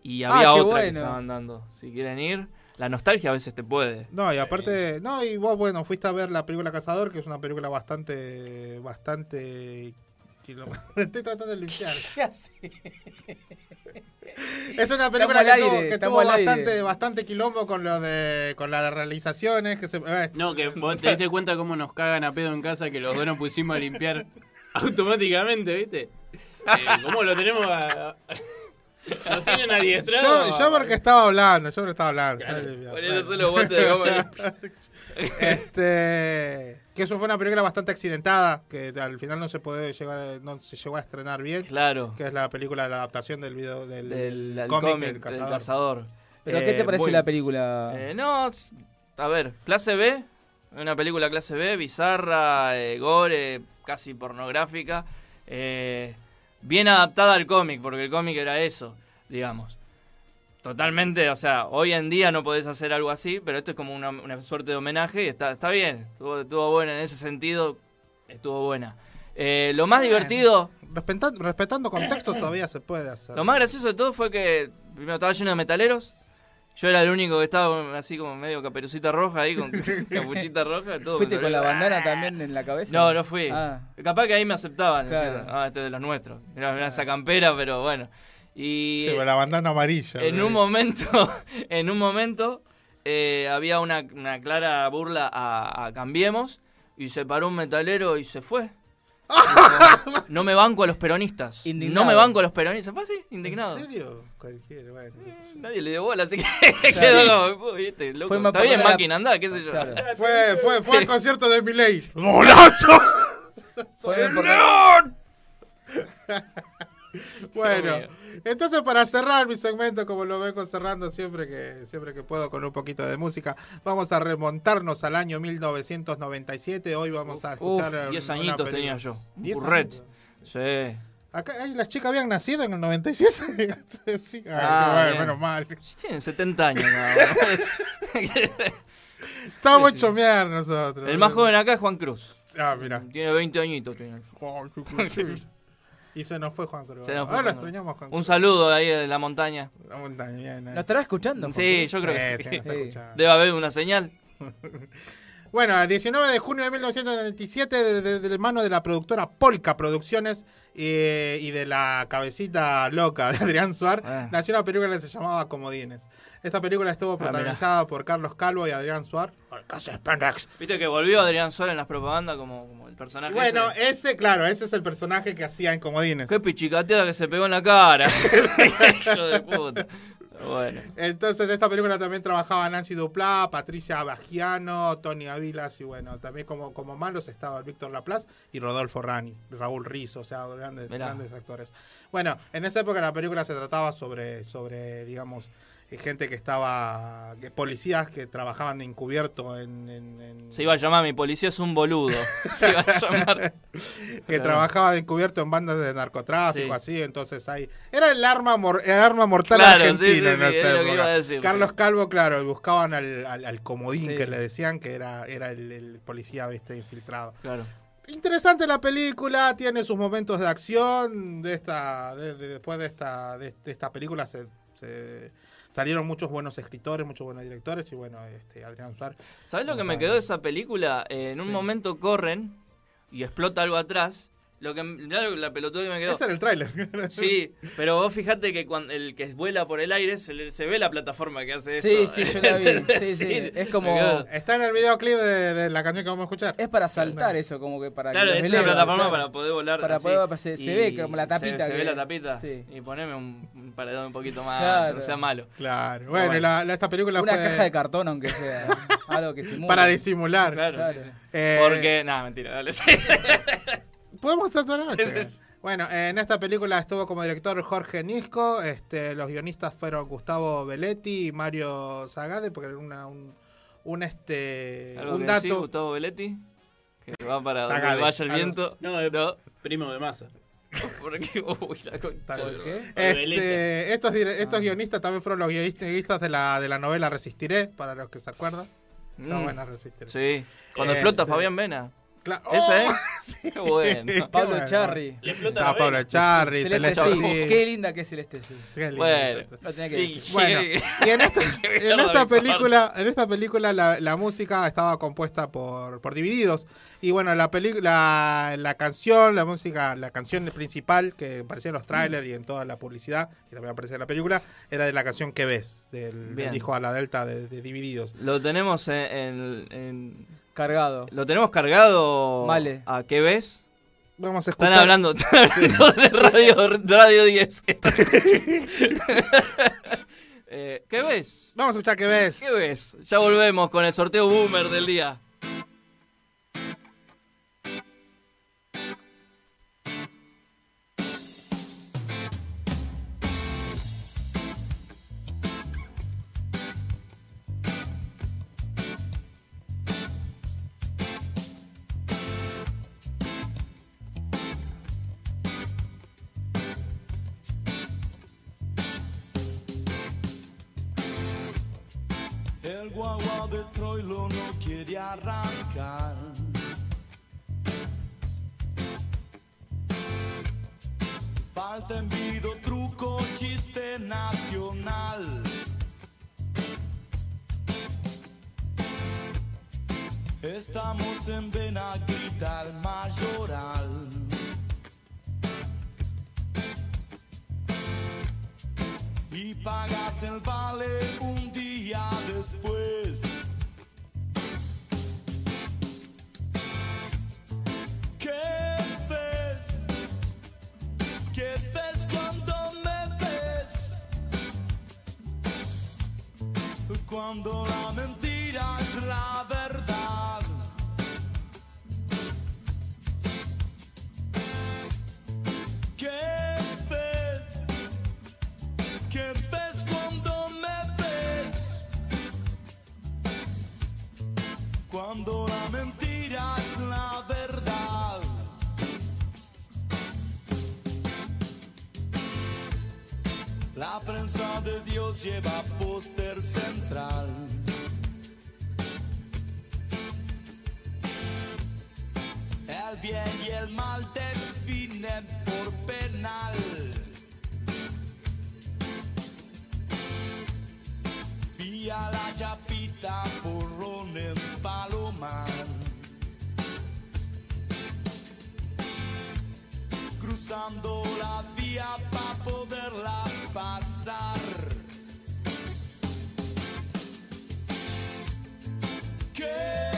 Y Ah, había qué otra que bueno. estaban dando. Si quieren ir, la nostalgia a veces te puede. No, y aparte, no, y vos, bueno, fuiste a ver la película Cazador, que es una película bastante, bastante... <laughs> Estoy tratando de limpiar. <laughs> Es una película que tuvo, que bastante, bastante quilombo con lo de, con la de realizaciones, que se... eh, No, que vos te diste cuenta cómo nos cagan a pedo en casa que los dos nos pusimos a limpiar <laughs> automáticamente, ¿viste? Eh, ¿Cómo lo tenemos a... Tienen adiestrados. Yo, yo porque estaba hablando, yo porque estaba hablando. Poniéndose los guantes de goma. <laughs> este, que eso fue una película bastante accidentada, que al final no se puede llegar, no se llegó a estrenar bien. Claro. Que es la película de la adaptación del video del, cómic, cómic, del del cazador. ¿Pero qué te Eh, pareció muy- la película? Eh, no, a ver, clase B, una película clase B, bizarra, eh, gore, casi pornográfica, eh, bien adaptada al cómic, porque el cómic era eso, digamos. Totalmente, o sea, hoy en día no podés hacer algo así, pero esto es como una, una suerte de homenaje y está, está bien, estuvo, estuvo buena en ese sentido, estuvo buena. Eh, lo más divertido, Respetando, respetando contextos todavía se puede hacer. lo más gracioso de todo fue que primero estaba lleno de metaleros. Yo era el único que estaba así como medio caperucita roja ahí con <laughs> capuchita roja. Todo ¿Fuiste con la bandana también en la cabeza? No, no fui. Ah. Capaz que ahí me aceptaban. Claro. decían, ah, este es de los nuestros. Mirá, mirá esa campera, pero bueno. Y Sí, con la bandana amarilla. en un momento, <laughs> en un momento eh, había una, una clara burla a, a Cambiemos y se paró un metalero y se fue. No me banco a los peronistas. Indignado. No me banco a los peronistas. ¿Fue así? Indignado. ¿En serio? Cualquiera, bueno. sé yo. Nadie le dio bola, así que <laughs> quedó como, viste, loco. Fue Está bien, popular- máquina, anda, qué sé yo. Claro. <laughs> Fue, fue, fue al concierto de Miley. <laughs> ¡Bolacho! Fue por- Bueno, Dios entonces para cerrar mi segmento, como lo vengo cerrando siempre que, siempre que puedo con un poquito de música, vamos a remontarnos al año 1997. Hoy vamos a escuchar. Uf, eh, 10 una añitos tenía yo. Un 10 burret. Sí. Acá ay, las chicas habían nacido en el 97. <laughs> sí, ay, Ah, bueno, menos mal. Tienen 70 años. <laughs> Estamos Sí, sí. chomear nosotros. El más joven acá es Juan Cruz. Ah, mira. Tiene 20 añitos. Tiene. <laughs> Y se nos fue Juan Cruz. Se nos fue Ahora lo Juan Cruz. extrañamos, Juan Un Cruz. saludo de ahí de la montaña. La montaña, bien, eh. ¿Nos estará escuchando? Juan Sí, Cruz? yo creo que Sí, sí. sí, nos está escuchando. Debe haber una señal. <laughs> Bueno, el 19 de junio de 1997, de, de- de mano de la productora Polka Producciones eh, y de la cabecita loca de Adrián Suar, Ah. nació una película que se llamaba Comodines. Esta película estuvo mira. protagonizada por Carlos Calvo y Adrián Suar. Casi Spandex. Viste que volvió Adrián Sol en las propagandas como, como el personaje. Bueno, ese. ese, claro, ese es el personaje que hacía en Comodines. Qué pichicateada que se pegó en la cara. <laughs> <laughs> Hijo de puta. Bueno. Entonces, esta película también trabajaba Nancy Duplá, Patricia Bagiano, Tony Avilas y bueno, también como, como malos estaba Víctor Laplace y Rodolfo Rani, Raúl Rizzo, o sea, grandes, Mirá. grandes actores. Bueno, en esa época la película se trataba sobre, sobre digamos, gente que estaba, que policías que trabajaban de encubierto en... en- en- Se iba a llamar Mi policía es un boludo. <laughs> Se iba a llamar. que trabajaba de encubierto en bandas de narcotráfico, Sí. así, entonces ahí... Era el arma, mor- el arma mortal Claro, argentina sí, en sí, esa época. iba a decir, Carlos. Calvo, claro, buscaban al, al, al comodín que le decían que era, era el, el policía viste infiltrado. Claro. Interesante la película, tiene sus momentos de acción. De esta, de- de- después de esta, de, de esta película se, se salieron muchos buenos escritores, muchos buenos directores y bueno, este Adrián Suar. ¿Sabes lo que me quedó de esa película? Eh, en un Sí. momento corren y explota algo atrás. Lo que mirá lo- la pelotuda que me quedó. Ese era el tráiler. <laughs> Sí, pero vos fijate que cuando el que vuela por el aire se, le- se ve la plataforma que hace Sí, esto. sí, yo la vi. <laughs> Sí, sí. Es como-. Está en el videoclip de, de la canción que vamos a escuchar. Es para saltar eso, como que para Claro, que es una plataforma claro. para poder volar. Para así. poder- se, se ve como la tapita. Se, que- ve la tapita. Sí. Y poneme un, un paredón un poquito más, Claro. no sea malo. Claro. Bueno, y la- la- esta película Una fue caja de cartón, aunque sea. <laughs> algo que simule. para disimular. Claro, Claro. sí, sí. Eh, Porque, nada, mentira, dale. ¿Podemos estar toda la noche? Sí, sí, sí. Bueno, en esta película estuvo como director Jorge Nisco, este, los guionistas fueron Gustavo Belletti y Mario Zagade, porque era una, un, un, este, ¿Algo un que decir, dato... Gustavo Belletti? Que va para donde Zagade. vaya el viento. No, No. primo de masa. <laughs> Porque, uy, la concha. ¿Qué? Este, estos, dire- Ah. estos guionistas también fueron los guionistas de la, de la novela Resistiré, para los que se acuerdan. Está Mm. buena Resistiré. Sí. Cuando Eh, explota de- Fabián Vena. Cla- Ese, ¿eh? ¡Oh! <laughs> Sí. Qué bueno. Qué Pablo bueno. Charri. Le explota la Pablo. Charri, Celeste Celeste sí. sí. Qué linda que es Celeste sí. Qué Bueno. Lo tenía que Y- decir. Bueno, y en esta, <laughs> en película, en esta película la, la música estaba compuesta por, por Divididos. Y bueno, la película, la canción, la música, la canción principal que aparecía en los trailers y en toda la publicidad, que también aparece en la película, era de la canción que ves, del, hijo a la delta de, de Divididos. Lo tenemos en, en- en- Cargado. Lo tenemos cargado. Vale. ¿A qué ves? Vamos a escuchar. Están hablando, <laughs> <laughs> hablando de Radio, radio 10. <laughs> Eh, ¿Qué ves? Vamos a escuchar que ves. ¿Qué ves? Ya volvemos con el sorteo boomer del día. El guagua de Troilo no quiere arrancar. Falta envido, truco, chiste nacional. Estamos en Benaguita, el mayoral. pagas el vale un día después. ¿Qué ves? ¿Qué ves cuando me ves? Cuando la mentira es la La prensa de Dios lleva póster central. El bien y el mal definen por penal. Vía la chapita porrón en Palomar. Cruzando la para poderla pasar. ¿Qué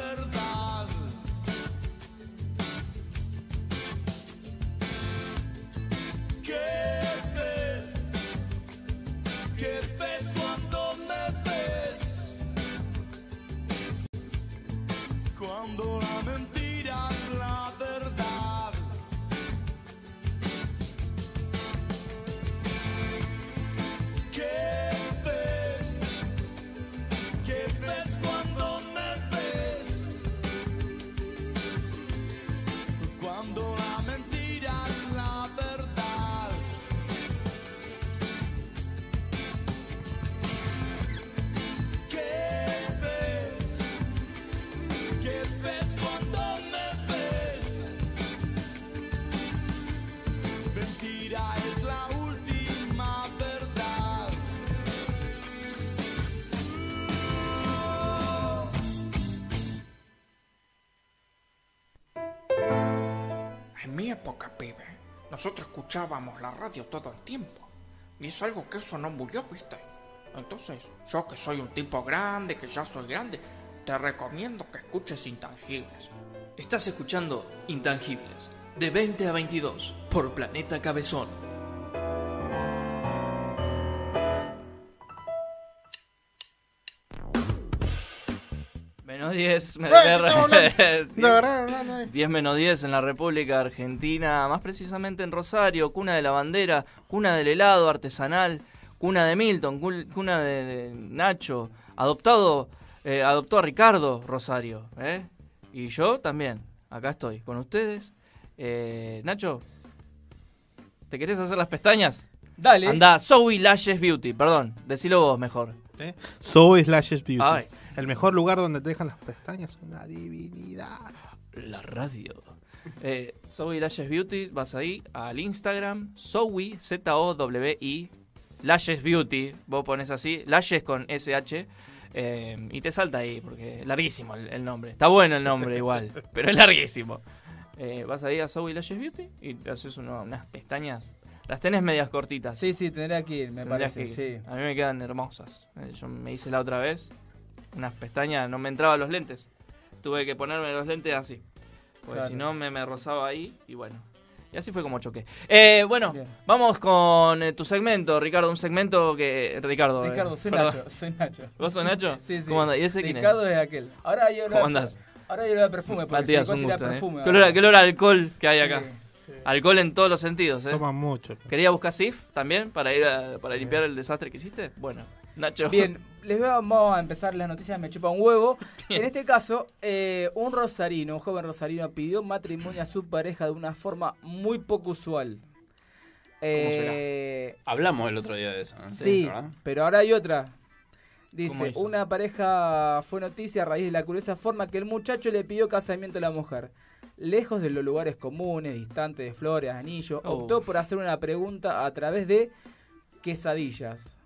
Escuchábamos la radio todo el tiempo. Y es algo que eso no murió, ¿viste? Entonces, yo que soy un tipo grande, que ya soy grande, te recomiendo que escuches Intangibles. Estás escuchando Intangibles, de 20 a 22, por Planeta Cabezón. Hablando <laughs> ahí. 10 menos 10 en la República Argentina, más precisamente en Rosario, cuna de la bandera, cuna del helado artesanal, cuna de Milton, cuna de, Nacho, adoptado, eh, adoptó a Ricardo Rosario, ¿eh? y yo también, acá estoy con ustedes. Eh, Nacho, ¿te querés hacer las pestañas? Dale. Anda, Zoe Lashes Beauty, perdón, decilo vos mejor. ¿Eh? Zoe Slashes Beauty. Ay. El mejor lugar donde te dejan las pestañas. Una divinidad. La radio. Eh, Zoe Lashes Beauty, vas ahí al Instagram, Zoe, Z-O-W-I, Lashes Beauty, vos pones así, Lashes con SH, eh, y te salta ahí, porque es larguísimo el, el nombre. Está bueno el nombre igual, <laughs> pero es larguísimo. Eh, vas ahí a Zoe Lashes Beauty y te haces uno- unas pestañas. Las tenés medias cortitas. Sí, sí, tendría que ir, me Tendrías parece, que ir. sí. A mí me quedan hermosas. Eh, Yo me hice la otra vez unas pestañas, no me entraban los lentes. Tuve que ponerme los lentes así. Porque Claro. si no me, me rozaba ahí y bueno. Y así fue como choqué. Eh, bueno, vamos con eh, tu segmento, Ricardo. Un segmento que. Ricardo. eh, Ricardo, soy perdón. Nacho, soy Nacho. <laughs> ¿Vos sos Nacho? <laughs> Sí, sí. ¿Cómo andás? ¿Y ese quién es? Ricardo es aquel. Ahora yo ¿Cómo andás? Ahora yo le doy perfume, porque Matías, un gusto. eh. perfume ¿Qué, olor, qué olor a alcohol que hay Sí, acá. Alcohol en todos los sentidos, ¿eh? Toman mucho. ¿Quería buscar SIF también para ir a- para limpiar el desastre que hiciste? Bueno, Nacho. Bien, <laughs> les voy a, vamos a empezar las noticias, me chupa un huevo. <laughs> En este caso, eh, un rosarino, un joven rosarino pidió matrimonio a su pareja de una forma muy poco usual. Eh, Hablamos el otro día de eso. ¿no? Sí, ¿verdad? pero ahora hay otra. ¿Cómo Dice, una pareja fue noticia a raíz de la curiosa forma que el muchacho le pidió casamiento a la mujer. Lejos de los lugares comunes, distante de flores, anillos, Oh. optó por hacer una pregunta a través de quesadillas.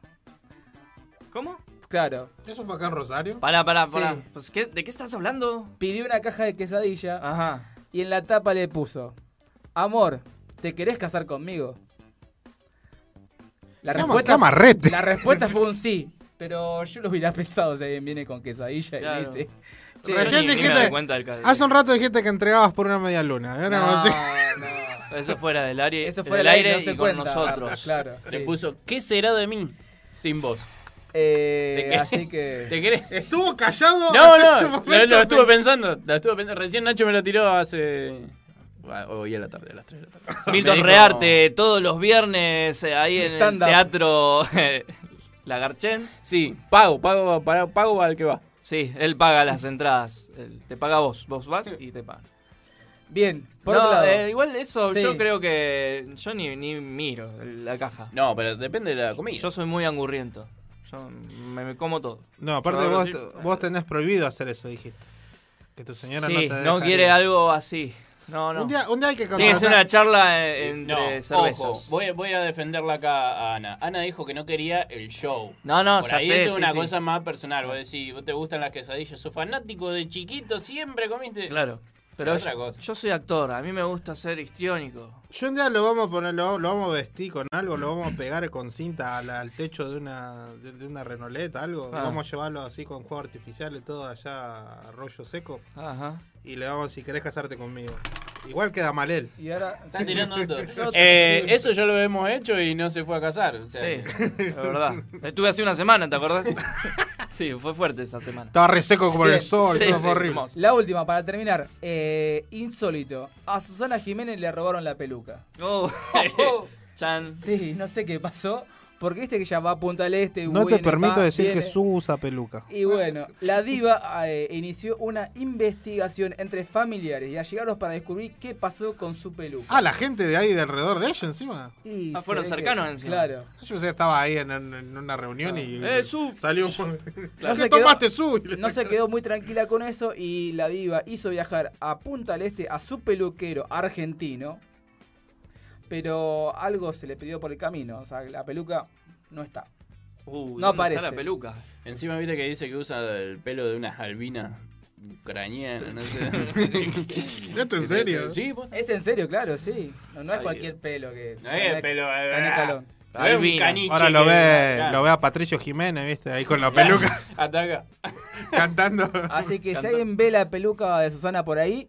¿Cómo? Claro. ¿Eso fue acá en Rosario? Pará, pará, pará. Sí. Pues, ¿qué- ¿De qué estás hablando? Pidió una caja de quesadilla Ajá. y en la tapa le puso, amor, ¿te querés casar conmigo? La Qué ama- respuesta, qué amarrete. la respuesta fue un sí, pero yo lo hubiera <laughs> pensado si alguien viene con quesadilla Claro. y dice... Recién ni- ni me dijiste. doy cuenta del ca- Hace un rato dijiste que entregabas por una media luna. Ahora No, no. Eso fuera del aire, Eso fuera del aire, no y se con cuenta. nosotros. Claro, Le sí. puso, ¿qué será de mí sin vos? Eh, ¿De qué? así que... <laughs> ¿Te querés? Estuvo callado. No, no, <laughs> ese lo, lo estuve pensando, lo estuve pensando. Recién Nacho me lo tiró hace... Hoy a la tarde, a las 3 de la tarde. <laughs> Milton dijo- Rearte, todos los viernes eh, ahí en el teatro Lagarchen. Sí, pago, pago, para, pago al que va. Sí, él paga las entradas. Él te paga vos. Vos vas y te paga. Bien, por No, otro lado. eh, igual eso Sí. yo creo que yo ni, ni miro la caja. No, pero depende de la comida. Yo soy muy angurriento. Yo me, me como todo. No, aparte Yo- vos, vos tenés prohibido hacer eso, dijiste. Que tu señora sí, no te no quiere algo así. No, no. Un día, un día hay que Tiene que ser una charla eh, No, entre cervezos. ojo, voy, voy a defenderla acá a Ana. Ana dijo que no quería el show. No, no, Por ya ahí sé, eso es sí, una sí. cosa más personal. Vos decís, vos te gustan las quesadillas, sos fanático de chiquito, siempre comiste. Claro. Pero otra yo, cosa. yo soy actor, a mí me gusta ser histriónico. Yo un día lo vamos a poner, lo, lo vamos a vestir con algo, lo vamos a pegar con cinta al, al techo de una, de, de una renoleta, algo. Ah. Vamos a llevarlo así con juegos artificiales, todo allá a rollo seco. Ajá. Y le vamos, si querés casarte conmigo. Igual queda mal él. Y ahora... Están tirando todo. <laughs> Eh, sí. Eso ya lo hemos hecho y no se fue a casar. o sea Sí, es verdad. Estuve hace una semana, ¿te acordás? <laughs> Sí, fue fuerte esa semana. Estaba reseco como el sol, Sí, todo sí, horrible. La última, para terminar. Eh, insólito. A Susana Jiménez le robaron la peluca. Oh, <laughs> Chan. Sí, no sé qué pasó. Porque viste que ella va a Punta del Este. No te permito decir viene. que su usa peluca. Y bueno, la diva eh, inició una investigación entre familiares y allegados para descubrir qué pasó con su peluca. Ah, la gente de ahí de alrededor de ella encima. Y Ah, fueron que- cercanos encima. Claro. Yo pensé que estaba ahí en, una reunión y Eh, su. salió un... <laughs> No ¿Qué se tomaste quedó- su? Y le No se quedó muy tranquila con eso y la diva hizo viajar a Punta del Este a su peluquero argentino. Pero algo se le pidió por el camino. O sea, la peluca no está. Uy, No ¿dónde aparece. Está la peluca. Encima viste que dice que usa el pelo de unas albinas ucranianas, no sé. <laughs> ¿Esto en serio? Sí, vos. Es en serio, claro, sí. No, no es Ay, cualquier pelo que. No es pelo, eh, Canicalón. caniche Ahora lo ve, claro. lo ve a Patricio Jiménez, ¿viste? Ahí con la peluca Hasta acá. <laughs> cantando. Así que si alguien ve la peluca de Susana por ahí.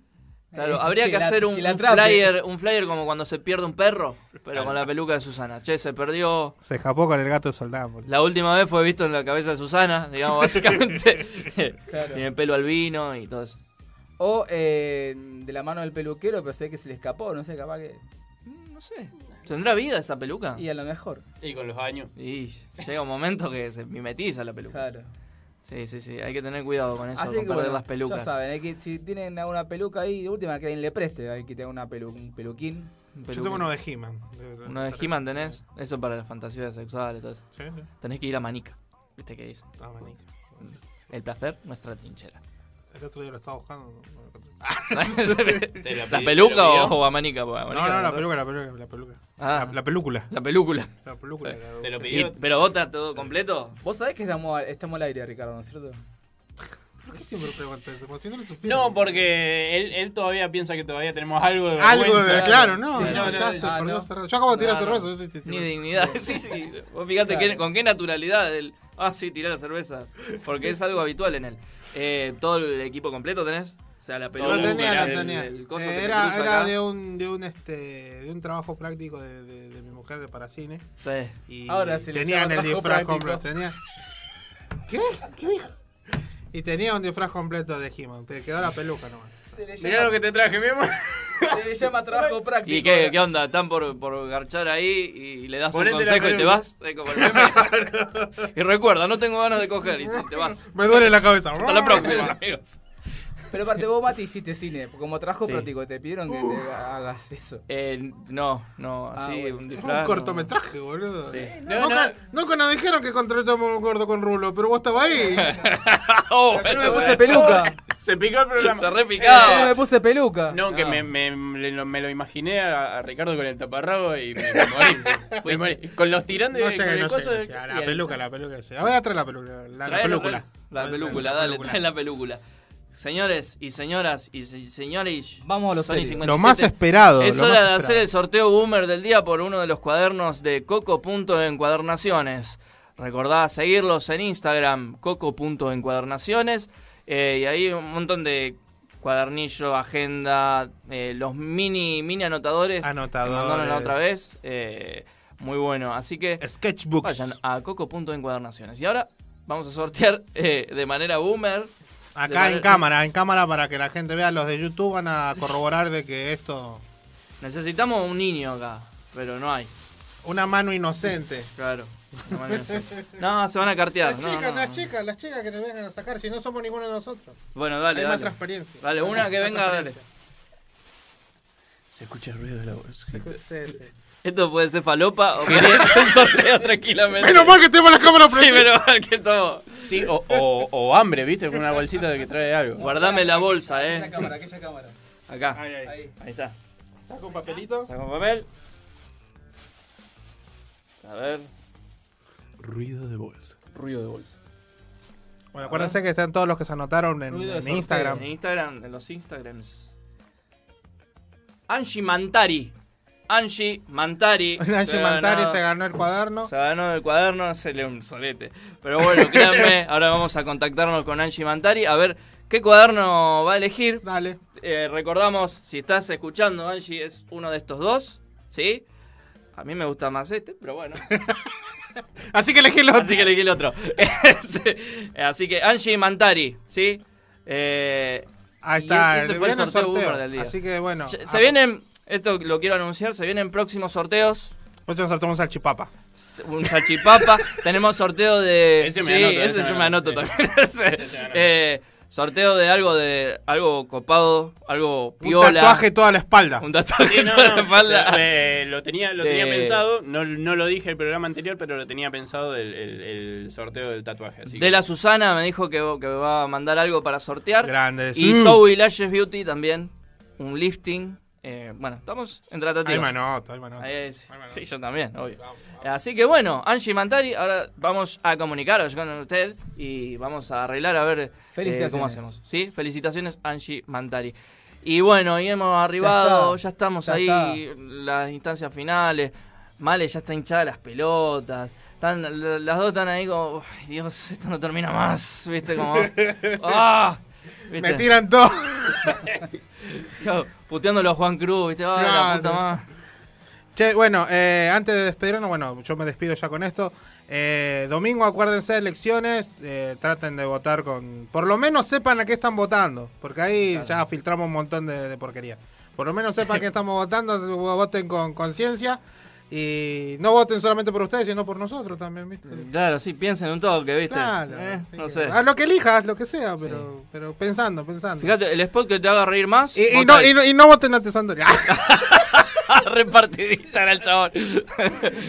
Claro, eh, habría que, hacer un, flyer, un flyer como cuando se pierde un perro, pero con la peluca de Susana. Che, se perdió. Se escapó con el gato de soldado. La última vez fue visto en la cabeza de Susana, digamos, básicamente. <laughs> Claro. Tiene pelo albino y todo eso. O eh, de la mano del peluquero, pero sé que se le escapó, no sé, capaz que. No sé. ¿Tendrá vida esa peluca? Y a lo mejor. Y con los años. Y llega un momento que se mimetiza la peluca. Claro. Sí, sí, sí. Hay que tener cuidado con eso, Así con que perder bueno, las pelucas. ya saben, hay que, si tienen alguna peluca ahí, de última que alguien le preste, hay que tener una pelu, un peluquín. Un Yo peluquín. tengo uno de He-Man. Uno de He-Man tenés. Eso para las fantasías sexuales todo eso. Sí, sí. Tenés que ir a Manica. ¿Viste qué dice? Ah, manica. El placer, nuestra trinchera. El otro día lo estaba buscando. no lo encontré. ¿La peluca o, o Amanica? Porque No, no, la no- peluca, la peluca, la peluca. Ah. La, la película. La película. La película. la- Te lo Y- pidió. ¿Pero vos estás todo completo? Vos sabés que estamos, estamos al aire, Ricardo, ¿no es cierto? ¿Por qué siempre preguntas eso? Como si no. No, porque él, él todavía piensa que todavía tenemos algo de Algo vergüenza. de. Claro, no. Sí, no, ya se ah, perdió no. rato. Yo acabo de tirar No, no. cerveza. no si te- Ni dignidad. Sí, sí. Vos fíjate Claro. que- con qué naturalidad. El, ah, sí, tiré la cerveza. Porque es algo habitual en él. Eh, ¿Todo el equipo completo tenés? O sea, la pelota. Lo tenía, el- lo tenía. el coso Eh, que te era acá. de un de un este de un trabajo práctico de, de, de mi mujer para cine. Sí. Y Ahora se le tenían llama el disfraz completo. Tenía... ¿Qué? ¿Qué dijo? Y tenía un disfraz completo de He-Man. Te quedó la peluca nomás. Se le Mirá lo que te traje, mi amor. Se le llama trabajo práctico. ¿Y qué, qué onda? ¿Están por, por garchar ahí y le das Ponete un consejo y te vas? Eh, como el meme. <laughs> y recuerda, no tengo ganas de coger y te vas. Me duele la cabeza. Hasta la próxima, <laughs> amigos. Pero aparte vos, Mati, hiciste cine. Como trabajo Sí. práctico, te pidieron que te hagas eso. Eh, no, no, Ah, así, bueno. un disfraz. un cortometraje, boludo. Sí. No, No, no. Nunca, nunca nos dijeron que contratamos un gordo con rulo, pero vos estabas ahí. <laughs> oh, Yo no me puse se- peluca. Se picó el programa. Se Yo no repicaba. me puse peluca. No, que me, me, me lo, me lo imaginé a, a Ricardo con el taparrabo y me, me morí. <laughs> Me morí. Con los tirantes No el no coso llega, de- La el- peluca, la peluca. a traer la peluca. La, la Trae película. La película, dale, trae la película. Señores y señoras y se- señores. Vamos a lo Sony serio. 57. Lo más esperado. Es hora de esperado. hacer el sorteo boomer del día por uno de los cuadernos de Coco.encuadernaciones. Recordá seguirlos en Instagram, Coco.encuadernaciones. Eh, y ahí un montón de cuadernillo, agenda, eh, los mini mini anotadores. que Anotadores. mandaron la otra vez. eh, muy bueno. Así que Sketchbooks. vayan a Coco.encuadernaciones. Y ahora vamos a sortear eh, de manera boomer. Acá en cámara, en cámara para que la gente vea. Los de YouTube van a <laughs> corroborar de que esto. Necesitamos un niño acá, pero no hay. Una mano inocente. Claro. una mano inocente. <laughs> No, se van a cartear. Las no, chicas, no. las chicas, las chicas que nos vengan a sacar, si no somos ninguno de nosotros. Bueno, dale, Hay dale. más transparencia. Dale, una que venga, dale. Se escucha el ruido de la bolsa. Sí, sí. Esto puede ser falopa o puede ser un sorteo tranquilamente. Menos mal que tenemos la cámara Sí, prendida. menos mal que estamos. Sí, o, o, o hambre, ¿viste? Con una bolsita de que trae algo. Guardame la bolsa, Aquella eh. cámara, aquella cámara. Acá. Ahí, ahí. Ahí. Ahí está. Saco un papelito. Saca un papel. A ver. Ruido de bolsa. Ruido de bolsa. Bueno, acuérdense que están todos los que se anotaron en. Instagram. En Instagram, en los Instagrams. Angie Mantari. Angie Mantari. <laughs> Se ha Mantari se ganó el cuaderno. Se ganó el cuaderno, se le un solete. Pero bueno, créanme, <laughs> ahora vamos a contactarnos con Angie Mantari a ver qué cuaderno va a elegir. Dale. Eh, recordamos, si estás escuchando, Angie es uno de estos dos, ¿sí? A mí me gusta más este, pero bueno. <laughs> Así que elegí el otro. Así que elegí el otro. Sí. Así que Angie Mantari, ¿sí? Eh, Ahí y está, ese el fue el sorteo, boomer del día. Así que bueno. se, se vienen, esto lo quiero anunciar, se vienen próximos sorteos. Hoy nos sorteamos al chipapa. Un salchipapa. <laughs> Tenemos sorteo de. Ese me sí, anoto, ese ese yo me me anoto anoto, también. Ese. Ese <laughs> me anoto. Eh, sorteo de algo de algo copado, algo Un piola. tatuaje toda la espalda. Un tatuaje Sí, no, toda no, la espalda. eh, lo tenía, lo tenía De- pensado, no, no lo dije el programa anterior, pero lo tenía pensado el, el- el sorteo del tatuaje. Así De que- la Susana me dijo que, que va a mandar algo para sortear. Grande. Y sí. Zoe Lashes Beauty también. Un lifting. Eh, bueno, estamos en Hay tratativas. manota, hay manota. Ahí es- Hay manota. sí, yo también, obvio. Así que bueno, Angie Mantari, ahora vamos a comunicaros con usted y vamos a arreglar a ver eh, Felicitaciones. cómo hacemos. ¿Sí? Felicitaciones, Angie Mantari. Y bueno, y hemos arribado, ya, estamos ya ahí, las instancias finales. Male ya está hinchada las pelotas. Están, la- las dos están ahí como, "Ay, Dios, esto no termina más, ¿viste? Como, <laughs> ¡ah! ¿Viste? Me tiran todo. <laughs> <laughs> Puteándolo a Juan Cruz, ¿viste? Che, bueno, eh, antes de despedirnos, bueno, yo me despido ya con esto. Eh, domingo, acuérdense de elecciones, eh, traten de votar con... Por lo menos sepan a qué están votando, porque ahí ya filtramos un montón de, de porquería. Por lo menos sepan que estamos votando, <laughs> voten con conciencia y no voten solamente por ustedes, sino por nosotros también, ¿viste? Claro, sí, piensen un toque, ¿viste? Claro, Eh, sí, no sé. Haz lo que elijas, lo que sea, pero, pero pensando, pensando. Fíjate, el spot que te haga reír más. Y, y no, y, no, y no voten a Tesandoria. <laughs> <laughs> Repartidista era el chabón.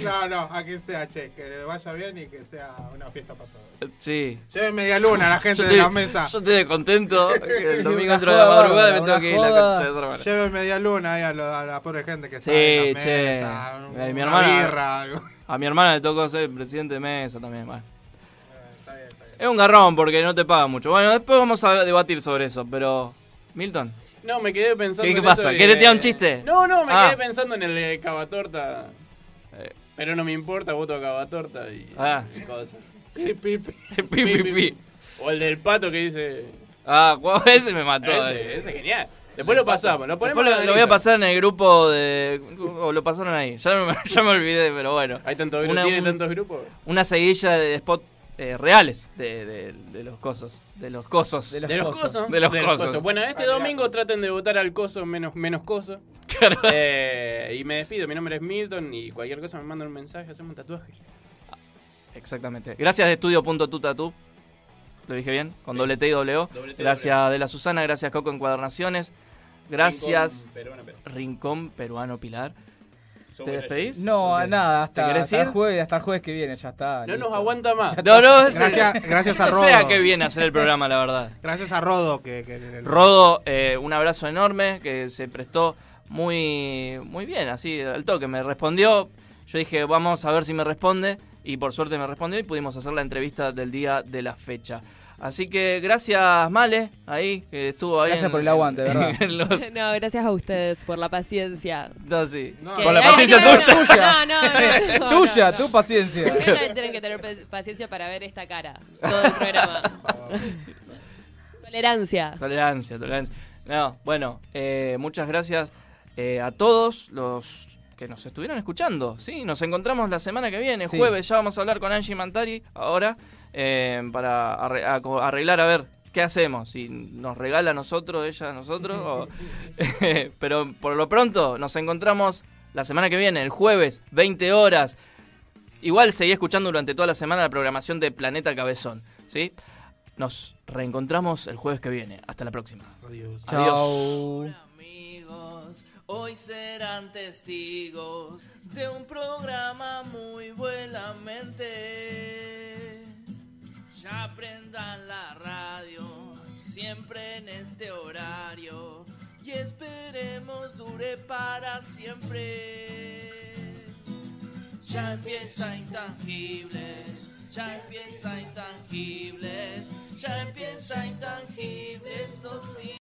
No, no, a que sea, che, que le vaya bien y que sea una fiesta para todos. Sí. Lleven media luna a la <laughs> gente Yo de estoy- la mesa. Yo estoy contento. <laughs> que el domingo entro de la madrugada y me tengo que ir la concha de otra. Lleven media luna ahí a, lo- a la pobre gente que está Sí, en la che. mesa. un- Eh, mi hermana, birra, algo. A mi hermana le tocó ser presidente de mesa también. bueno. Es un garrón porque no te paga mucho. Bueno, después vamos a debatir sobre eso, pero. Milton. No, me quedé pensando ¿Qué- qué en pasa? eso ¿Querés tirar un chiste? No, no, me Ah. quedé pensando en el eh, cavatorta. Pero no me importa, voto a cavatorta y Ah. y cosas. Sí, pi, pi. <laughs> Pi, pi, pi. O el del pato que dice. Ah, <laughs> ese me mató. Ese, ese. ese es genial. Después lo pasamos, lo ponemos Después lo, lo voy a pasar en el grupo de. O lo pasaron ahí. Ya me, <laughs> ya me olvidé, pero bueno. Hay tantos grupos, ¿tiene tantos grupos? Una seguidilla de spot eh, reales de, de- de los cosos. De los cosos. De los, cosos. De los cosos. Bueno, este domingo traten de votar al coso menos, menos coso. <laughs> Eh, y me despido, mi nombre es Milton y cualquier cosa me mandan un mensaje, hacemos un tatuaje. Exactamente. Gracias de estudio.tutatu. Lo dije bien, con Sí. doble T y doble O. Doble T, Gracias de la Susana, gracias Coco Encuadernaciones. Gracias Rincón Peruano Pilar. Rincón Peruano Pilar. ¿Te despedís? No, ¿O qué? nada, ¿Te hasta, hasta el jueves, hasta el jueves que viene, ya está. No listo. nos aguanta más. No, no, Gracias- gracias a <laughs> Rodo. sé a qué viene a hacer el programa, la verdad. Gracias a Rodo que... que el- Rodo, eh, un abrazo enorme, que se prestó muy, muy bien, así, al toque. Me respondió, yo dije, vamos a ver si me responde, y por suerte me respondió y pudimos hacer la entrevista del día de la fecha. Así que gracias, Male, ahí, que estuvo ahí. Gracias en- por el aguante, ¿verdad? los- <laughs> No, gracias a ustedes por la paciencia. No, sí. Por la paciencia no, tuya. No, no, <laughs> no. Tuya, tu paciencia. Tienen que tener paciencia para ver esta cara. Todo el programa. <laughs> Tolerancia. Tolerancia, tolerancia. No, bueno, eh, muchas gracias eh, a todos los que nos estuvieron escuchando. Sí, nos encontramos la semana que viene, Sí. jueves. Ya vamos a hablar con Angie Mantari ahora eh, para arreglar a ver qué hacemos. Si nos regala a nosotros, ella a nosotros. o- <laughs> pero por lo pronto nos encontramos la semana que viene, el jueves, 20 horas. Igual seguí escuchando durante toda la semana la programación de Planeta Cabezón. ¿sí? Nos reencontramos el jueves que viene. Hasta la próxima. Adiós. Chao. Amigos, hoy serán testigos de un programa muy buenamente. Ya prendan la radio, siempre en este horario, y esperemos dure para siempre. Ya empieza intangibles, ya empieza intangibles, ya empieza intangibles, eso sí.